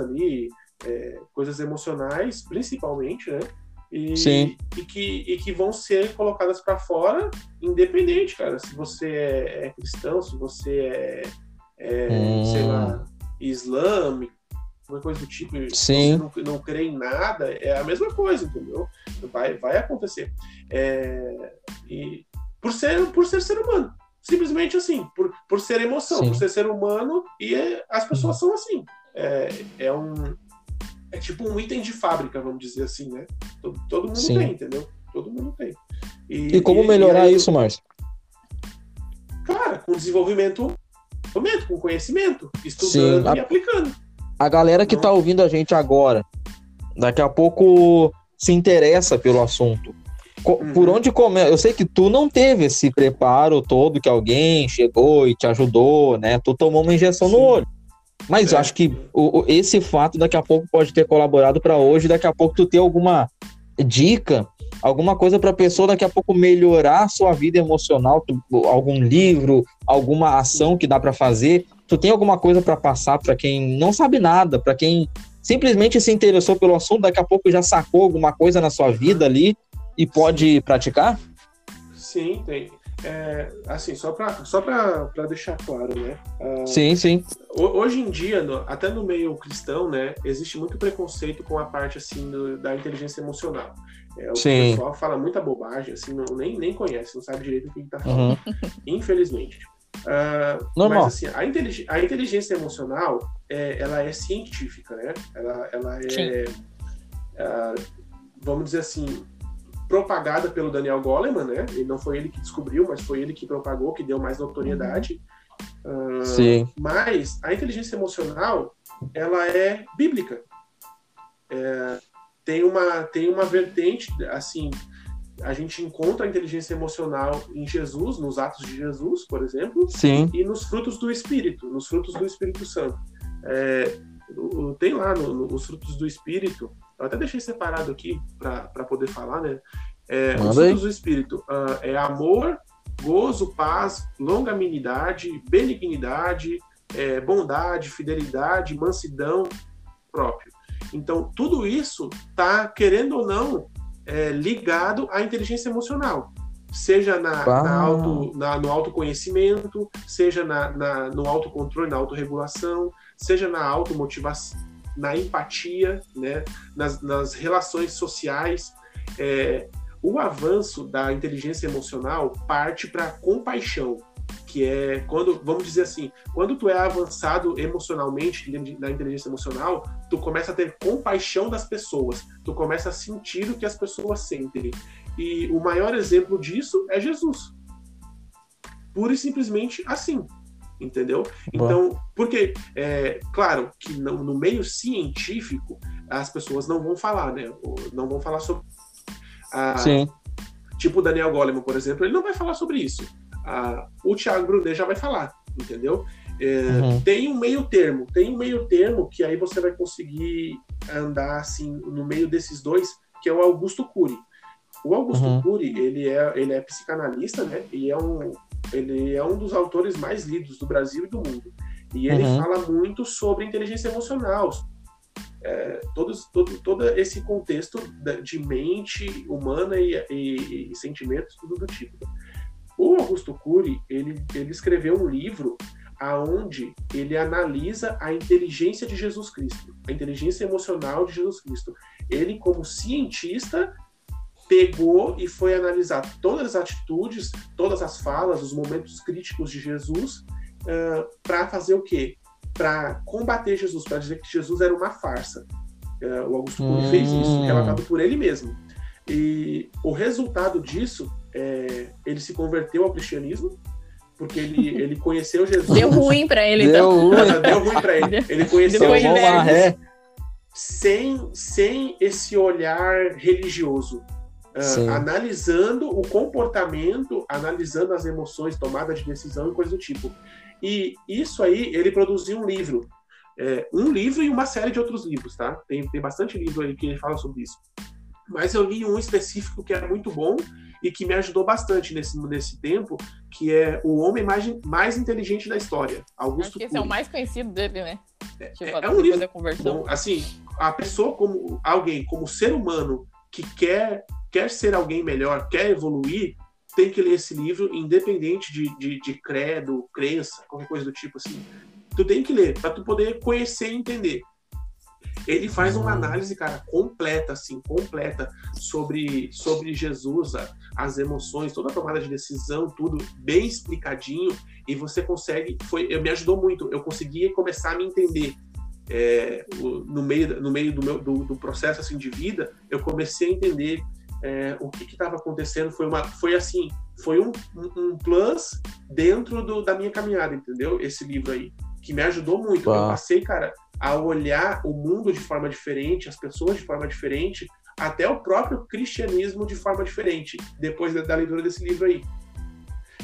ali, é, coisas emocionais, principalmente, né? E, Sim. e, que, e que vão ser colocadas para fora, independente, cara. Se você é, é cristão, se você é, é hum. sei lá, islâmico, alguma coisa do tipo, Sim. não, não crê em nada, é a mesma coisa, entendeu? Vai, vai acontecer. É, e por ser, por ser ser humano. Simplesmente assim, por, por ser emoção, Sim. por ser ser humano, e é, as pessoas uhum. são assim. É, é um. É tipo um item de fábrica, vamos dizer assim, né? Todo, todo mundo Sim. tem, entendeu? Todo mundo tem. E, e como melhorar e aí, isso, Márcio? Cara, com desenvolvimento com conhecimento, estudando Sim, a, e aplicando. A galera que está ouvindo a gente agora, daqui a pouco se interessa pelo assunto. Uhum. Por onde começa? Eu sei que tu não teve esse preparo todo que alguém chegou e te ajudou, né? Tu tomou uma injeção Sim. no olho. Mas é. acho que o, esse fato daqui a pouco pode ter colaborado para hoje, daqui a pouco tu ter alguma dica alguma coisa para a pessoa daqui a pouco melhorar a sua vida emocional, tu, algum livro, alguma ação que dá para fazer. Tu tem alguma coisa para passar para quem não sabe nada, para quem simplesmente se interessou pelo assunto, daqui a pouco já sacou alguma coisa na sua vida ali e pode praticar? Sim, tem. É, assim, só para só deixar claro, né? Uh, sim, sim. Hoje em dia, no, até no meio cristão, né, existe muito preconceito com a parte assim do, da inteligência emocional. É, o Sim. pessoal fala muita bobagem, assim, não, nem, nem conhece, não sabe direito o que está falando. Uhum. Infelizmente. Uh, Normal. Mas assim, a, intelig a inteligência emocional, é, ela é científica, né? Ela, ela é, uh, vamos dizer assim, propagada pelo Daniel Goleman, né? Ele não foi ele que descobriu, mas foi ele que propagou, que deu mais notoriedade. Uh, Sim. Mas a inteligência emocional, ela é bíblica. É, tem uma, tem uma vertente, assim, a gente encontra a inteligência emocional em Jesus, nos atos de Jesus, por exemplo, Sim. e nos frutos do Espírito, nos frutos do Espírito Santo. É, tem lá no, no, os frutos do Espírito, eu até deixei separado aqui para poder falar, né? É, os frutos do Espírito uh, é amor, gozo, paz, longanimidade, benignidade, é, bondade, fidelidade, mansidão próprio. Então, tudo isso está, querendo ou não, é, ligado à inteligência emocional. Seja na, na auto, na, no autoconhecimento, seja na, na, no autocontrole, na autorregulação, seja na automotivação, na empatia, né, nas, nas relações sociais. É, o avanço da inteligência emocional parte para compaixão, que é quando, vamos dizer assim, quando tu é avançado emocionalmente na inteligência emocional, tu começa a ter compaixão das pessoas, tu começa a sentir o que as pessoas sentem. E o maior exemplo disso é Jesus. Pura e simplesmente assim, entendeu? Então, porque, é, claro que no, no meio científico as pessoas não vão falar, né? Não vão falar sobre. Ah, Sim. Tipo o Daniel Goleman, por exemplo, ele não vai falar sobre isso a, o Thiago Brunet já vai falar, entendeu? É, uhum. Tem um meio termo, tem um meio termo que aí você vai conseguir andar assim no meio desses dois, que é o Augusto Cury. O Augusto uhum. Cury, ele é, ele é psicanalista, né? E é um, ele é um dos autores mais lidos do Brasil e do mundo. E ele uhum. fala muito sobre inteligência emocional, é, todos, todo, todo esse contexto de mente humana e, e, e sentimentos, tudo do tipo. O Augusto Cury, ele, ele escreveu um livro aonde ele analisa a inteligência de Jesus Cristo, a inteligência emocional de Jesus Cristo. Ele, como cientista, pegou e foi analisar todas as atitudes, todas as falas, os momentos críticos de Jesus, uh, para fazer o quê? Para combater Jesus, para dizer que Jesus era uma farsa. Uh, o Augusto Cury hum. fez isso, relatado por ele mesmo. E o resultado disso, é, ele se converteu ao cristianismo, porque ele, ele conheceu Jesus. Deu ruim para ele, Deu então. ruim. Deu ruim para ele. Ele conheceu Depois de Jesus sem, sem esse olhar religioso. Sim. analisando o comportamento, analisando as emoções, tomada de decisão e coisa do tipo. E isso aí, ele produziu um livro. É, um livro e uma série de outros livros, tá? Tem, tem bastante livro aí que ele fala sobre isso. Mas eu li um específico que é muito bom e que me ajudou bastante nesse, nesse tempo, que é O Homem Mais, mais Inteligente da História, Acho Augusto que esse é o Cury. mais conhecido dele, né? É, Tipo, é um livro. Bom, assim, a pessoa como alguém, como ser humano que quer, quer ser alguém melhor, quer evoluir, tem que ler esse livro, independente de, de, de credo, crença, qualquer coisa do tipo assim. Tu tem que ler para tu poder conhecer e entender. Ele faz uma análise, cara, completa, assim, completa sobre, sobre Jesus, as emoções, toda a tomada de decisão, tudo bem explicadinho, e você consegue, foi, me ajudou muito, eu consegui começar a me entender. É, no meio, no meio do, meu, do, do processo assim, de vida, eu comecei a entender é, o que estava acontecendo. Foi, uma, foi assim, foi um, um, um plus dentro do, da minha caminhada, entendeu? Esse livro aí, que me ajudou muito. Eu passei, cara, a olhar o mundo de forma diferente, as pessoas de forma diferente, até o próprio cristianismo de forma diferente, depois da, da leitura desse livro aí.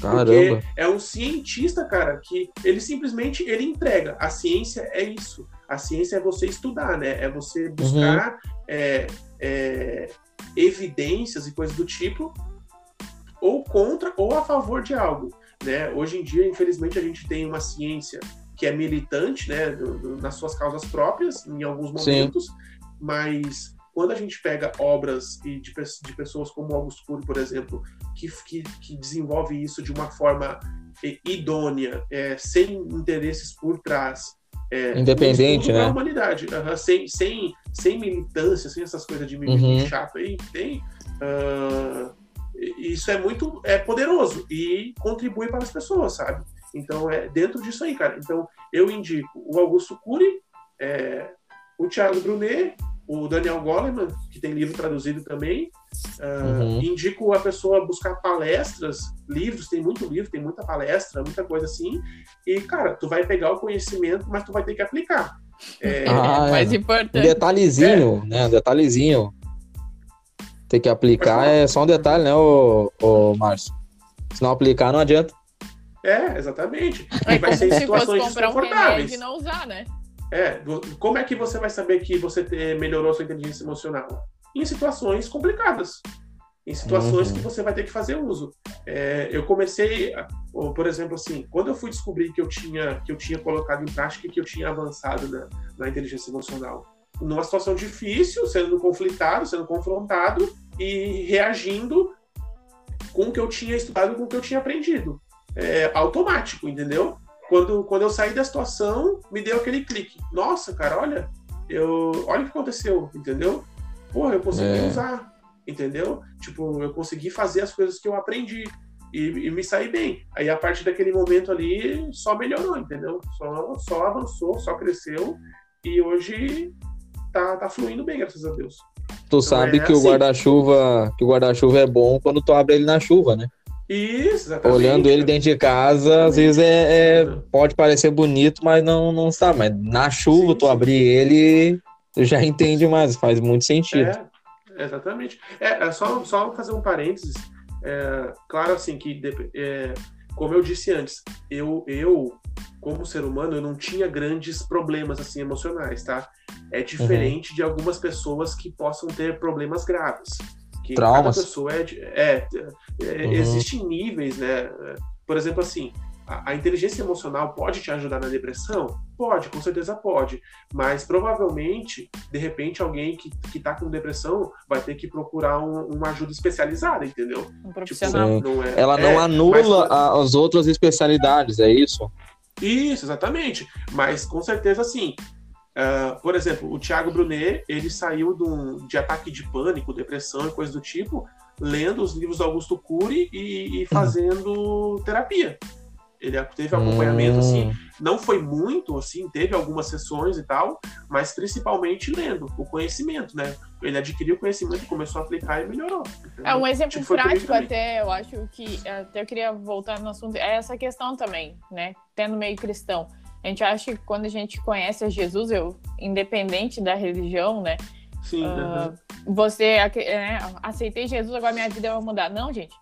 Caramba. Porque é um cientista, cara, que ele simplesmente ele entrega. A ciência é isso. A ciência é você estudar, né? É você buscar é, é, evidências e coisas do tipo, ou contra ou a favor de algo. Né? Hoje em dia, infelizmente, a gente tem uma ciência que é militante, né, do- do- nas suas causas próprias, em alguns Sim. momentos, mas quando a gente pega obras e de, de pessoas como Augusto Cury, por exemplo, que, que, que desenvolve isso de uma forma eh, idônea, eh, sem interesses por trás. eh, Independente, um né? humanidade, sem, sem, sem militância, sem essas coisas de mimimi Uhum. chato aí que tem. e- isso é muito é poderoso e contribui para as pessoas, sabe? Então é dentro disso aí, cara. Então eu indico o Augusto Cury, é, o Thiago Brunet, o Daniel Goleman, que tem livro traduzido também. Uhum. Indico a pessoa buscar palestras, livros, tem muito livro, tem muita palestra, muita coisa assim. E, cara, tu vai pegar o conhecimento, mas tu vai ter que aplicar. É, Ah, é mais Um importante. detalhezinho, né? Um detalhezinho. Tem que aplicar é só um detalhe, né, ô, ô Márcio? Se não aplicar, não adianta. É, exatamente. É E vai ser em situações comprar um desconfortáveis. remédio e não usar, né? É, como é que você vai saber que você melhorou sua inteligência emocional? Em situações complicadas. Em situações Uhum. que você vai ter que fazer uso. É, eu comecei, por exemplo, assim, quando eu fui descobrir que eu tinha, que eu tinha colocado em prática e que eu tinha avançado na, na inteligência emocional, numa situação difícil, sendo conflitado, sendo confrontado e reagindo com o que eu tinha estudado, com o que eu tinha aprendido. É automático, entendeu? Quando, quando eu saí da situação, me deu aquele clique. Nossa, cara, olha, eu, olha o que aconteceu, entendeu? Porra, eu consegui É. usar, entendeu? Tipo, eu consegui fazer as coisas que eu aprendi e, e me saí bem. Aí, a partir daquele momento ali, só melhorou, entendeu? Só, só avançou, só cresceu e hoje tá, tá fluindo bem, graças a Deus. Tu sabe é que o assim. guarda-chuva, que o guarda-chuva é bom quando tu abre ele na chuva, né? Isso, exatamente. Olhando ele dentro de casa, às vezes é, é- pode parecer bonito, mas não não está. Mas na chuva Sim, tu sim. abrir ele, tu já entende mais, faz muito sentido. É, exatamente. É, é só, só fazer um parênteses. É, claro, assim, que, é, como eu disse antes, eu, eu, como ser humano, eu não tinha grandes problemas, assim, emocionais, tá? É diferente de algumas pessoas que possam ter problemas graves. Que Traumas. cada pessoa é... é, é, Uhum. Existem níveis, né? Por exemplo, assim, a, a, inteligência emocional pode te ajudar na depressão? Pode, com certeza pode. Mas provavelmente, de repente, alguém que, que tá com depressão vai ter que procurar um, uma ajuda especializada, entendeu? Um tipo, profissional. Tipo, não é, Ela não é, anula mas, as outras especialidades, é isso? Isso, exatamente. Mas com certeza, sim. Uh, por exemplo, o Thiago Brunet, ele saiu de, um, de ataque de pânico, depressão e coisa do tipo, lendo os livros do Augusto Cury e, e fazendo terapia. Ele teve acompanhamento, assim, hum. assim, não foi muito, assim, teve algumas sessões e tal, mas principalmente lendo o conhecimento, né? Ele adquiriu o conhecimento, começou a aplicar e melhorou. Entendeu? É um exemplo tipo, prático até, eu acho que, até eu queria voltar no assunto, é essa questão também, né? No meio cristão. A gente acha que quando a gente conhece a Jesus, eu, independente da religião, né? Sim. Uh, você né, aceitei Jesus, agora minha vida vai mudar. Não, gente,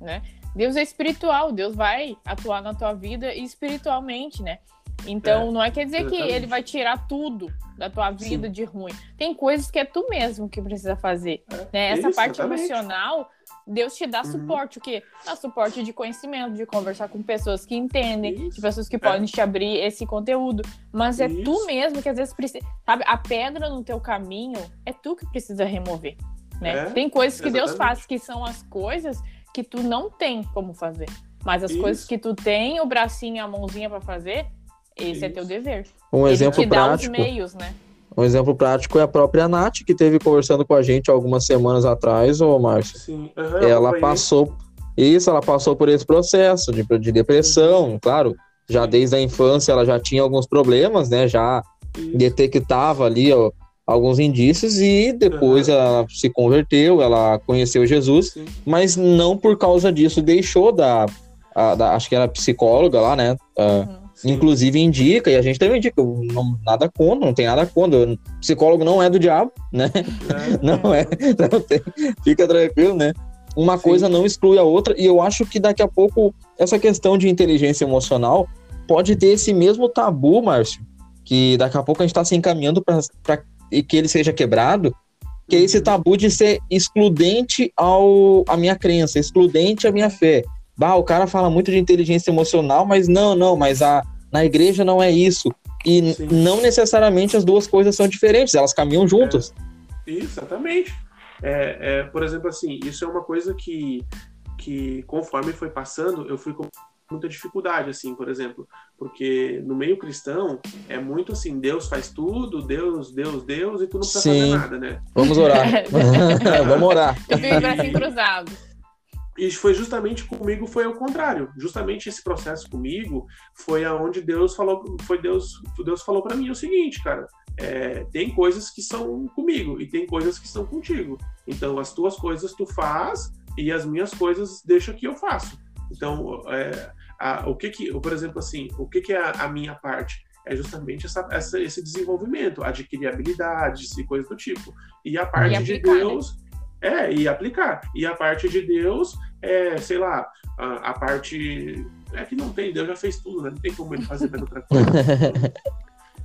né? Deus é espiritual, Deus vai atuar na tua vida espiritualmente, né? Então, é, não é quer dizer exatamente. que ele vai tirar tudo da tua vida Sim. de ruim. Tem coisas que é tu mesmo que precisa fazer. É, né? Essa parte exatamente. emocional, Deus te dá uhum. suporte. O quê? Dá suporte de conhecimento, de conversar com pessoas que entendem, isso. de pessoas que é. podem te abrir esse conteúdo. Mas é isso. tu mesmo que às vezes precisa. Sabe, a pedra no teu caminho é tu que precisa remover. Né? É, Tem coisas que exatamente. Deus faz que são as coisas que tu não tem como fazer. Mas as Isso. coisas que tu tem o bracinho e a mãozinha para fazer, esse Isso. é teu dever. Um Ele exemplo prático. Meios, né? Um exemplo prático é a própria Nath, que teve conversando com a gente algumas semanas atrás, ô Márcio. Sim. Uhum, ela passou. Isso, ela passou por esse processo de, de depressão, uhum. claro. Já desde a infância ela já tinha alguns problemas, né? Já Isso. detectava ali ó, alguns indícios e depois uhum. ela se converteu, ela conheceu Jesus, Sim. mas não por causa disso deixou da, a, da acho que era psicóloga lá, né? Uh, inclusive indica, e a gente também indica, não, nada contra, não tem nada contra. psicólogo não é do diabo, né? É. Não é. Não tem, fica tranquilo, né? Uma Sim. coisa não exclui a outra, e eu acho que daqui a pouco essa questão de inteligência emocional pode ter esse mesmo tabu, Márcio, que daqui a pouco a gente está se encaminhando para que ele seja quebrado, que é esse uhum. tabu de ser excludente ao a minha crença, excludente à minha fé. Bah, o cara fala muito de inteligência emocional, mas não, não, mas a, na igreja não é isso. E Sim. não necessariamente as duas coisas são diferentes, elas caminham juntas. É, exatamente. É, é, por exemplo, assim, isso é uma coisa que, que conforme foi passando, eu fui muita dificuldade, assim, por exemplo, porque no meio cristão é muito assim, Deus faz tudo, Deus, Deus, Deus, e tu não precisa Sim. fazer nada, né? Vamos orar. Vamos orar. Eu fico o bracinho cruzado. E foi justamente comigo, foi o contrário. Justamente esse processo comigo foi aonde Deus falou, foi Deus, Deus falou para mim o seguinte, cara, é, tem coisas que são comigo e tem coisas que são contigo. Então as tuas coisas tu faz e as minhas coisas deixa que eu faço. Então, é, a, o que que, por exemplo, assim, o que que é a, a minha parte? É justamente essa, essa, esse desenvolvimento, adquirir habilidades e coisas do tipo. E a parte e de né? Deus né? É e aplicar. E a parte de Deus é, sei lá, a, a, parte é que não tem, Deus já fez tudo, né? Não tem como ele fazer outra coisa.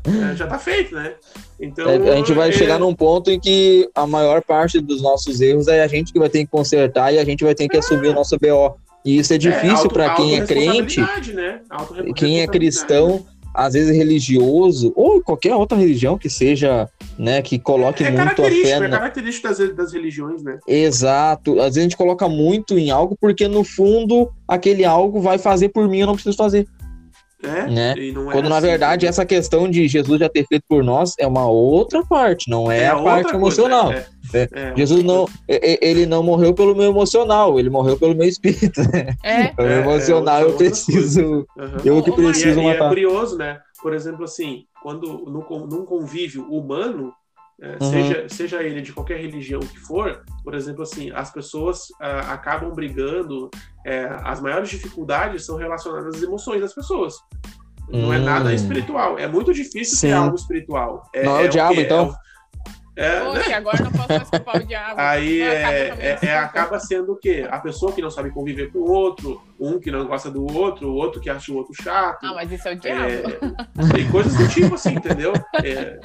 É, já tá feito, né? Então. É, a gente vai é... chegar num ponto em que a maior parte dos nossos erros é a gente que vai ter que consertar e a gente vai ter que assumir o nosso BO. E isso é, é difícil é, para quem é crente, né? quem é cristão, às vezes religioso, ou qualquer outra religião que seja, né, que coloque é, é muito a fé. É característico das, das religiões, né? Exato. Às vezes a gente coloca muito em algo porque, no fundo, aquele algo vai fazer por mim, eu não preciso fazer. É, né? É Quando na assim, verdade né? essa questão de Jesus já ter feito por nós é uma outra parte, não é, é a parte emocional. Coisa, é, é, Jesus não, ele não morreu pelo meu emocional, ele morreu pelo meu espírito. É. o emocional eu preciso, uhum. eu que preciso e, matar. E é curioso, né? Por exemplo, assim, quando no, num convívio humano é, uhum. seja, seja ele de qualquer religião que for, por exemplo, assim, as pessoas ah, acabam brigando, é, as maiores dificuldades são relacionadas às emoções das pessoas. Não é nada hum. espiritual. É muito difícil Sim. ter algo espiritual. É, não é, o é diabo, então. É, Poxa, né? agora não posso mais culpar o diabo. Aí é, é, acaba sendo o quê? A pessoa que não sabe conviver com o outro, um que não gosta do outro, o outro que acha o outro chato. Ah, mas isso é o diabo. tem coisas do tipo assim, entendeu? É,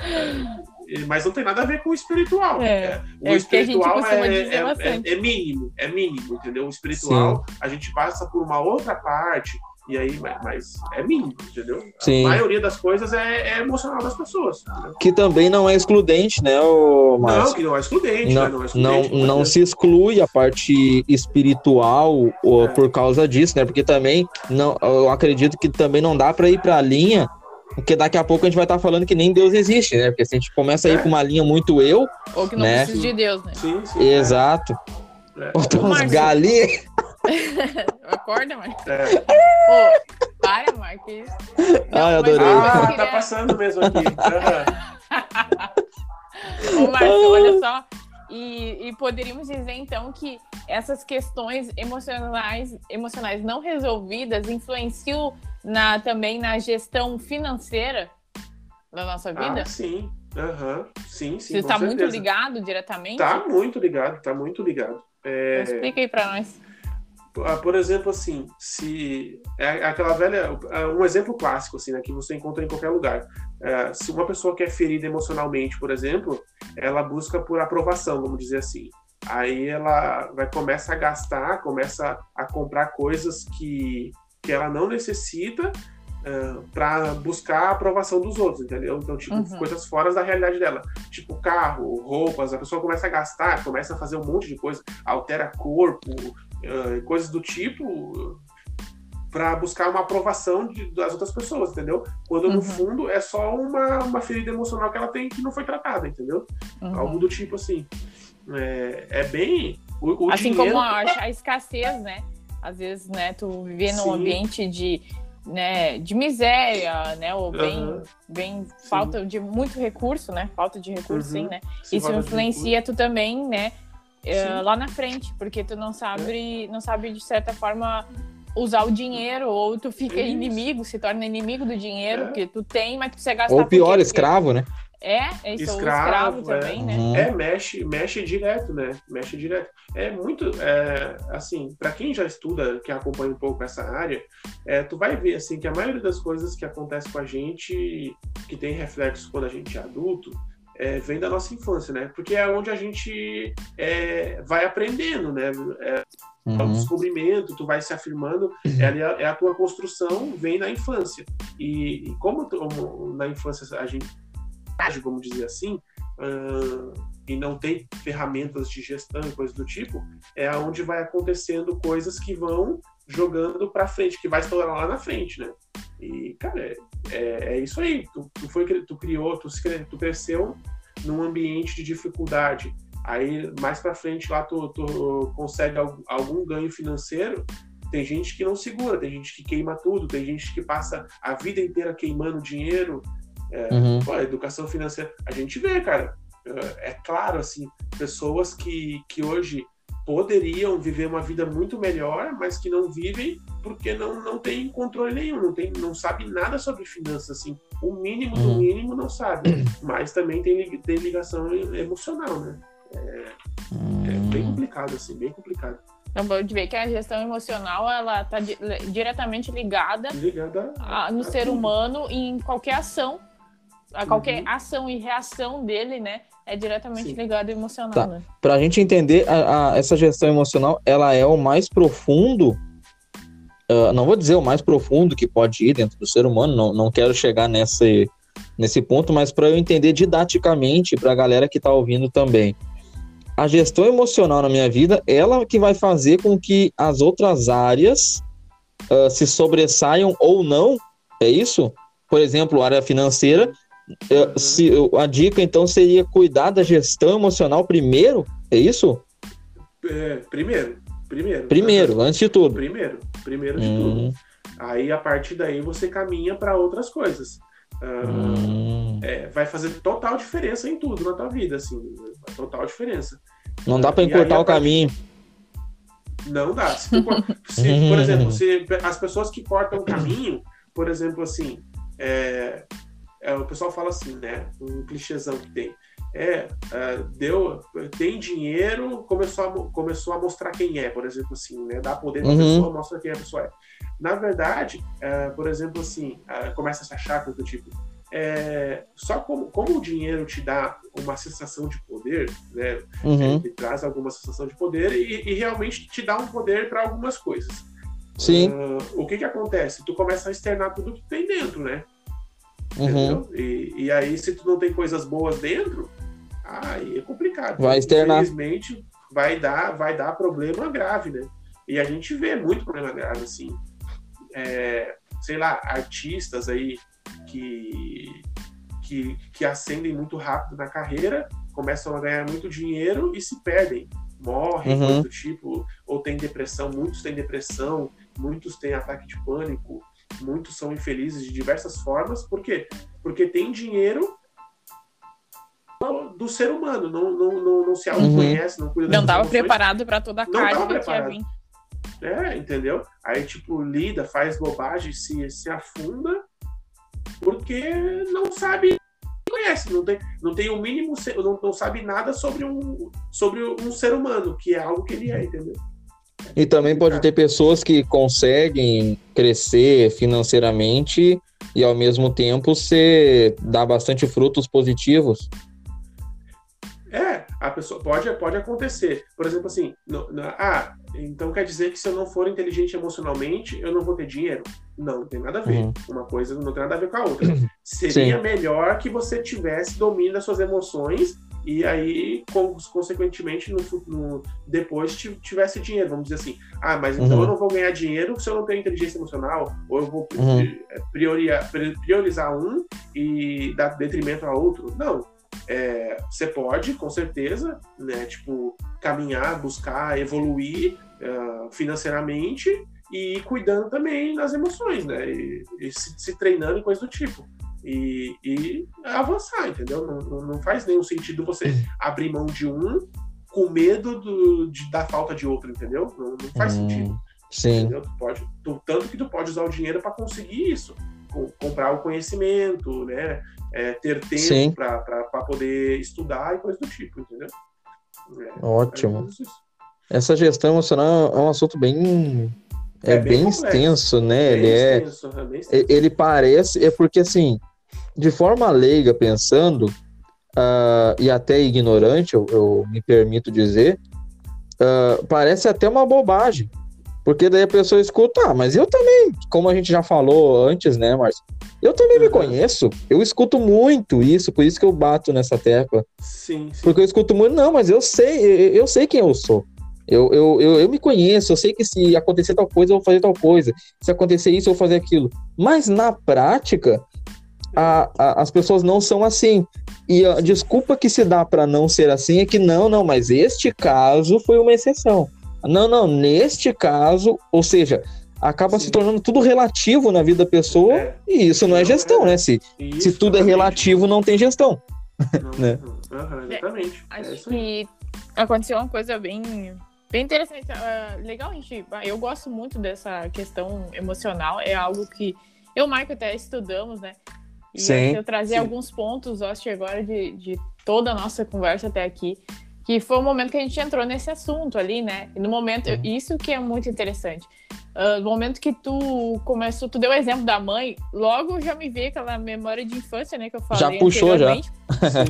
mas não tem nada a ver com o espiritual. É, o é espiritual é, é, é, mínimo, é mínimo, entendeu? O espiritual, Sim. a gente passa por uma outra parte E aí, mas, é mínimo, entendeu? Sim. A maioria das coisas é, é emocional das pessoas. Entendeu? Que também não é excludente, né, o Não, Márcio? que não é excludente, Não, né? Não é não, excludente. não mas- se exclui a parte espiritual ou É. por causa disso, né? Porque também não, eu acredito que também não dá para ir para a linha, porque daqui a pouco a gente vai estar falando que nem Deus existe, né? Porque se a gente começa a ir É. para uma linha muito eu, Ou que não Né? precisa de Deus, né? Sim, sim. exato. É, Ou tem uns Márcio. galinhas. Acorda, Marcos. é. Ô, para, Marcos. Ah, eu mas adorei. Ah, queria- tá passando mesmo aqui. Aham. Ô, Márcio, olha só. E, e poderíamos dizer, então, que essas questões emocionais, emocionais não resolvidas influenciam na, também na gestão financeira da nossa vida? Ah, sim. Aham. Sim, sim. Você está muito certeza. ligado diretamente? Tá muito ligado, tá muito ligado. É, explica aí pra nós. Ah, por exemplo, assim, se é aquela velha, é um exemplo clássico assim, né, que você encontra em qualquer lugar. É, se uma pessoa que é ferida emocionalmente, por exemplo, ela busca por aprovação, vamos dizer assim. Aí ela vai começa a gastar, começa a comprar coisas que, que ela não necessita para buscar a aprovação dos outros, entendeu? Então, tipo, Uhum. coisas fora da realidade dela. Tipo, carro, roupas, a pessoa começa a gastar, começa a fazer um monte de coisa, altera corpo, eh, coisas do tipo para buscar uma aprovação de- das outras pessoas, entendeu? Quando no Uhum. fundo é só uma, uma ferida emocional que ela tem que não foi tratada, entendeu? Uhum. Algo do tipo assim. É, é bem. O, o assim dinheiro, como a, a escassez, né? Às vezes, né, tu viver num Sim. ambiente de, né, de miséria, né? Ou bem, Aham. bem falta de muito recurso, né? Falta de recurso, Uhum. sim, né? se Isso influencia tu também, né? Sim. lá na frente, porque tu não sabe, não sabe de certa forma usar o dinheiro, ou tu fica Isso. inimigo, se torna inimigo do dinheiro É. que tu tem, mas tu precisa gastar. Ou pior, por quê? escravo, né? Porque- É, é isso, Escravo, escravo também, é. né? Uhum. É, mexe, mexe direto, né? Mexe direto. É muito, é, assim, para quem já estuda, que acompanha um pouco essa área, é, tu vai ver, assim, que a maioria das coisas que acontece com a gente, que tem reflexo quando a gente é adulto, é, vem da nossa infância, né? Porque é onde a gente é, vai aprendendo, né? É, é o Uhum. descobrimento, tu vai se afirmando, é, a- é a tua construção, vem na infância. E, e como, como na infância a gente age, vamos dizer assim, ah, e não tem ferramentas de gestão e coisas do tipo, é aonde vai acontecendo coisas que vão jogando para frente, que vai estourar lá na frente, né? E, cara, é, é, é isso aí. Tu, tu, foi, tu criou, tu, tu cresceu num ambiente de dificuldade. Aí, mais para frente, lá tu, tu consegue al- algum ganho financeiro. Tem gente que não segura, tem gente que queima tudo, tem gente que passa a vida inteira queimando dinheiro. Uhum. Pô, educação financeira, a gente vê, cara. É claro, assim, pessoas que, que hoje poderiam viver uma vida muito melhor, mas que não vivem porque não, não tem controle nenhum, não, tem, não sabe nada sobre finanças, assim. O mínimo do Uhum. mínimo não sabe. Mas também tem, tem ligação emocional, né? É bem Hum. complicado, assim, bem complicado. Então, pode ver que a gestão emocional, ela tá di- diretamente ligada Ligada a- no a ser tudo. humano e em qualquer ação. A qualquer Uhum. ação e reação dele, né? É diretamente Sim. ligado ao emocional, Tá. né? Pra gente entender, a- a- essa gestão emocional, ela é o mais profundo. ah, não vou dizer o mais profundo que pode ir dentro do ser humano, não, não quero chegar nesse, nesse ponto, mas para eu entender didaticamente para a galera que está ouvindo também. A gestão emocional na minha vida, ela que vai fazer com que as outras áreas ah, se sobressaiam ou não, é isso? Por exemplo, a área financeira. Se, eu- a dica então seria cuidar da gestão emocional primeiro, é isso? É, primeiro, primeiro. Primeiro, antes de tudo. Primeiro, primeiro de tudo. Hum, Aí, a partir daí, você caminha para outras coisas. Ah, hum. é, vai fazer total diferença em tudo na tua vida, assim. Total diferença. Não dá para aí, encurtar a o partir- caminho. Não dá. Se tu se, por exemplo, se as pessoas que cortam o caminho, por exemplo, assim, é, é, o pessoal fala assim, né? Um clichêzão que tem. É, é, deu, tem dinheiro, começou a, começou a mostrar quem é, por exemplo, assim, né? Dá poder pra Uhum. pessoa, mostra quem a pessoa é. Na verdade, é, por exemplo, assim, é, começa a se achar do tipo, é, só como, como o dinheiro te dá uma sensação de poder, né? Uhum, Ele traz alguma sensação de poder e, e realmente te dá um poder para algumas coisas. Sim. Uh, o que que acontece? Tu começa a externar tudo que tem dentro, né? Uhum. E, e, aí, se tu não tem coisas boas dentro, aí é complicado. Vai externar. Infelizmente, vai dar, vai dar problema grave, né? E a gente vê muito problema grave, assim. É, sei lá, artistas aí que, que, que ascendem muito rápido na carreira, começam a ganhar muito dinheiro e se perdem. Morrem, Uhum. do tipo, ou tem depressão, muitos têm depressão, muitos têm ataque de pânico, muitos são infelizes de diversas formas. Por quê? Porque tem dinheiro do ser humano, não, não, não, não se autoconhece, não cuida Não tava emoções. preparado pra toda a carga que ia vir. É, entendeu? Aí, tipo, lida, faz bobagem, se, se afunda, porque não sabe, não conhece, não tem, não tem o mínimo, não, não sabe nada sobre um, sobre um ser humano, que é algo que ele é, entendeu? E também pode ter pessoas que conseguem crescer financeiramente e ao mesmo tempo ser dar bastante frutos positivos. É, a pessoa pode, pode acontecer. Por exemplo, assim, no- ah, então quer dizer que se eu não for inteligente emocionalmente, eu não vou ter dinheiro? Não, não tem nada a ver. Uhum. Uma coisa não tem nada a ver com a outra. Seria Sim. melhor que você tivesse domínio das suas emoções e aí, con- consequentemente, no, no- depois ti- tivesse dinheiro, vamos dizer assim. Ah, mas então Uhum. eu não vou ganhar dinheiro se eu não tenho inteligência emocional, ou eu vou Uhum. eh, prioria- pri- priorizar um e dar detrimento a outro. Não. É, você pode, com certeza, né, tipo, caminhar, buscar, evoluir eh, financeiramente e ir cuidando também das emoções, né? E, e se, se treinando e coisa do tipo. E, e avançar, entendeu? Não, não, não faz nenhum sentido você abrir mão de um com medo do, de, da falta de outro, entendeu? Não, não faz Hum, sentido. Sim. Entendeu? Tu pode, tu- tanto que tu pode usar o dinheiro para conseguir isso. Com- comprar o conhecimento, né? É, ter tempo para poder estudar e coisa do tipo, entendeu? É, Ótimo. é isso. Essa gestão emocional é um assunto bem. É, É bem bem, extenso, né? Bem Ele é. extenso, é bem extenso. Ele parece. É porque, assim, de forma leiga pensando, ah, e até ignorante, eu, eu me permito dizer, ah, parece até uma bobagem. Porque daí a pessoa escuta, ah, mas eu também, como a gente já falou antes, né, Márcio? Eu também me Uhum. conheço. Eu escuto muito isso, por isso que eu bato nessa tecla. Sim, sim. Porque eu escuto muito, não, mas eu sei, eu, eu sei quem eu sou. Eu, eu, eu, eu me conheço, eu sei que se acontecer tal coisa, eu vou fazer tal coisa. Se acontecer isso, eu vou fazer aquilo. Mas na prática, a- a- as pessoas não são assim. E a desculpa que se dá para não ser assim é que não, não, mas este caso foi uma exceção. Não, não, neste caso, ou seja, acaba Sim. se tornando tudo relativo na vida da pessoa, É, e isso não é Não, gestão, é. né? Se, isso, se tudo é relativo, não tem gestão. Não, né? não. Aham, exatamente. É Acho isso aí. que aconteceu uma coisa bem, bem interessante. Ah, legal, gente. ah, Eu gosto muito dessa questão emocional. É algo que eu e o Marco até estudamos, né? E Sim, eu trazer sim. alguns pontos, que agora de, de toda a nossa conversa até aqui, que foi o momento que a gente entrou nesse assunto ali, né? E no momento, isso que é muito interessante. Ah, no momento que tu começou, tu deu o exemplo da mãe, logo já me veio aquela memória de infância, né? Que eu falei Já puxou, já.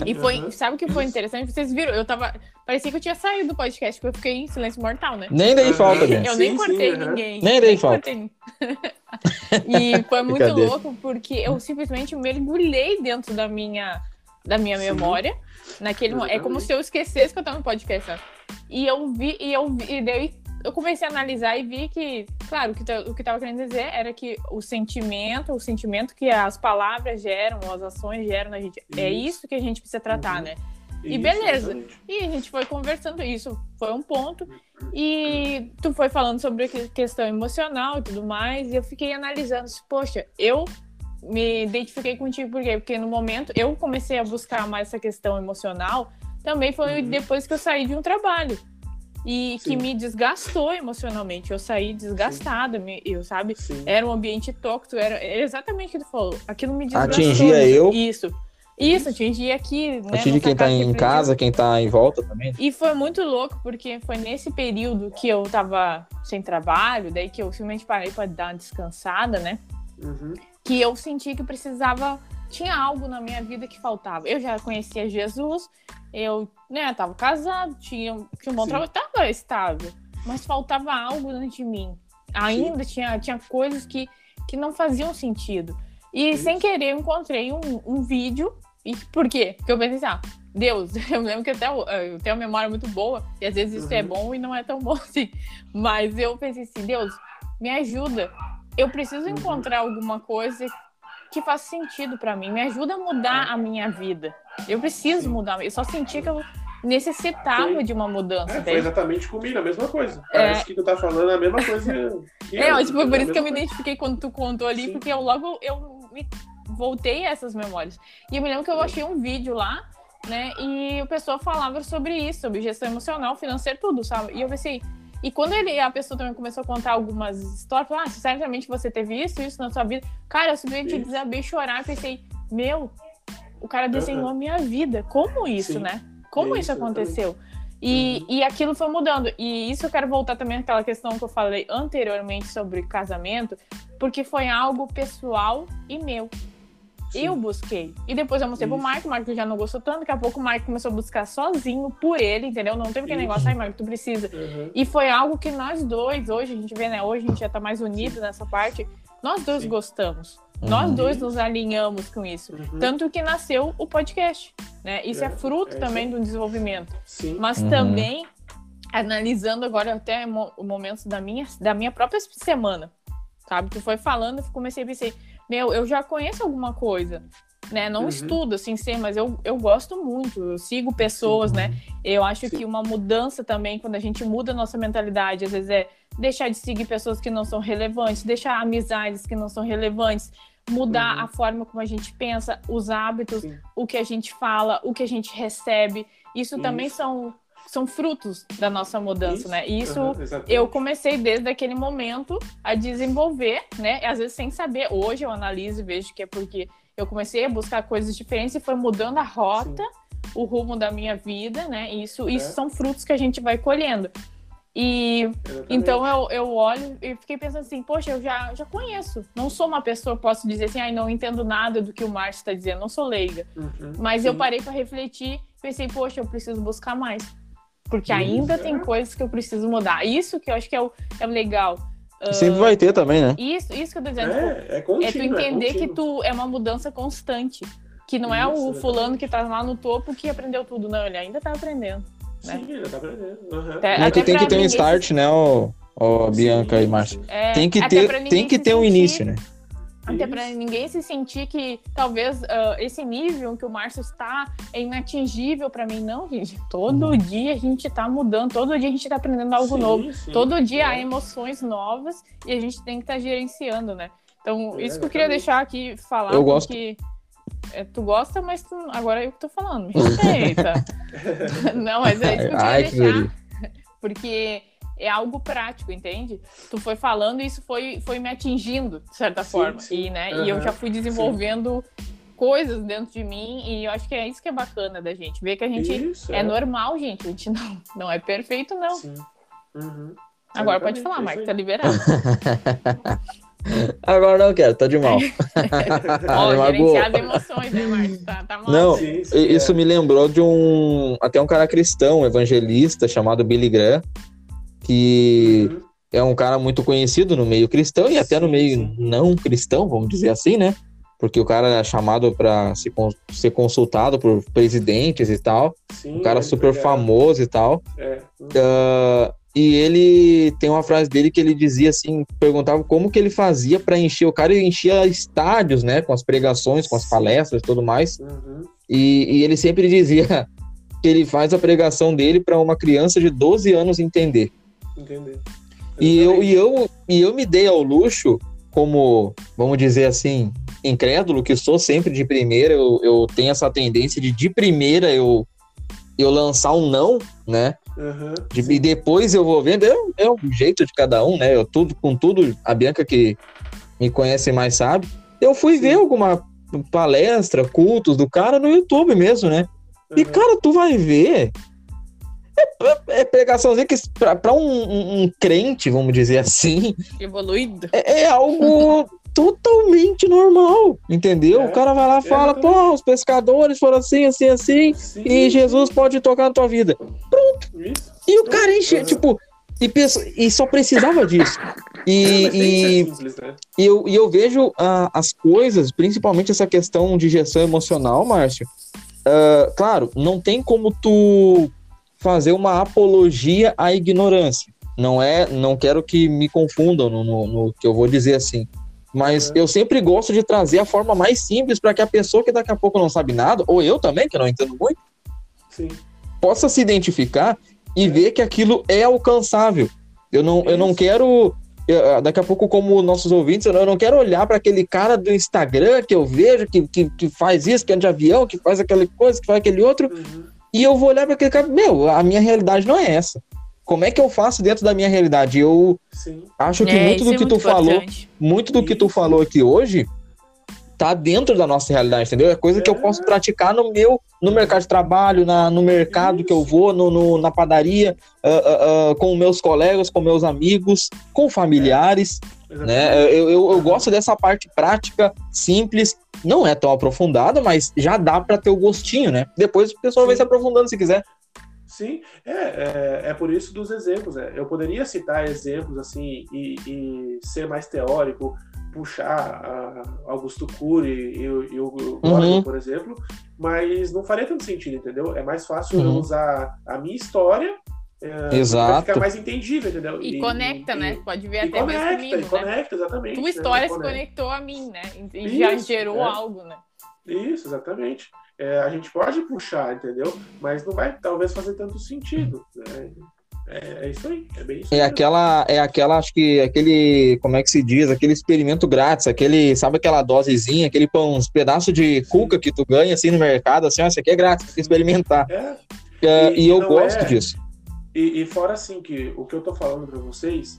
E foi, sabe o que foi interessante? Vocês viram? Eu tava. Parecia que eu tinha saído do podcast, porque eu fiquei em silêncio mortal, né? Nem dei falta, Sim, gente. Eu nem sim, cortei aham. ninguém. Nem dei falta. e foi muito louco, porque eu simplesmente mergulhei dentro da minha, da minha Sim. memória. Naquele É como se eu esquecesse que eu tava no podcast. sabe? E eu vi, e eu vi, e daí eu comecei a analisar e vi que, claro, o que, tá- o que tava querendo dizer era que o sentimento, o sentimento que as palavras geram, as ações geram na gente, é Isso. isso que a gente precisa tratar, Uhum. né? E Isso, beleza. exatamente. E a gente foi conversando, isso foi um ponto. E tu foi falando sobre questão emocional e tudo mais, e eu fiquei analisando, assim, poxa, eu me identifiquei contigo, por quê? Porque no momento eu comecei a buscar mais essa questão emocional, também foi Uhum. depois que eu saí de um trabalho. E que Sim. me desgastou emocionalmente. Eu saí desgastada, eu, sabe? Sim. Era um ambiente tóxico, era era exatamente o que tu falou. Aquilo me desgastou. Atingia eu. Isso. Isso, atingia aqui, né? Quem tá em casa, quem tá em volta também. E foi muito louco, porque foi nesse período que eu tava sem trabalho, daí que eu simplesmente parei pra dar uma descansada, né? Uhum. Que eu senti que precisava. Tinha algo na minha vida que faltava. Eu já conhecia Jesus, eu, né, tava casado, tinha, tinha um bom Sim. trabalho, tava estável. Mas faltava algo dentro de mim. Ainda tinha, tinha coisas que, que não faziam sentido. E sem querer eu encontrei um, um vídeo. E por quê? Porque eu pensei assim, ah, Deus, eu lembro que até eu, eu tenho uma memória muito boa, e às vezes isso é Uhum. bom e não é tão bom assim. Mas eu pensei assim, Deus, me ajuda. Eu preciso Uhum. encontrar alguma coisa que faça sentido pra mim. Me ajuda a mudar a minha vida. Eu preciso Sim. mudar. Eu só senti que eu necessitava Sim. de uma mudança. É, foi exatamente comigo, a mesma coisa. É. Parece que tu tá falando a mesma coisa. que É, eu, tipo, por isso que eu me identifiquei quando tu contou ali, Sim. porque eu logo eu me voltei a essas memórias. E eu me lembro que eu achei um vídeo lá, né? E o pessoa falava sobre isso, sobre gestão emocional, financeira, tudo, sabe? E eu pensei. E quando ele, a pessoa também começou a contar algumas histórias, falou, ah, certamente você teve isso, isso na sua vida. Cara, eu simplesmente Isso. desabei chorar e pensei, meu, o cara desenhou Aham. a minha vida. Como isso, Sim. né? Como isso, Isso, aconteceu? E, Uhum. e aquilo foi mudando. E isso eu quero voltar também àquela questão que eu falei anteriormente sobre casamento, porque foi algo pessoal e meu. Sim. Eu busquei. E depois eu mostrei pro Isso. Marco, o Marco já não gostou tanto, daqui a pouco o Marco começou a buscar sozinho por ele, entendeu? Não teve aquele negócio, ai, Marco, tu precisa. Uhum. E foi algo que nós dois, hoje, a gente vê, né? Hoje a gente já tá mais unido nessa parte. Nós dois Sim. gostamos. Nós Uhum. dois nos alinhamos com isso. Uhum. Tanto que nasceu o podcast, né? Isso é, É, fruto é também isso. do desenvolvimento. Sim. Mas Uhum. também, analisando agora até o momento da minha, da minha própria semana, sabe? Tu foi falando, eu comecei a pensar, meu, eu já conheço alguma coisa, né? Não Uhum. estudo, assim, sei, mas eu, eu gosto muito, eu sigo pessoas, né? Eu acho Sim. que uma mudança também, quando a gente muda a nossa mentalidade, às vezes é deixar de seguir pessoas que não são relevantes, deixar amizades que não são relevantes, mudar Uhum. a forma como a gente pensa, os hábitos, Sim. o que a gente fala, o que a gente recebe. Isso, também Isso. são, são frutos da nossa mudança, Isso. né? E isso Uhum, eu comecei desde aquele momento a desenvolver, né? Às vezes sem saber. Hoje eu analiso e vejo que é porque eu comecei a buscar coisas diferentes e foi mudando a rota, o rumo da minha vida, né? E Isso, isso É. são frutos que a gente vai colhendo. E Exatamente. então eu, eu olho e fiquei pensando assim, poxa, eu já, já conheço. Não sou uma pessoa, posso dizer assim, ai, não entendo nada do que o Márcio está dizendo, não sou leiga. Uhum, Mas eu sim. parei para refletir, pensei, poxa, eu preciso buscar mais. Porque ainda é. tem coisas que eu preciso mudar. Isso que eu acho que é o, é o legal. Que Sempre vai ter também, né? Isso, isso que eu tô dizendo. tipo, É, é contínuo. é tu entender que contínuo. tu é uma mudança constante. Que não é Isso, o fulano que tá lá no topo que aprendeu tudo. Não, ele ainda tá aprendendo. né? Sim, ainda tá aprendendo. Uhum. Até- É até que tem que ter um start, né, ó, ó, Bianca Sim, e Márcio? É, Tem que ter, tem que ter um início, né? Até pra ninguém se sentir que talvez ah, esse nível que o Márcio está é inatingível pra mim. Não, gente. Todo Uhum. dia a gente tá mudando, todo dia a gente tá aprendendo algo Sim, novo. sim. Todo dia há É. emoções novas e a gente tem que estar gerenciando, né? Então, É, isso que eu queria deixar aqui falar. Eu gosto. Porque, é, tu gosta, mas tu- agora é eu que tô falando. Me respeita. Não, mas é isso que eu queria Ai, que deixar. guri. Porque é algo prático, entende? Tu foi falando e isso foi, foi me atingindo, de certa Sim, forma. sim. E, né, e eu já fui desenvolvendo coisas dentro de mim e eu acho que é isso que é bacana da gente. Ver que a gente Isso, é normal, gente. A gente não, não é perfeito, não. Sim. Uhum. Agora pode falar, é isso tá liberado. Agora não quero, tá de mal. Ó, gerenciar as emoções, né, Marco? Tá, tá mal. Não, Sim, sim, E- Isso é. me lembrou de um até um cara cristão, um evangelista chamado Billy Graham, que é um cara muito conhecido no meio cristão e até no meio não cristão, vamos dizer assim, né? Porque o cara é chamado para se con- ser consultado por presidentes e tal, Sim, um cara ele super famoso e tal. É. Ah, e ele tem uma frase dele que ele dizia assim, perguntava como que ele fazia para encher, o cara enchia estádios, né, com as pregações, com as palestras e tudo mais. Uhum. E, e ele sempre dizia que ele faz a pregação dele para uma criança de 12 anos entender. Entender. E eu, e, eu, e eu me dei ao luxo, como, vamos dizer assim, incrédulo que sou sempre de primeira, eu, eu tenho essa tendência de de primeira eu, eu lançar um não, né? Uhum. De- e depois eu vou vendo, é, é o jeito de cada um, né? Eu tudo com tudo, a Bianca que me conhece mais sabe. Eu fui Sim. ver alguma palestra, cultos do cara no YouTube mesmo, né? E, Uhum. cara, tu vai ver. É, é, é pregaçãozinha que, pra, pra um, um- um crente, vamos dizer assim, Evoluído. é, é algo totalmente normal, entendeu? É, o cara vai lá e fala, exatamente. pô, os pescadores foram assim, assim, assim, Sim, e Jesus pode tocar na tua vida. Isso. E o cara enche, Uhum. tipo, E, penso, e só precisava disso. E, É, e, simples, né? e eu, e eu vejo ah, as coisas, principalmente essa questão de gestão emocional, Márcio. ah, claro, não tem como tu fazer uma apologia à ignorância. Não é, não quero que me confundam no, no- no que eu vou dizer assim. Mas Uhum. eu sempre gosto de trazer a forma mais simples para que a pessoa que daqui a pouco não sabe nada, ou eu também, que não entendo muito, Sim. possa se identificar e ver que aquilo é alcançável. Eu não, eu não quero, eu, daqui a pouco, como nossos ouvintes, eu não, eu não quero olhar para aquele cara do Instagram que eu vejo, que, que, que faz isso, que é de avião, que faz aquela coisa, que faz aquele outro, Uhum. E eu vou olhar para aquele cara, meu, a minha realidade não é essa. Como é que eu faço dentro da minha realidade? Eu Sim. acho que É, muito isso do é que tu muito falou, importante. muito do que tu Isso. falou aqui hoje tá dentro da nossa realidade, entendeu? É coisa que eu É. posso praticar no meu, no mercado de trabalho, na, no mercado que eu Isso. vou, no, no- na padaria, ah, ah, ah, com meus colegas, com meus amigos, com familiares, Exatamente. né? Eu, eu, eu gosto dessa parte prática, simples, não é tão aprofundada, mas já dá para ter o gostinho, né? Depois o pessoal vai Sim. se aprofundando se quiser. Sim, é, é, é por isso dos exemplos. É. Eu poderia citar exemplos assim e, e ser mais teórico, puxar Augusto Cury e, o- e o Goleman, Uhum. por exemplo, mas não faria tanto sentido, entendeu? É mais fácil eu Uhum. usar a minha história é, Exato. pra ficar mais entendível, entendeu? E, conecta, né? Pode ver E, até mais conecta, comigo, e né? conecta, exatamente. Tua né? história se Conecta. conectou a mim, né? E já Isso, gerou é. algo, né? Isso, exatamente. É, a gente pode puxar, entendeu? Mas não vai talvez fazer tanto sentido. né? É, é isso aí, é bem isso. É aquela, é aquela, acho que aquele, como é que se diz, aquele experimento grátis, aquele, sabe aquela dosezinha, aquele pão, uns pedaços de cuca que tu ganha assim no mercado, assim, ó, isso aqui é grátis, tem que experimentar. É, É, E- e, e eu gosto é- disso. E, e fora assim que o que eu tô falando para vocês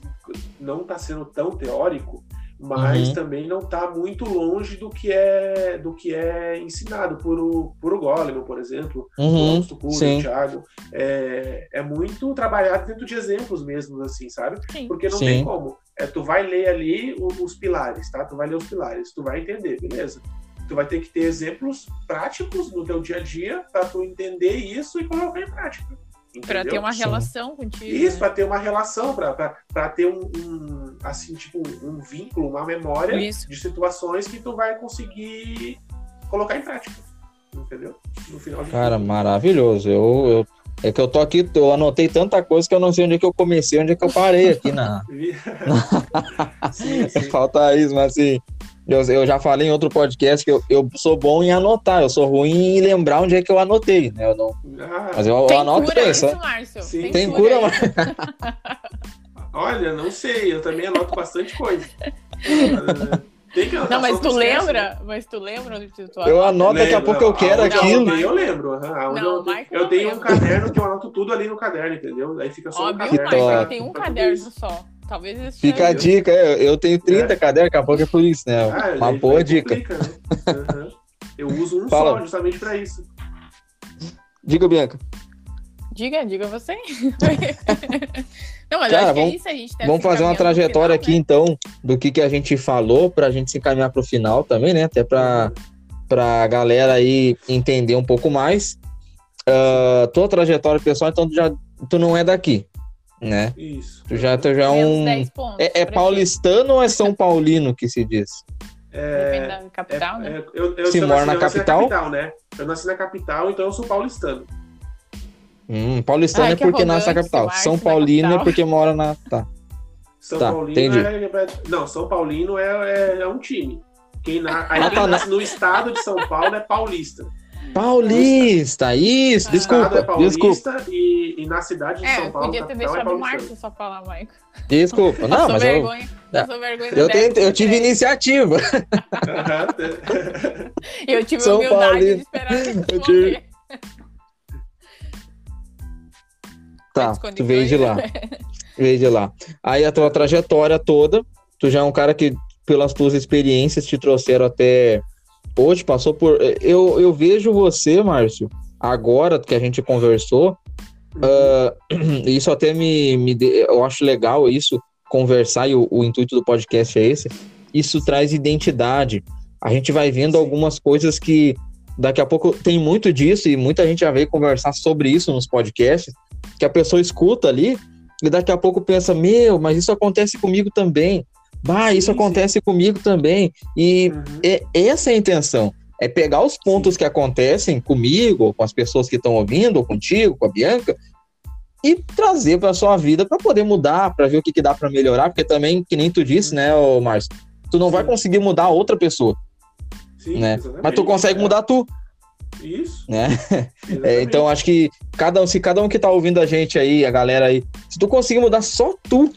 não tá sendo tão teórico, mas Uhum. também não tá muito longe do que é do que é ensinado por o, por o Goleman, por exemplo, por Uhum, Augusto Cury, sim. Thiago. É, é muito trabalhado dentro de exemplos mesmo, assim, sabe? Sim. Porque não Sim. tem como. É, tu vai ler ali o- os pilares, tá? Tu vai ler os pilares, tu vai entender, beleza? Tu vai ter que ter exemplos práticos no teu dia a dia para tu entender isso e colocar em prática. Pra entendeu? ter uma Sim. relação contigo. Isso, né? para ter uma relação, para ter um, um, assim, tipo, um vínculo, uma memória Isso. de situações que tu vai conseguir colocar em prática. Entendeu? No final de Cara, tudo. maravilhoso. Eu, eu- é que eu tô aqui, eu anotei tanta coisa que eu não sei onde é que eu comecei, onde é que eu parei aqui na. sim, sim. Falta isso, mas assim, eu, eu já falei em outro podcast que eu, eu sou bom em anotar, eu sou ruim em lembrar onde é que eu anotei, né? Eu não, Ah, mas eu, eu Tem anoto cura isso, só. Márcio? Sim. Tem cura, aí? mas olha, não sei, eu também anoto bastante coisa. Tem que anotar, Não, mas tu esquece, lembra? Mas tu lembra onde tu eu anoto daqui a pouco eu quero aquilo. Eu, eu lembro. aonde Não, eu, Michael eu não tenho um lembra. caderno que eu anoto tudo ali no caderno, entendeu? Aí fica só Ó, o viu, caderno. Márcio? top. Ele tem um caderno só. Talvez isso Fica a dica, eu, eu tenho 30 cadernos, daqui a pouco é por isso, né? Ah, Uma boa dica. complica, né? Aham. Eu uso um Fala. só, justamente pra isso. Diga, Bianca. Diga, diga você. Não, mas Cara, acho que é vamos- isso, a gente tá Vamos fazer uma trajetória final, aqui, né? então, do que, que a gente falou, pra gente se encaminhar pro final também, né? Até pra, pra galera aí entender um pouco mais. Ah, tua trajetória pessoal, então tu, já, tu não é daqui, né? Isso. Tu já, tu já é um. 10 pontos É, é paulistano ou é São Paulino que se diz? Depende É, da capital, né? é, eu, eu, Se eu mora nasci- na capital? né? Eu nasci na capital, então eu sou paulistano. Hum, paulistano Ai, é que porque nasce na capital. São Paulino é capital. porque mora na. Tá. São Tá, Paulino entendi. é, é- Não, São Paulino é, é, é um time. Quem, na, aí Ah, quem tá, nasce no estado de São Paulo é paulista. Paulista, isso, Ah. O desculpa, é paulista desculpa, e, e na cidade de É, São eu Paulo, podia ter é deixado o paulistano. Márcio só falar, Michael. desculpa. Não, mas eu, vergonha. Passou vergonha eu, do tentei, eu tive iniciativa. Eu tive São humildade Paulino. de esperar Eu tive- responder. Tá, tu veio de lá. Veio de lá. Aí a tua trajetória toda, tu já é um cara que, pelas tuas experiências, te trouxeram até hoje, passou por. Eu, eu vejo você, Márcio, agora que a gente conversou, ah, isso até me, me de- eu acho legal isso, conversar, e o, o intuito do podcast é esse. Isso traz identidade. A gente vai vendo algumas coisas que daqui a pouco tem muito disso, e muita gente já veio conversar sobre isso nos podcasts, que a pessoa escuta ali e daqui a pouco pensa, meu, mas isso acontece comigo também. Bah, isso Sim, acontece comigo também. E Uhum. é, essa é a intenção. É pegar os pontos que acontecem comigo, com as pessoas que estão ouvindo, ou contigo, com a Bianca, e trazer para sua vida para poder mudar, para ver o que, que dá para melhorar, porque também, que nem tu disse, né, ô Márcio, tu não vai Sim. conseguir mudar outra pessoa, Sim, né? exatamente. Mas tu consegue mudar tu, Isso. né? É, então acho que cada um, se cada um que tá ouvindo a gente aí, a galera aí, se tu conseguir mudar só tu,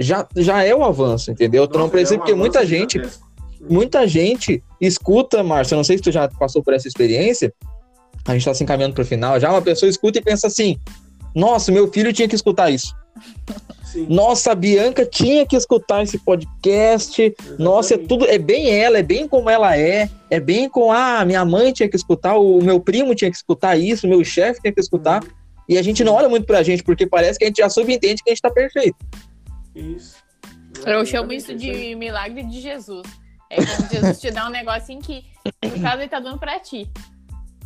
já, já é o avanço, entendeu? tu não precisa, porque muita gente, muita gente escuta, Márcio, não sei se tu já passou por essa experiência, a gente tá se encaminhando pro final, já uma pessoa escuta e pensa assim, nossa, meu filho tinha que escutar isso. Sim, Nossa, a Bianca tinha que escutar esse podcast. Nossa, é exatamente. tudo, é bem ela, é bem como ela é, é bem com ah, minha mãe tinha que escutar, o meu primo tinha que escutar isso, o meu chefe tinha que escutar. E a gente não olha muito pra gente, porque parece que a gente já subentende que a gente tá perfeito. Isso. Eu chamo isso Exatamente, de milagre de Jesus. É quando Jesus te dá um negocinho que, no caso, ele tá dando pra ti.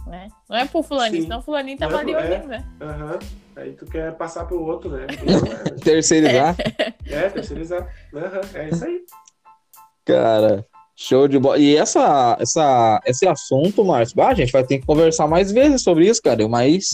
Né? Não é pro fulaninho, Sim. senão o fulaninho tava Não, ali é. ouvindo, né? Aham. Aí tu quer passar pro outro, né? Então, Terceirizar. é, é, terceirizar. Aham, É isso aí. Cara, show de bola. E essa, essa, esse assunto, Márcio, ah, a gente vai ter que conversar mais vezes sobre isso, cara. Mas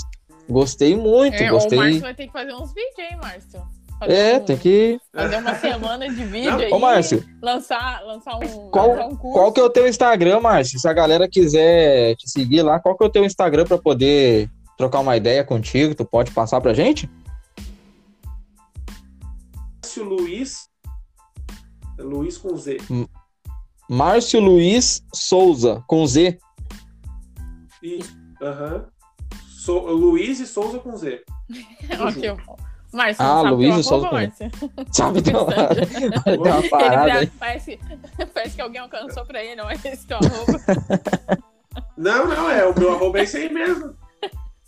gostei muito, É, o gostei. Márcio vai ter que fazer uns vídeos aí, Márcio. É, um- tem que. Fazer uma semana de vídeo Não, aí. Ô, Márcio, Lançar, lançar um, Qual- lançar um curso. qual que é o teu Instagram, Márcio? Se a galera quiser te seguir lá, qual que é o teu Instagram pra poder trocar uma ideia contigo? Tu pode passar pra gente? Márcio Luiz. Luiz com Z. Márcio Luiz Souza, com Z. Isso. Aham. Sou- Luiz e Souza com Z. Ok, Márcio, Ah, não sabe Luiz e Souza Márcio? Sabe? Tem uma, tem uma Ele parada aí. parece, parece que alguém alcançou pra ele, não é esse teu arroba. Não, não, é o meu arroba é esse aí mesmo.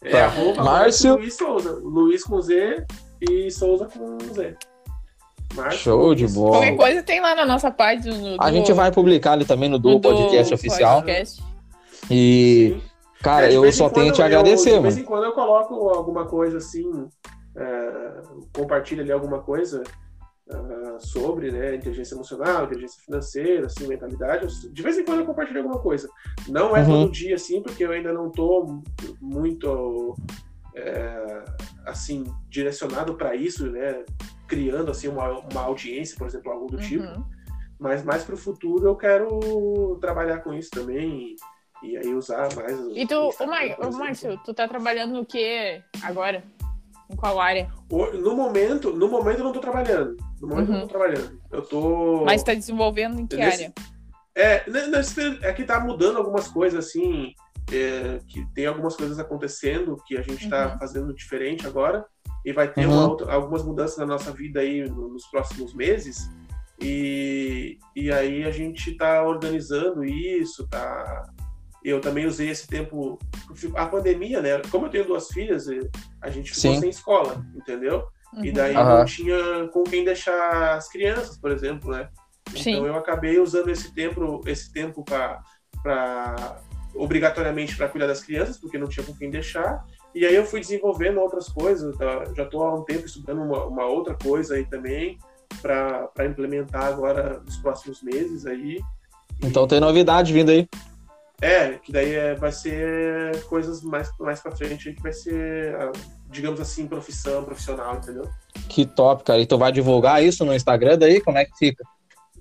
É Tá. arroba Márcio- Luiz Souza. Luiz com Z e Souza com Z. Márcio Show de bola. Qualquer coisa tem lá na nossa página. No, A do- gente vai publicar ali também no do podcast oficial. podcast. E, Sim. cara, É, de eu só tenho te eu- agradecer, De mano. vez em quando eu coloco alguma coisa assim, é, compartilho ali alguma coisa é, sobre né, inteligência emocional, inteligência financeira, assim, mentalidade. De vez em quando eu compartilho alguma coisa. Não é Uhum. todo dia, assim, porque eu ainda não tô muito é, assim, direcionado para isso, né? Criando assim uma, uma audiência, por exemplo, algo do tipo. Uhum. Mas mais para o futuro eu quero trabalhar com isso também e, e aí usar mais. o E tu, Mar... ô, exemplo. Márcio, tu tá trabalhando no que agora? Em qual área? No momento, no momento eu não tô trabalhando. No momento eu Uhum. não tô trabalhando. Eu tô. Mas tá desenvolvendo em que Nesse- área? É, ne- nesse período- é que tá mudando algumas coisas assim. é, que tem algumas coisas acontecendo que a gente tá Uhum. fazendo diferente agora. E vai ter Uhum. outra- algumas mudanças na nossa vida aí no- nos próximos meses. E, e aí a gente tá organizando isso, tá. Eu também usei esse tempo. A pandemia, né? Como eu tenho duas filhas, eh, a gente ficou Sim. sem escola, entendeu? E Uhum. daí Aham. não tinha com quem deixar as crianças, por exemplo, né? Sim. Então eu acabei usando esse tempo, esse tempo para obrigatoriamente para cuidar das crianças, porque não tinha com quem deixar. E aí eu fui desenvolvendo outras coisas. tá? Já estou há um tempo estudando uma, uma outra coisa aí também para implementar agora nos próximos meses aí. Então tem novidade vindo aí. É, que daí é, vai ser coisas mais, mais pra frente que vai ser, ah, digamos assim, profissão, profissional, entendeu? Que top, cara. E tu vai divulgar isso no Instagram daí? Como é que fica?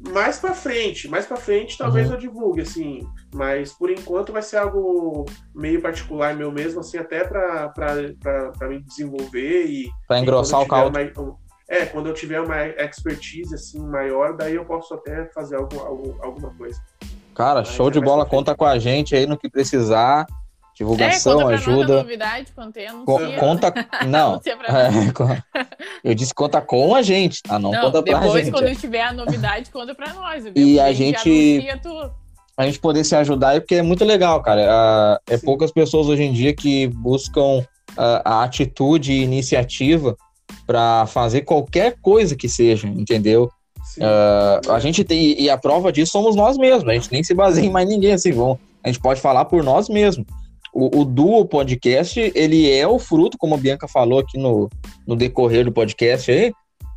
Mais pra frente, mais pra frente talvez Uhum. eu divulgue, assim, mas por enquanto vai ser algo meio particular meu mesmo, assim, até pra, pra, pra, pra me desenvolver e... Pra engrossar o caldo. mais- é, quando eu tiver uma expertise, assim, maior, daí eu posso até fazer algo, algo, alguma coisa. Cara, show é de bola. Conta com a gente aí no que precisar. É, Divulgação, conta pra nós a ajuda. novidade, quando tem, anuncia. conta. Não. É, eu disse conta com a gente, tá? Não, Não, conta pra depois, gente. quando tiver a novidade, conta pra nós. viu? E a gente- a gente poder se ajudar aí, porque é muito legal, cara. Ah, é Sim. poucas pessoas hoje em dia que buscam ah, a atitude e iniciativa para fazer qualquer coisa que seja, entendeu? Ah, a gente tem, e a prova disso somos nós mesmos, a gente nem se baseia em mais ninguém assim, vamos, a gente pode falar por nós mesmos. o, o Duo Podcast, ele é o fruto, como a Bianca falou aqui no, no decorrer do podcast aí,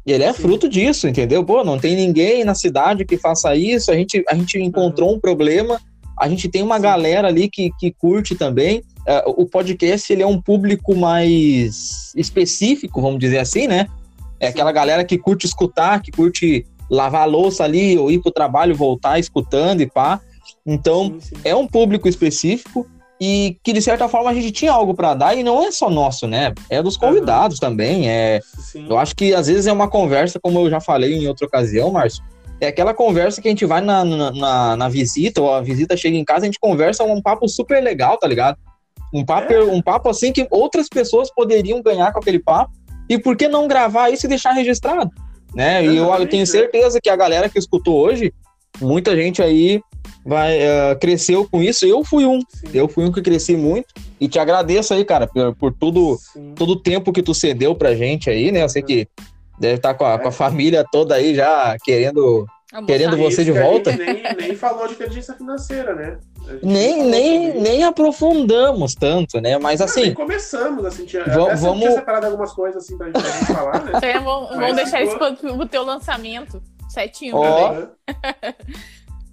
ele é Sim. fruto disso, entendeu? Pô, não tem ninguém na cidade que faça isso, a gente, a gente encontrou uhum. um problema, a gente tem uma Sim. galera ali que, que curte também. Uh, o podcast, ele é um público mais específico, vamos dizer assim, né? É Sim. aquela galera que curte escutar, que curte lavar a louça ali, ou ir pro trabalho, voltar escutando e pá. Então, é um público específico e que de certa forma a gente tinha algo para dar e não é só nosso, né? É dos convidados uhum. também. É, Sim. eu acho que às vezes é uma conversa, como eu já falei em outra ocasião, Márcio. É aquela conversa que a gente vai na, na, na visita, ou a visita chega em casa, a gente conversa um papo super legal, tá ligado? Um papo, é. um papo assim que outras pessoas poderiam ganhar com aquele papo. E por que não gravar isso e deixar registrado? Né? E eu, eu tenho certeza que a galera que escutou hoje, muita gente aí vai, uh, cresceu com isso. Eu fui um. Sim. Eu fui um que cresci muito. E te agradeço aí, cara, por, por tudo, todo o tempo que tu cedeu pra gente aí, né? Eu sei que deve estar tá com a, é. com a família toda aí já querendo, querendo você de volta. nem, nem falou de inteligência financeira, né? Nem, nem, nem aprofundamos tanto, né? Mas assim. Não, começamos, assim, tinha, vamos, vamos... tinha separado algumas coisas assim pra gente falar, né? vamos, deixar ficou... isso pro, pro teu lançamento. Setinho, oh.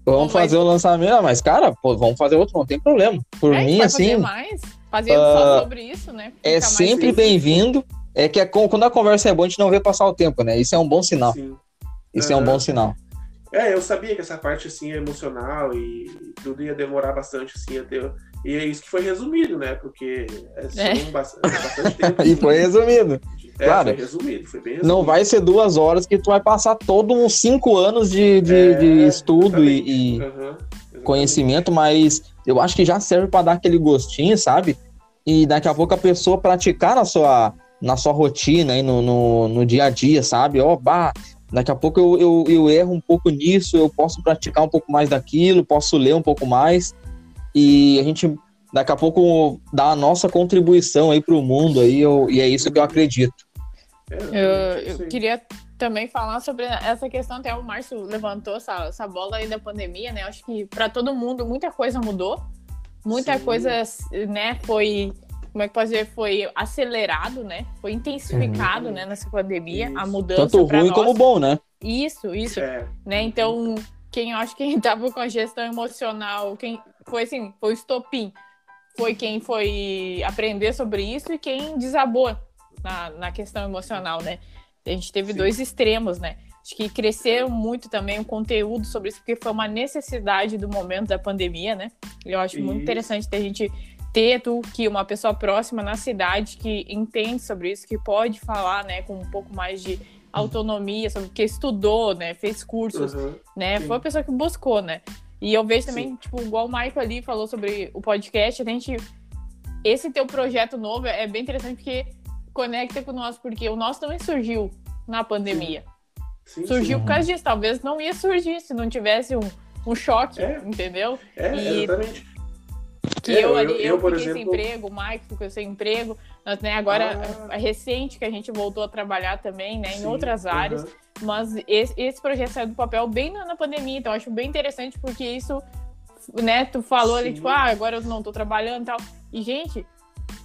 Vamos fazer o lançamento, mas, cara, pô, vamos fazer outro, não tem problema. Por é, mim, assim. Fazer mais? Fazer uh, só sobre isso, né? é sempre bem-vindo. É que é, quando a conversa é boa, a gente não vê passar o tempo, né? Isso é um bom sinal. Sim. Isso é um bom sinal. É, eu sabia que essa parte, assim, é emocional e tudo ia demorar bastante, assim, até... E é isso que foi resumido, né? Porque é, é. Bastante, bastante tempo. e foi resumido. É, claro, foi resumido, foi bem resumido. Não vai ser duas horas que tu vai passar todos uns cinco anos de, de, é, de estudo e, e uhum, conhecimento, mas eu acho que já serve para dar aquele gostinho, sabe? E daqui a pouco a pessoa praticar na sua, na sua rotina aí no, no, no dia a dia, sabe? Ó, oh, bah, daqui a pouco eu, eu, eu erro um pouco nisso, eu posso praticar um pouco mais daquilo, posso ler um pouco mais. E a gente daqui a pouco dá a nossa contribuição aí para o mundo aí, eu, e é isso que eu acredito. É, eu, eu queria também falar sobre essa questão, até o Márcio levantou essa, essa bola aí da pandemia, né? Acho que para todo mundo muita coisa mudou, muita Sim. coisa, né, foi como é que pode dizer, foi acelerado, né? Foi intensificado, uhum. né, nessa pandemia, isso. a mudança Tanto ruim nós. como bom, né? Isso, isso, é. né? Então, quem eu acho que quem tava com a gestão emocional, quem foi assim, foi o estopim, foi quem foi aprender sobre isso e quem desabou na, na questão emocional, né? A gente teve Sim. dois extremos, né? Acho que cresceu muito também o conteúdo sobre isso, porque foi uma necessidade do momento da pandemia, né? Eu acho isso. muito interessante ter a gente ter tu que uma pessoa próxima na cidade que entende sobre isso, que pode falar, né, com um pouco mais de autonomia, sobre que estudou, né, fez cursos, uhum, né, sim. foi a pessoa que buscou, né. E eu vejo também, sim. tipo, igual o Michael ali falou sobre o podcast, a gente esse teu projeto novo é bem interessante porque conecta com o nosso, porque o nosso também surgiu na pandemia. Sim, surgiu por causa disso. Talvez não ia surgir se não tivesse um, um choque, é. entendeu? É, e exatamente. Que é, eu ali, eu, eu, eu fiquei exemplo... sem emprego, o Mike ficou sem emprego. Nós, né, agora, ah. é recente que a gente voltou a trabalhar também, né, sim, em outras áreas. Mas esse, esse, projeto saiu do papel bem na, na pandemia, então eu acho bem interessante porque isso, né, tu falou ali, tipo, ah, agora eu não tô trabalhando e tal. E, gente,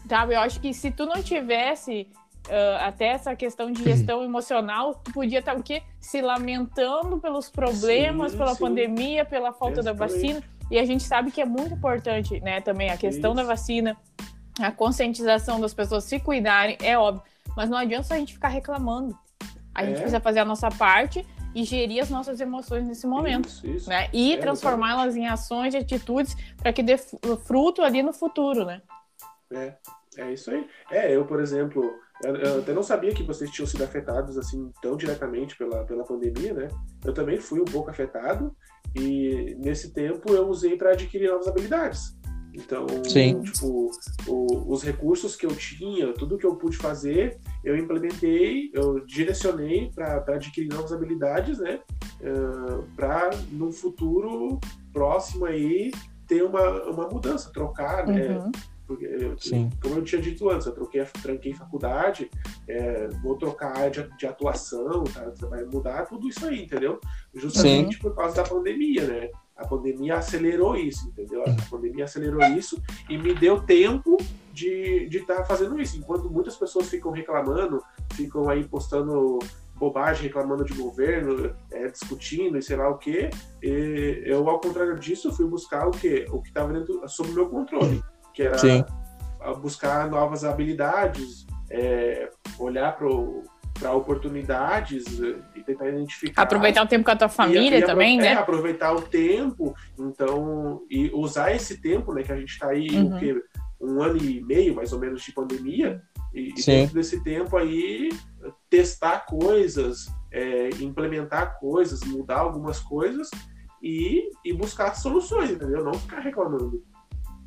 Sabe, eu acho que se tu não tivesse uh, até essa questão de gestão emocional, tu podia estar o quê? Se lamentando pelos problemas, sim, pela sim. pandemia, pela falta da vacina. E a gente sabe que é muito importante, né, também a questão Isso. da vacina, a conscientização das pessoas se cuidarem, é óbvio. Mas não adianta a gente ficar reclamando. A é. gente precisa fazer a nossa parte e gerir as nossas emoções nesse momento, isso, isso. né? E é, transformá-las em ações e atitudes para que dê fruto ali no futuro, né? É, é isso aí. É, eu, por exemplo, eu até não sabia que vocês tinham sido afetados assim tão diretamente pela, pela pandemia, né? Eu também fui um pouco afetado e nesse tempo eu usei para adquirir novas habilidades. Então, tipo, o, os recursos que eu tinha, tudo que eu pude fazer, eu implementei, eu direcionei para adquirir novas habilidades, né? Uh, para no futuro próximo aí ter uma, uma mudança, trocar, né? uhum. né? Porque, Sim. como eu tinha dito antes, eu troquei, tranquei faculdade, é, vou trocar área de, de, atuação, tá? vai mudar tudo isso aí, entendeu? Justamente Sim. por causa da pandemia, né? a pandemia acelerou isso, entendeu? A pandemia acelerou isso e me deu tempo de estar tá fazendo isso. Enquanto muitas pessoas ficam reclamando, ficam aí postando bobagem, reclamando de governo, é, discutindo e sei lá o quê, eu, ao contrário disso, fui buscar o quê? O que estava sob meu controle, que era Sim. buscar novas habilidades, é, olhar para para oportunidades eh, e tentar identificar. Aproveitar o tempo com a tua família e, e também, né? É, aproveitar o tempo, então, e usar esse tempo, né, que a gente está aí, uhum. o quê? um ano e meio, mais ou menos, de pandemia, e, e dentro desse tempo aí, testar coisas, é, implementar coisas, mudar algumas coisas e, e buscar soluções, entendeu? Não ficar reclamando.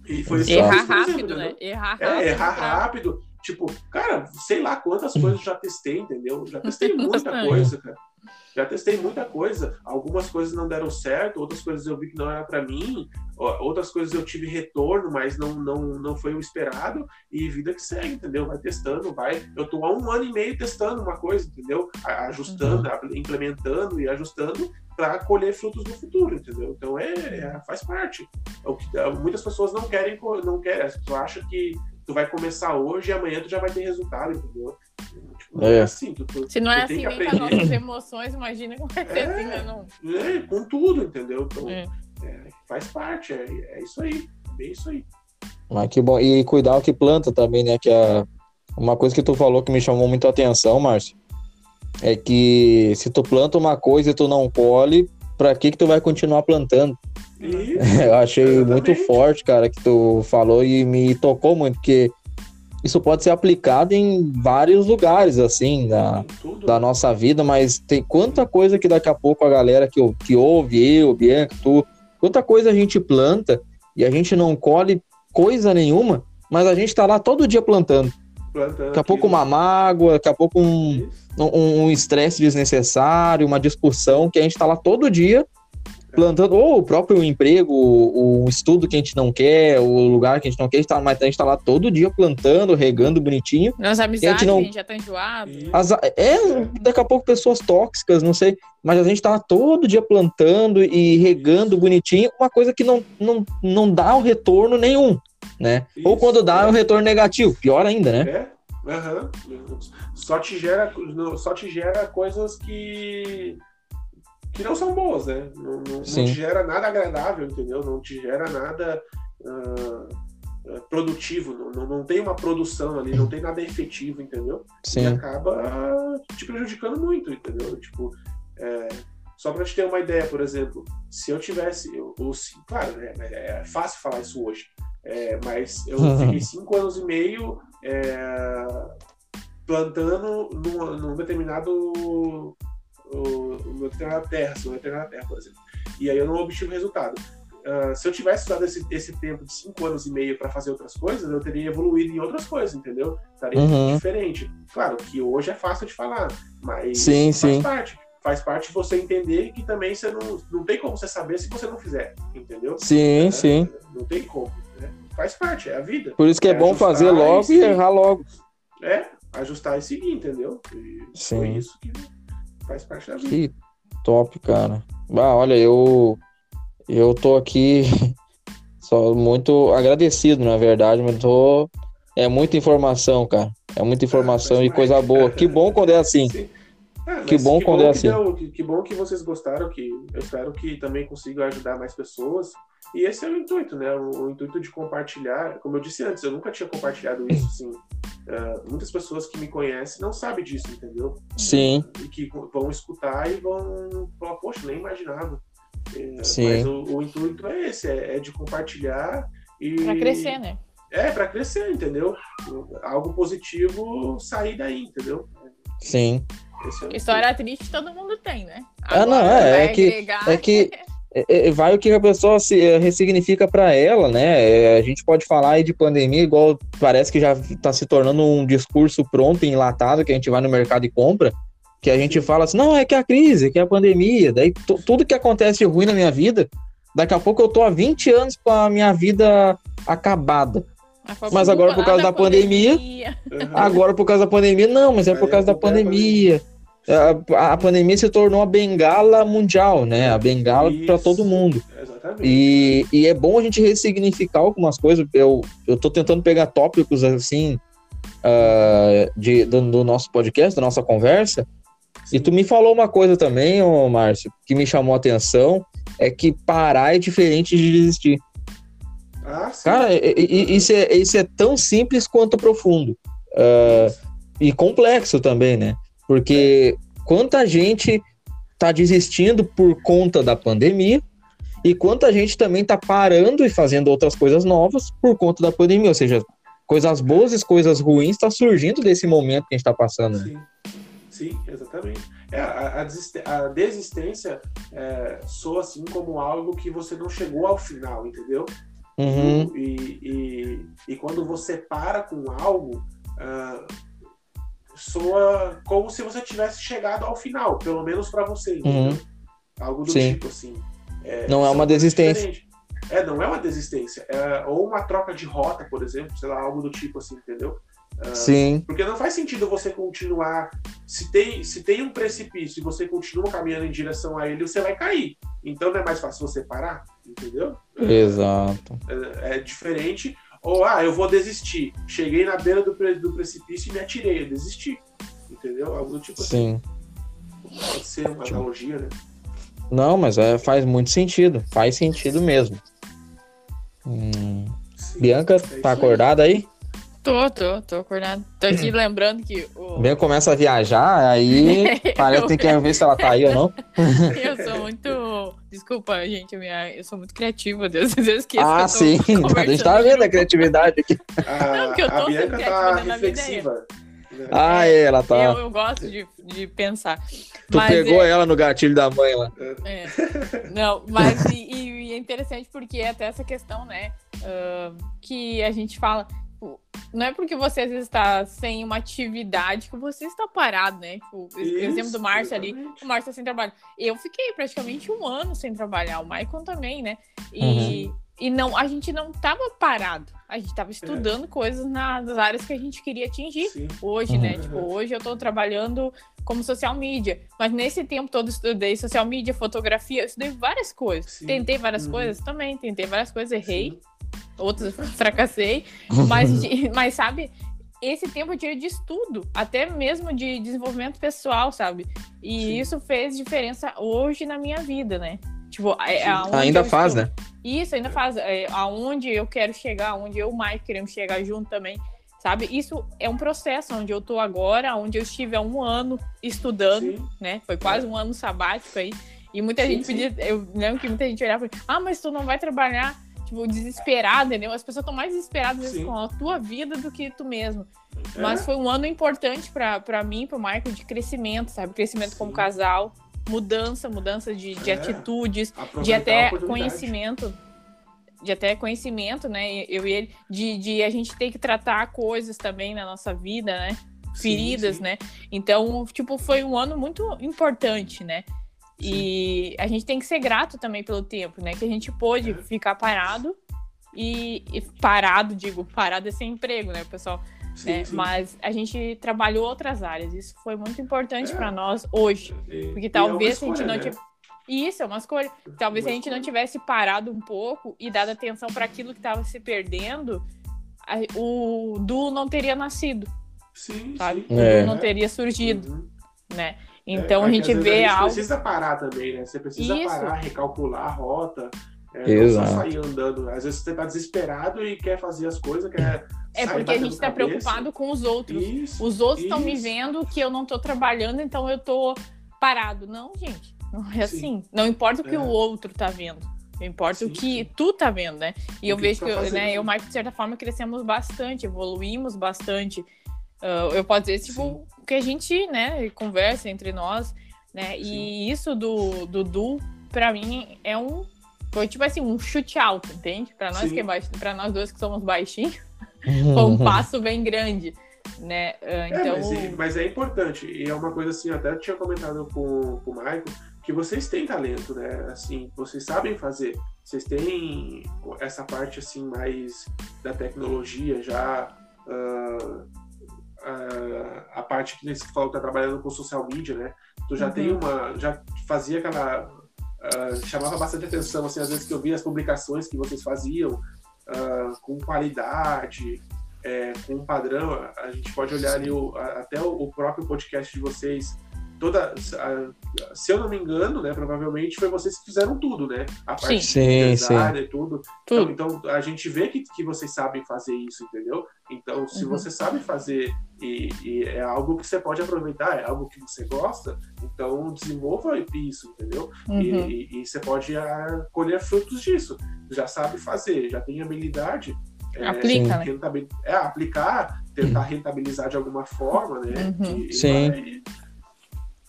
E foi Errar rápido, né? Errar é, rápido. É, errar rápido. Tipo, cara, sei lá quantas coisas já testei, entendeu? Já testei muita coisa, cara. Já testei muita coisa. Algumas coisas não deram certo, outras coisas eu vi que não era para mim, outras coisas eu tive retorno, mas não, não, não foi o esperado. E vida que segue, entendeu? Vai testando, vai. Eu tô há um ano e meio testando uma coisa, entendeu? Ajustando, uhum. implementando e ajustando para colher frutos no futuro, entendeu? Então é, é faz parte. É o que, muitas pessoas não querem, não querem. As pessoas acham que tu vai começar hoje e amanhã tu já vai ter resultado, entendeu? Tipo, é. é. assim. Tu, tu, Se não é assim nem com as nossas emoções, imagina como vai ser é, assim, né? Não... É, com tudo, entendeu? Então, é. é. faz parte, é, é isso aí. É isso aí. Mas que bom. E cuidar o que planta também, né? Que é uma coisa que tu falou que me chamou muito a atenção, Márcio, é que se tu planta uma coisa e tu não colhe, pra que que tu vai continuar plantando? Eu achei Exatamente. muito forte, cara, que tu falou e me tocou muito, porque isso pode ser aplicado em vários lugares, assim, da, da nossa vida, mas tem quanta coisa que daqui a pouco a galera que, que ouve, eu, Bianca, tu, quanta coisa a gente planta e a gente não colhe coisa nenhuma, mas a gente tá lá todo dia plantando. plantando daqui a pouco uma mágoa, daqui a pouco um estresse um, um desnecessário, uma discussão que a gente tá lá todo dia plantando, ou o próprio emprego, o, o, estudo que a gente não quer, o lugar que a gente não quer, estar, mas a gente tá lá todo dia plantando, regando bonitinho. Nas amizades, a gente, não... a gente já tá enjoado. As, é, daqui a pouco pessoas tóxicas, não sei, mas a gente tá lá todo dia plantando e regando bonitinho, uma coisa que não, não, não dá o retorno nenhum, né? Isso, ou quando dá é um retorno negativo, pior ainda, né? É. Uhum. Só te gera, só te gera coisas que que não são boas, né? Não, não, não, te gera nada agradável, entendeu? Não te gera nada uh, produtivo, não, não, tem uma produção ali, não tem nada efetivo, entendeu? Sim. E acaba te prejudicando muito, entendeu? Tipo, é, só para te ter uma ideia, por exemplo, se eu tivesse, ou se, claro, né, é fácil falar isso hoje, é, mas eu fiquei cinco anos e meio é, plantando num, num determinado o, o meu treino na terra, se eu treinar na terra, por exemplo. E aí eu não obtive resultado. Uh, se eu tivesse usado esse, esse tempo de cinco anos e meio para fazer outras coisas, eu teria evoluído em outras coisas, entendeu? Estaria uhum. diferente. Claro que hoje é fácil de falar, mas sim, faz sim. parte. Faz parte você entender que também você não, não tem como você saber se você não fizer, entendeu? Sim, é, sim. Não tem como. Né? Faz parte, é a vida. Por isso que é, é bom fazer logo e, e errar logo. É, ajustar e seguir, entendeu? E sim. Foi isso que Faz parte da vida. Que top, cara. Ah, olha, eu eu tô aqui só muito agradecido, na verdade, mas tô é muita informação, cara. É muita informação ah, e coisa boa. Que bom quando é assim. Ah, que bom que quando bom é assim. Deu, que, que, bom que vocês gostaram, que eu espero que também consiga ajudar mais pessoas. E esse é o intuito, né? O, o, intuito de compartilhar. Como eu disse antes, eu nunca tinha compartilhado isso, assim. Uh, muitas pessoas que me conhecem não sabem disso, entendeu? Sim. E que vão escutar e vão falar, poxa, nem imaginava. É, Sim. Mas o, o, intuito é esse, é, é de compartilhar e... Pra crescer, né? É, para crescer, entendeu? Algo positivo sair daí, entendeu? Sim. É História triste todo mundo tem, né? Agora, ah, não, é, é que, é que É, é, vai o que a pessoa se é, ressignifica para ela, né? a gente pode falar aí de pandemia, igual parece que já está se tornando um discurso pronto, enlatado, que a gente vai no mercado e compra, que a gente fala assim, não, é que é a crise, que é a pandemia, daí tudo que acontece de ruim na minha vida, daqui a pouco eu tô há 20 anos com a minha vida acabada. Mas agora por causa da pandemia, pandemia. agora por causa da pandemia, não, mas é por causa da pandemia. a, a pandemia se tornou a bengala mundial, né? A bengala para todo mundo. Exatamente. E, e é bom a gente ressignificar algumas coisas. Eu, eu tô tentando pegar tópicos assim uh, de, do, do, nosso podcast, da nossa conversa. Sim. E tu me falou uma coisa também, ô Márcio, que me chamou a atenção, é que parar é diferente de desistir. Ah. Cara, isso é, isso é tão simples quanto profundo. Uh, e complexo também, né? Porque quanta gente está desistindo por conta da pandemia e quanta gente também está parando e fazendo outras coisas novas por conta da pandemia. Ou seja, coisas boas e coisas ruins estão tá surgindo desse momento que a gente está passando. Né? Sim, sim, exatamente. É, a, a, desistência é, soa assim como algo que você não chegou ao final, entendeu? Uhum. E, e, e, quando você para com algo, uh, soa como se você tivesse chegado ao final, pelo menos para você, uhum. Algo do Sim. tipo assim. É, não é uma desistência. É, não é uma desistência. É, ou uma troca de rota, por exemplo, sei lá, algo do tipo assim, entendeu? Uh, Sim. Porque não faz sentido você continuar. Se tem, se tem um precipício e você continua caminhando em direção a ele, você vai cair. Então não é mais fácil você parar, entendeu? Exato. É, é diferente ou, ah, eu vou desistir. Cheguei na beira do, do precipício e me atirei. Eu desisti. Entendeu? Algo do tipo Sim. assim. Pode ser uma analogia, né? Não, mas é, faz muito sentido. Faz sentido mesmo. Hum. Sim, Bianca, é tá acordada aí? Tô, tô, tô acordado. Tô aqui lembrando que o. Bem, começa a viajar, aí parece que tem que ver se ela tá aí ou não. eu sou muito. Desculpa, gente, eu, minha... eu sou muito criativa, Deus, eu esqueço. Ah, sim, a gente tá vendo a criatividade aqui. A, não, que eu tô a Bianca tá reflexiva. Ah, é, ela tá. Eu, eu gosto de, de pensar. Tu mas pegou é... ela no gatilho da mãe lá. É. Não, mas e, e, é interessante porque é até essa questão, né? Uh, que a gente fala Tipo, não é porque você às vezes está sem uma atividade que você está parado, né? Tipo, o exemplo do Márcio ali, o Márcio tá sem trabalho. Eu fiquei praticamente um ano sem trabalhar, o Maicon também, né? E, uhum. e não, a gente não estava parado. A gente estava estudando é. coisas nas áreas que a gente queria atingir Sim. hoje, né? uhum. né? Tipo, hoje eu estou trabalhando como social media, mas nesse tempo todo eu estudei social media, fotografia, eu estudei várias coisas. Sim. Tentei várias uhum. coisas também, tentei várias coisas, errei. Sim outros fracassei, mas, mas sabe, esse tempo eu tirei de estudo, até mesmo de desenvolvimento pessoal, sabe? E Sim. isso fez diferença hoje na minha vida, né? Tipo, é, ainda faz, estou... né? Isso, ainda faz. É, aonde eu quero chegar, onde eu e o Mike queremos chegar junto também, sabe? Isso é um processo onde eu tô agora, onde eu estive há um ano estudando, Sim. né? Foi quase um ano sabático aí. E muita sim, gente pedia, eu lembro que muita gente olhava e ah, mas tu não vai trabalhar tipo, desesperada, entendeu? As pessoas estão mais desesperadas com a tua vida do que tu mesmo. É? Mas foi um ano importante para mim, pro Michael, de crescimento, sabe? Crescimento Sim. como casal, mudança, mudança de, de é. atitudes, de até conhecimento. De até conhecimento, né? Eu e ele, de, de a gente ter que tratar coisas também na nossa vida, né? Feridas, sim, sim. né? Então, tipo, foi um ano muito importante, né? E a gente tem que ser grato também pelo tempo, né? Que a gente pôde ficar parado e, e parado, digo, parado é sem emprego, né, pessoal? Sim, né? sim. Mas a gente trabalhou outras áreas. Isso foi muito importante é. para nós hoje. Porque e talvez é escolha, a gente não né? tivesse. Isso, é uma escolha. Talvez uma se a gente escolha. não tivesse parado um pouco e dado atenção para aquilo que estava se perdendo, a, o Du não teria nascido. Sim, sabe? Sim. O é. Du não teria surgido, uhum. né? Então é, a gente vê a gente algo. precisa parar também, né? Você precisa Isso. parar, recalcular a rota. É, Exato. não só sair andando. Às vezes você tá desesperado e quer fazer as coisas, quer. É porque a gente está preocupado com os outros. Isso, os outros estão me vendo que eu não estou trabalhando, então eu estou parado. Não, gente, não é Sim. assim. Não importa o que é. o outro está vendo. Importa sim, o que sim. tu tá vendo, né? E o eu vejo que, tá eu, né, eu e o Mike, de certa forma, crescemos bastante, evoluímos bastante. Uh, eu posso dizer, tipo, Sim. que a gente, né, conversa entre nós, né? Sim. E isso do Dudu, pra mim, é um. Foi tipo assim, um chute alto, entende? Pra nós, que é baixo, pra nós dois que somos baixinhos, foi um passo bem grande. Né? Uh, então... É, mas, mas, é importante, e é uma coisa assim, até tinha comentado com, com o Michael, que vocês têm talento, né? Assim, vocês sabem fazer. Vocês têm essa parte assim mais da tecnologia já uh, a, a parte que você falou que tá trabalhando com social media, né? Tu já Uhum. tem uma. Já fazia aquela. ah, chamava bastante atenção, assim, às vezes que eu via as publicações que vocês faziam ah, com qualidade, é, com um padrão. A, a gente pode olhar ali o- a- até o, o próprio podcast de vocês. Toda, a- se eu não me engano, né, provavelmente foi vocês que fizeram tudo, né? A parte Sim, de sim. e tudo. Tudo. Então, então, a gente vê que, que vocês sabem fazer isso, entendeu? Então, se Uhum. você sabe fazer e, e é algo que você pode aproveitar, é algo que você gosta, então desenvolva isso, entendeu? E- Uhum. E, e você pode colher frutos disso. Já sabe fazer, já tem habilidade. é, Aplica, né? rentabil- É, aplicar, tentar rentabilizar de alguma forma, né? Uhum. E- Sim. e-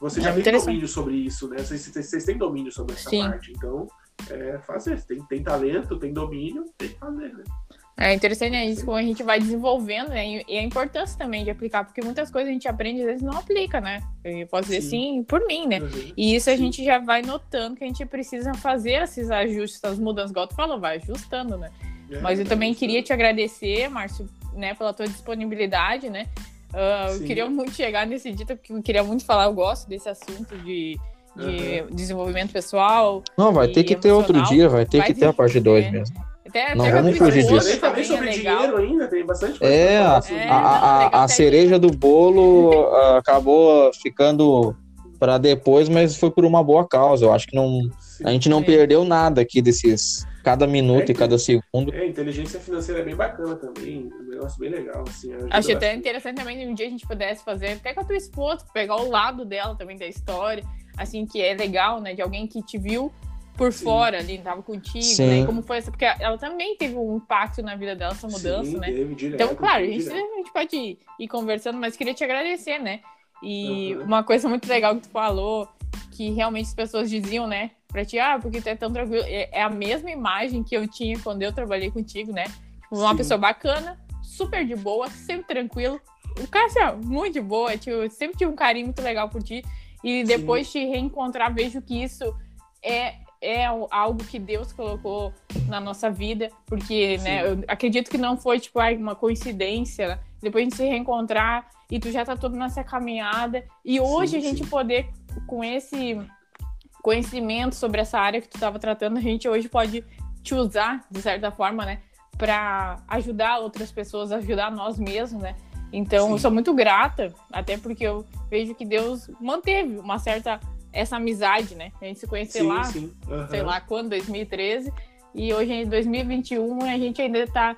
você É já tem interessante. domínio sobre isso, né? Vocês, vocês- vocês têm domínio sobre essa Sim. parte. Então, é fazer. Tem, tem talento, tem domínio, tem que fazer, né? É interessante né, isso como a gente vai desenvolvendo, né? E a importância também de aplicar, porque muitas coisas a gente aprende e às vezes não aplica, né? Eu posso dizer Sim. assim por mim, né? Uhum. E isso a Sim. gente já vai notando que a gente precisa fazer esses ajustes, essas mudanças, igual tu falou, vai ajustando, né? É, Mas eu é também isso. queria te agradecer, Márcio, né, pela tua disponibilidade, né? Ah, eu queria muito chegar nesse dia, porque eu queria muito falar, eu gosto desse assunto de, de desenvolvimento pessoal. Não, vai ter que ter outro dia, vai ter Vai que ter a ter, parte 2 é. mesmo. Até, Não vamos fugir disso. Também, sobre é dinheiro ainda, tem bastante coisa É, pra falar a, sobre É, a, a- a cereja do bolo acabou ficando para depois, mas foi por uma boa causa. Eu acho que não, a gente não Sim. perdeu nada aqui desses cada minuto É e cada segundo. É, inteligência financeira é bem bacana também, um negócio bem legal, assim. Achei até interessante também que um dia a gente pudesse fazer, até com a tua esposa, pegar o lado dela também da história, assim, que é legal, né? De alguém que te viu por Sim. fora ali, tava contigo, Sim. né? Como foi essa, porque ela também teve um impacto na vida dela, essa mudança, Sim, né? direto, Então, claro, a gente, a gente pode ir, ir conversando, mas queria te agradecer, né? E Uhum. uma coisa muito legal que tu falou, que realmente as pessoas diziam, né? Pra ti, ah, porque tu é tão tranquilo. É é a mesma imagem que eu tinha quando eu trabalhei contigo, né? Tipo, uma Sim. pessoa bacana, super de boa, sempre tranquilo. O cara, ó, muito de boa, tipo, sempre tive um carinho muito legal por ti. E depois te reencontrar, vejo que isso é, é algo que Deus colocou na nossa vida, porque, né, Sim. eu acredito que não foi, tipo, uma coincidência, né? depois a gente se reencontrar e tu já tá todo nessa caminhada. E hoje Sim, a gente sim. poder, com esse conhecimento sobre essa área que tu tava tratando, a gente hoje pode te usar, de certa forma, né, para ajudar outras pessoas, ajudar nós mesmos, né? Então, Sim. eu sou muito grata, até porque eu vejo que Deus manteve uma certa essa amizade, né? A gente se conheceu lá, sim. aham. sei lá quando, 2013, e hoje em 2021 a gente ainda tá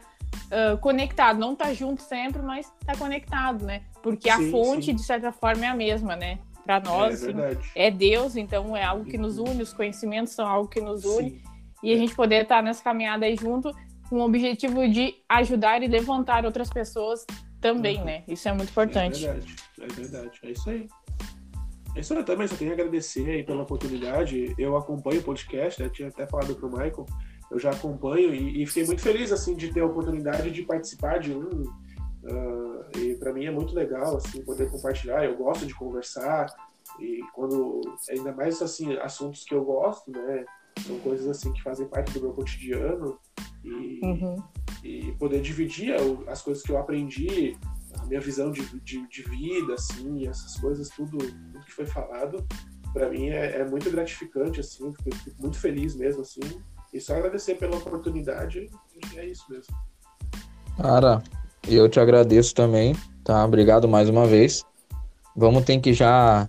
ah, conectado, não tá junto sempre, mas tá conectado, né? Porque a Sim, fonte, sim. de certa forma, é a mesma, né? Para nós, é assim, verdade. é Deus, então é algo que nos une, os conhecimentos são algo que nos une, e a gente poder estar nessa caminhada aí junto com o objetivo de ajudar e levantar outras pessoas também, Uhum. né? Isso é muito importante. É verdade, é verdade. É isso aí. É isso eu também, só tenho a agradecer aí pela oportunidade. Eu acompanho o podcast, né? Tinha até falado pro Michael. Eu já acompanho e, e fiquei muito feliz, assim, de ter a oportunidade de participar de um. ah, e para mim é muito legal, assim, poder compartilhar. Eu gosto de conversar e quando, ainda mais, assim, assuntos que eu gosto, né? São coisas, assim, que fazem parte do meu cotidiano. E, Uhum. e poder dividir o- as coisas que eu aprendi, a minha visão de, de, de vida, assim, essas coisas, tudo, tudo que foi falado, para mim é, é muito gratificante, assim, fico, fico muito feliz mesmo, assim, e só agradecer pela oportunidade, é isso mesmo. Cara, eu te agradeço também, tá? Obrigado mais uma vez. Vamos ter que já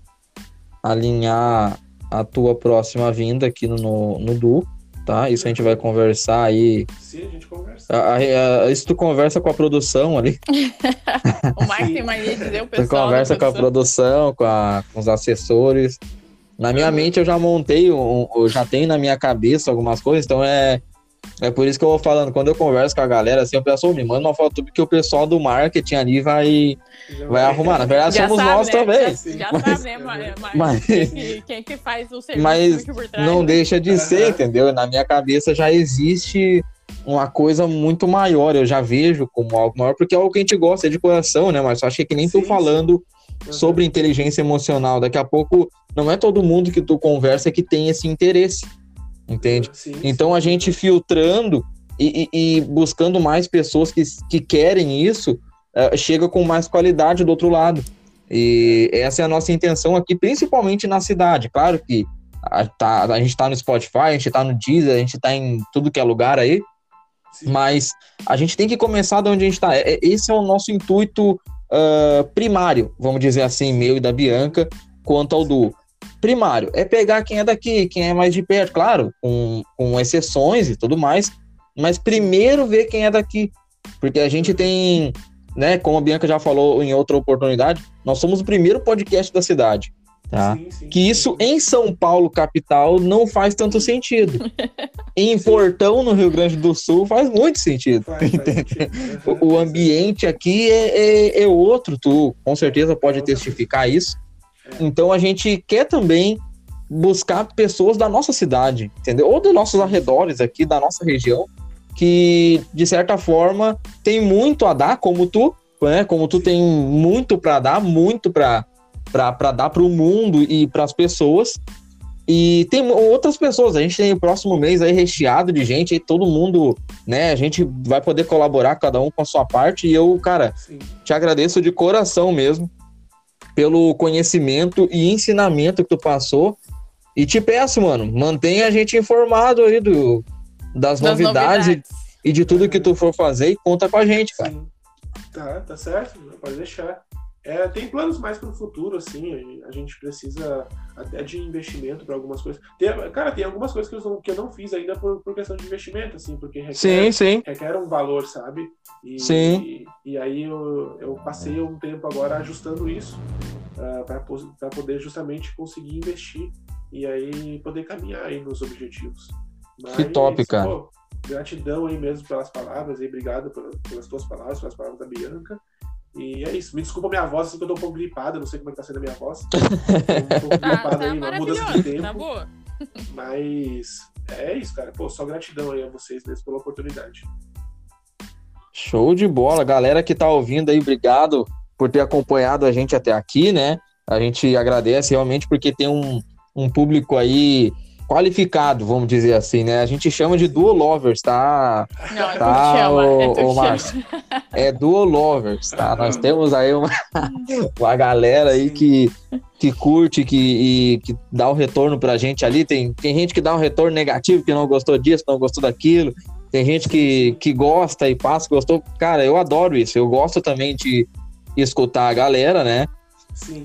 alinhar a tua próxima vinda aqui no, no, no Du, tá? Isso a gente vai conversar aí. Sim, a gente conversa. A- a- a- isso tu conversa com a produção ali. O Marcos Sim. tem mania de dizer o Tu pessoal. da conversa com a produção, com, a- com os assessores. Na minha Uhum. mente eu já montei, um- eu já tenho na minha cabeça algumas coisas, então é, é por isso que eu vou falando. Quando eu converso com a galera, assim, eu penso, "Ô, me manda uma foto porque o pessoal do marketing ali vai, Já vai arrumar. Na verdade, Já somos sabe, nós né? também. Já, já Mas- sabe, né? Mas, mas, quem, que, quem que faz o serviço Mas por trás, Não né? deixa de ser, entendeu? Na minha cabeça já existe uma coisa muito maior. Eu já vejo como algo maior, porque é algo que a gente gosta é de coração, né? Mas eu achei que nem Sim, tô falando Uhum. sobre inteligência emocional. Daqui a pouco, não é todo mundo que tu conversa que tem esse interesse, entende? Sim, Então sim. a gente filtrando e, e- e buscando mais pessoas que, que querem isso, uh, chega com mais qualidade do outro lado. E essa é a nossa intenção aqui, principalmente na cidade. Claro que a, tá, a gente está no Spotify, a gente está no Deezer, a gente está em tudo que é lugar aí, Sim. mas a gente tem que começar de onde a gente está. É, é, esse é o nosso intuito uh, primário, vamos dizer assim, meu e da Bianca, quanto ao do primário. É pegar quem é daqui, quem é mais de perto, claro, com, com exceções e tudo mais, mas primeiro ver quem é daqui. Porque a gente tem, né, como a Bianca já falou em outra oportunidade, nós somos o primeiro podcast da cidade. Tá? Sim, sim, que isso em São Paulo, capital, não faz tanto sentido. em Portão, no Rio Grande do Sul, faz muito sentido. Faz, faz sentido. o ambiente aqui é, é, é, outro, tu com certeza pode testificar isso. É. Então a gente quer também buscar pessoas da nossa cidade, entendeu? Ou dos nossos arredores aqui, da nossa região, que de certa forma tem muito a dar, como tu, né? Como tu tem muito para dar, muito para para dar para o mundo e para as pessoas. E tem outras pessoas, a gente tem o próximo mês aí recheado de gente, aí todo mundo, né? A gente vai poder colaborar, cada um com a sua parte. E eu, cara, Sim. te agradeço de coração mesmo pelo conhecimento e ensinamento que tu passou. E te peço, mano, mantenha a gente informado aí do, das, das novidades, novidades, E, de tudo que tu for fazer e conta com a gente, cara. Sim. Tá, tá certo, pode deixar. É, tem planos mais para o futuro, assim, a gente precisa até de investimento para algumas coisas. Tem, cara, tem algumas coisas que eu não, que eu não fiz ainda por, por questão de investimento, assim, porque requer, sim, sim. requer um valor, sabe? E, sim. E, e aí eu, eu, passei um tempo agora ajustando isso uh, para poder justamente conseguir investir e aí poder caminhar aí nos objetivos. Mas, que top, cara. Pô, gratidão aí mesmo pelas palavras e obrigado pelas, pelas tuas palavras, pelas palavras da Bianca. E é isso. Me desculpa a minha voz, assim, que eu tô um pouco gripada, não sei como é que tá sendo a minha voz. Tô um pouco tá, gripada tá aí, uma mudança de tempo. Tá boa. Mas é isso, cara. Pô, só gratidão aí a vocês mesmo pela oportunidade. Show de bola. Galera que tá ouvindo aí, obrigado por ter acompanhado a gente até aqui, né? A gente agradece realmente porque tem um, um público aí qualificado, vamos dizer assim, né? A gente chama de duo lovers, tá? Não, é tá, chama, o, é o Márcio. É duo lovers, tá? Nós temos aí uma, uma galera aí que, que curte, que, e, que dá o retorno pra gente ali. Tem, tem gente que dá um retorno negativo, que não gostou disso, não gostou daquilo. Tem gente que, que gosta e passa, gostou. Cara, eu adoro isso. Eu gosto também de escutar a galera, né?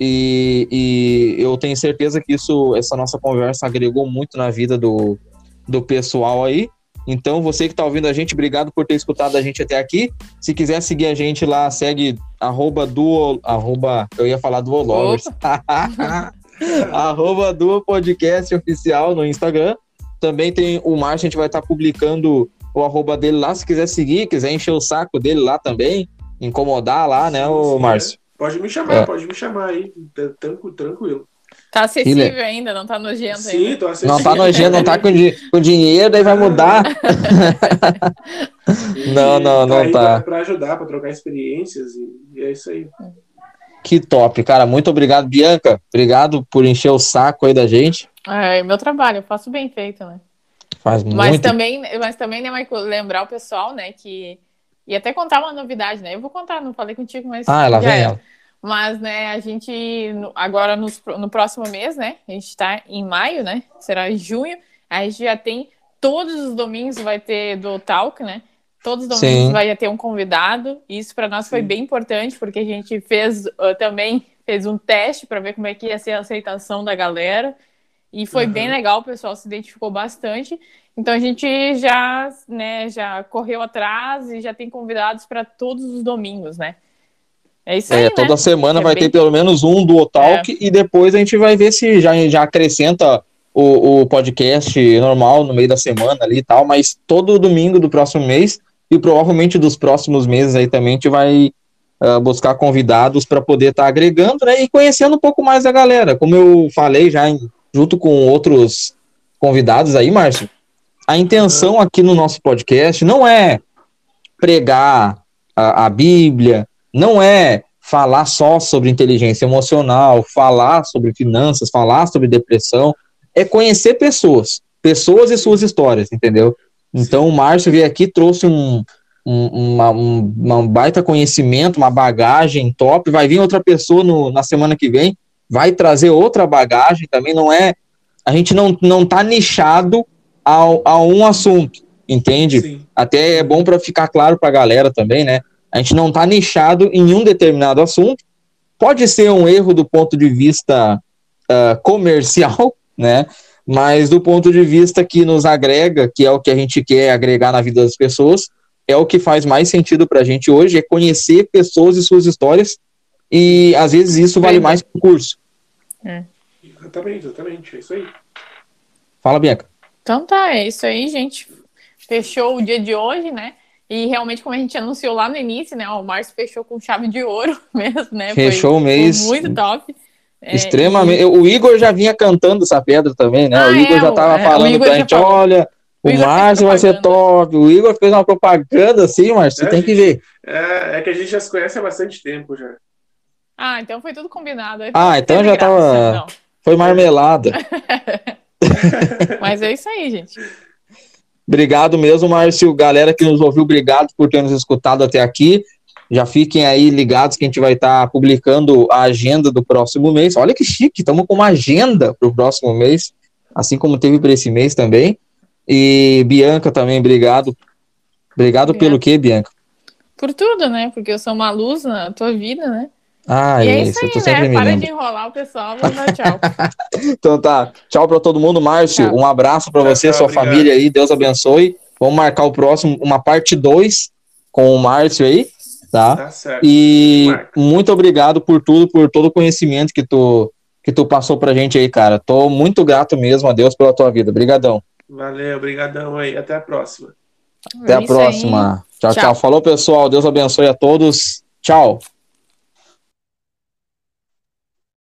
E, e eu tenho certeza que isso, essa nossa conversa agregou muito na vida do, do pessoal aí. Então, você que está ouvindo a gente, obrigado por ter escutado a gente até aqui. Se quiser seguir a gente lá, segue arroba duo, arroba, eu ia falar duo lovers. arroba duo podcast oficial no Instagram. Também tem o Márcio, a gente vai estar tá publicando o arroba dele lá, se quiser seguir, quiser encher o saco dele lá também, incomodar lá, né, o Márcio? Pode me chamar, é. pode me chamar aí. Tranquilo. tranquilo. Tá acessível ainda, não tá nojento Sim, ainda. tô acessível. Não tá nojento, não tá com, di com dinheiro, daí vai mudar. não, não, não tá. tá. Pra, pra ajudar, pra trocar experiências e, e, é isso aí. Que top, cara. Muito obrigado, Bianca. Obrigado por encher o saco aí da gente. É, meu trabalho, eu faço bem feito, né? Faz muito. Mas também, mas também né, Michael, lembrar o pessoal, né, que e até contar uma novidade, né? Eu vou contar, não falei contigo, mas. Ah, ela vem é. ela. Mas, né, a gente, agora no, no próximo mês, né? A gente está em maio, né? Será em junho. A gente já tem todos os domingos vai ter do Talk, né? Todos os domingos Sim. vai ter um convidado. Isso para nós Sim. foi bem importante, porque a gente fez uh, também fez um teste para ver como é que ia ser a aceitação da galera. E foi uhum. bem legal, o pessoal se identificou bastante. Então a gente já, né, já correu atrás e já tem convidados para todos os domingos, né? É isso aí. É, toda né? semana é vai bem... ter pelo menos um do Otalk é. e depois a gente vai ver se já, já acrescenta o, o podcast normal no meio da semana ali e tal, mas todo domingo do próximo mês e provavelmente dos próximos meses aí também a gente vai uh, buscar convidados para poder estar tá agregando, né, e conhecendo um pouco mais a galera. Como eu falei já em, junto com outros convidados aí, Márcio, a intenção aqui no nosso podcast não é pregar a, a Bíblia, não é falar só sobre inteligência emocional, falar sobre finanças, falar sobre depressão, é conhecer pessoas, pessoas e suas histórias, entendeu? Então o Márcio veio aqui trouxe um, um, uma, um, uma baita conhecimento, uma bagagem top. Vai vir outra pessoa no, na semana que vem, vai trazer outra bagagem também. Não é. A gente não, não tá nichado a, a um assunto, entende? Sim. Até é bom para ficar claro para a galera também, né? A gente não tá nichado em um determinado assunto. Pode ser um erro do ponto de vista uh, comercial, né? Mas do ponto de vista que nos agrega, que é o que a gente quer agregar na vida das pessoas, é o que faz mais sentido para a gente hoje, é conhecer pessoas e suas histórias, e às vezes isso vale mais que o curso. É. Exatamente, exatamente, é isso aí. Fala, Bianca. Então tá, é isso aí, gente. Fechou o dia de hoje, né? E realmente, como a gente anunciou lá no início, né? O Márcio fechou com chave de ouro mesmo, né? Fechou foi, o mês. Foi muito top. É, Extremamente. E... O Igor já vinha cantando essa pedra também, né? Ah, o Igor é, já tava é, falando pra gente, falou. olha, o, o Márcio vai ser top. O Igor fez uma propaganda assim, Márcio, você é, tem que ver. É, é, que a gente já se conhece há bastante tempo já. Ah, então foi tudo combinado. Ah, então já graça, tava. Não. Foi marmelada. Mas é isso aí, gente. Obrigado mesmo, Márcio. Galera que nos ouviu, obrigado por ter nos escutado até aqui. Já fiquem aí ligados que a gente vai estar tá publicando a agenda do próximo mês. Olha que chique, estamos com uma agenda para o próximo mês, assim como teve para esse mês também. E Bianca também, obrigado. Obrigado pelo quê, Bianca? Por tudo, né? Porque eu sou uma luz na tua vida, né? Ah, e é isso, aí, né? Para de enrolar o pessoal, vamos dar tchau. então tá, tchau para todo mundo. Márcio, tchau. um abraço para você, tchau, sua obrigado. família aí, Deus abençoe. Vamos marcar o próximo, uma parte 2 com o Márcio aí, tá? Tá certo. E Marca. muito obrigado por tudo, por todo o conhecimento que tu, que tu passou pra gente aí, cara. Tô muito grato mesmo a Deus pela tua vida. Obrigadão. Valeu, obrigadão aí. Até a próxima. Até a próxima. Tchau, tchau, tchau. Falou, pessoal. Deus abençoe a todos. Tchau.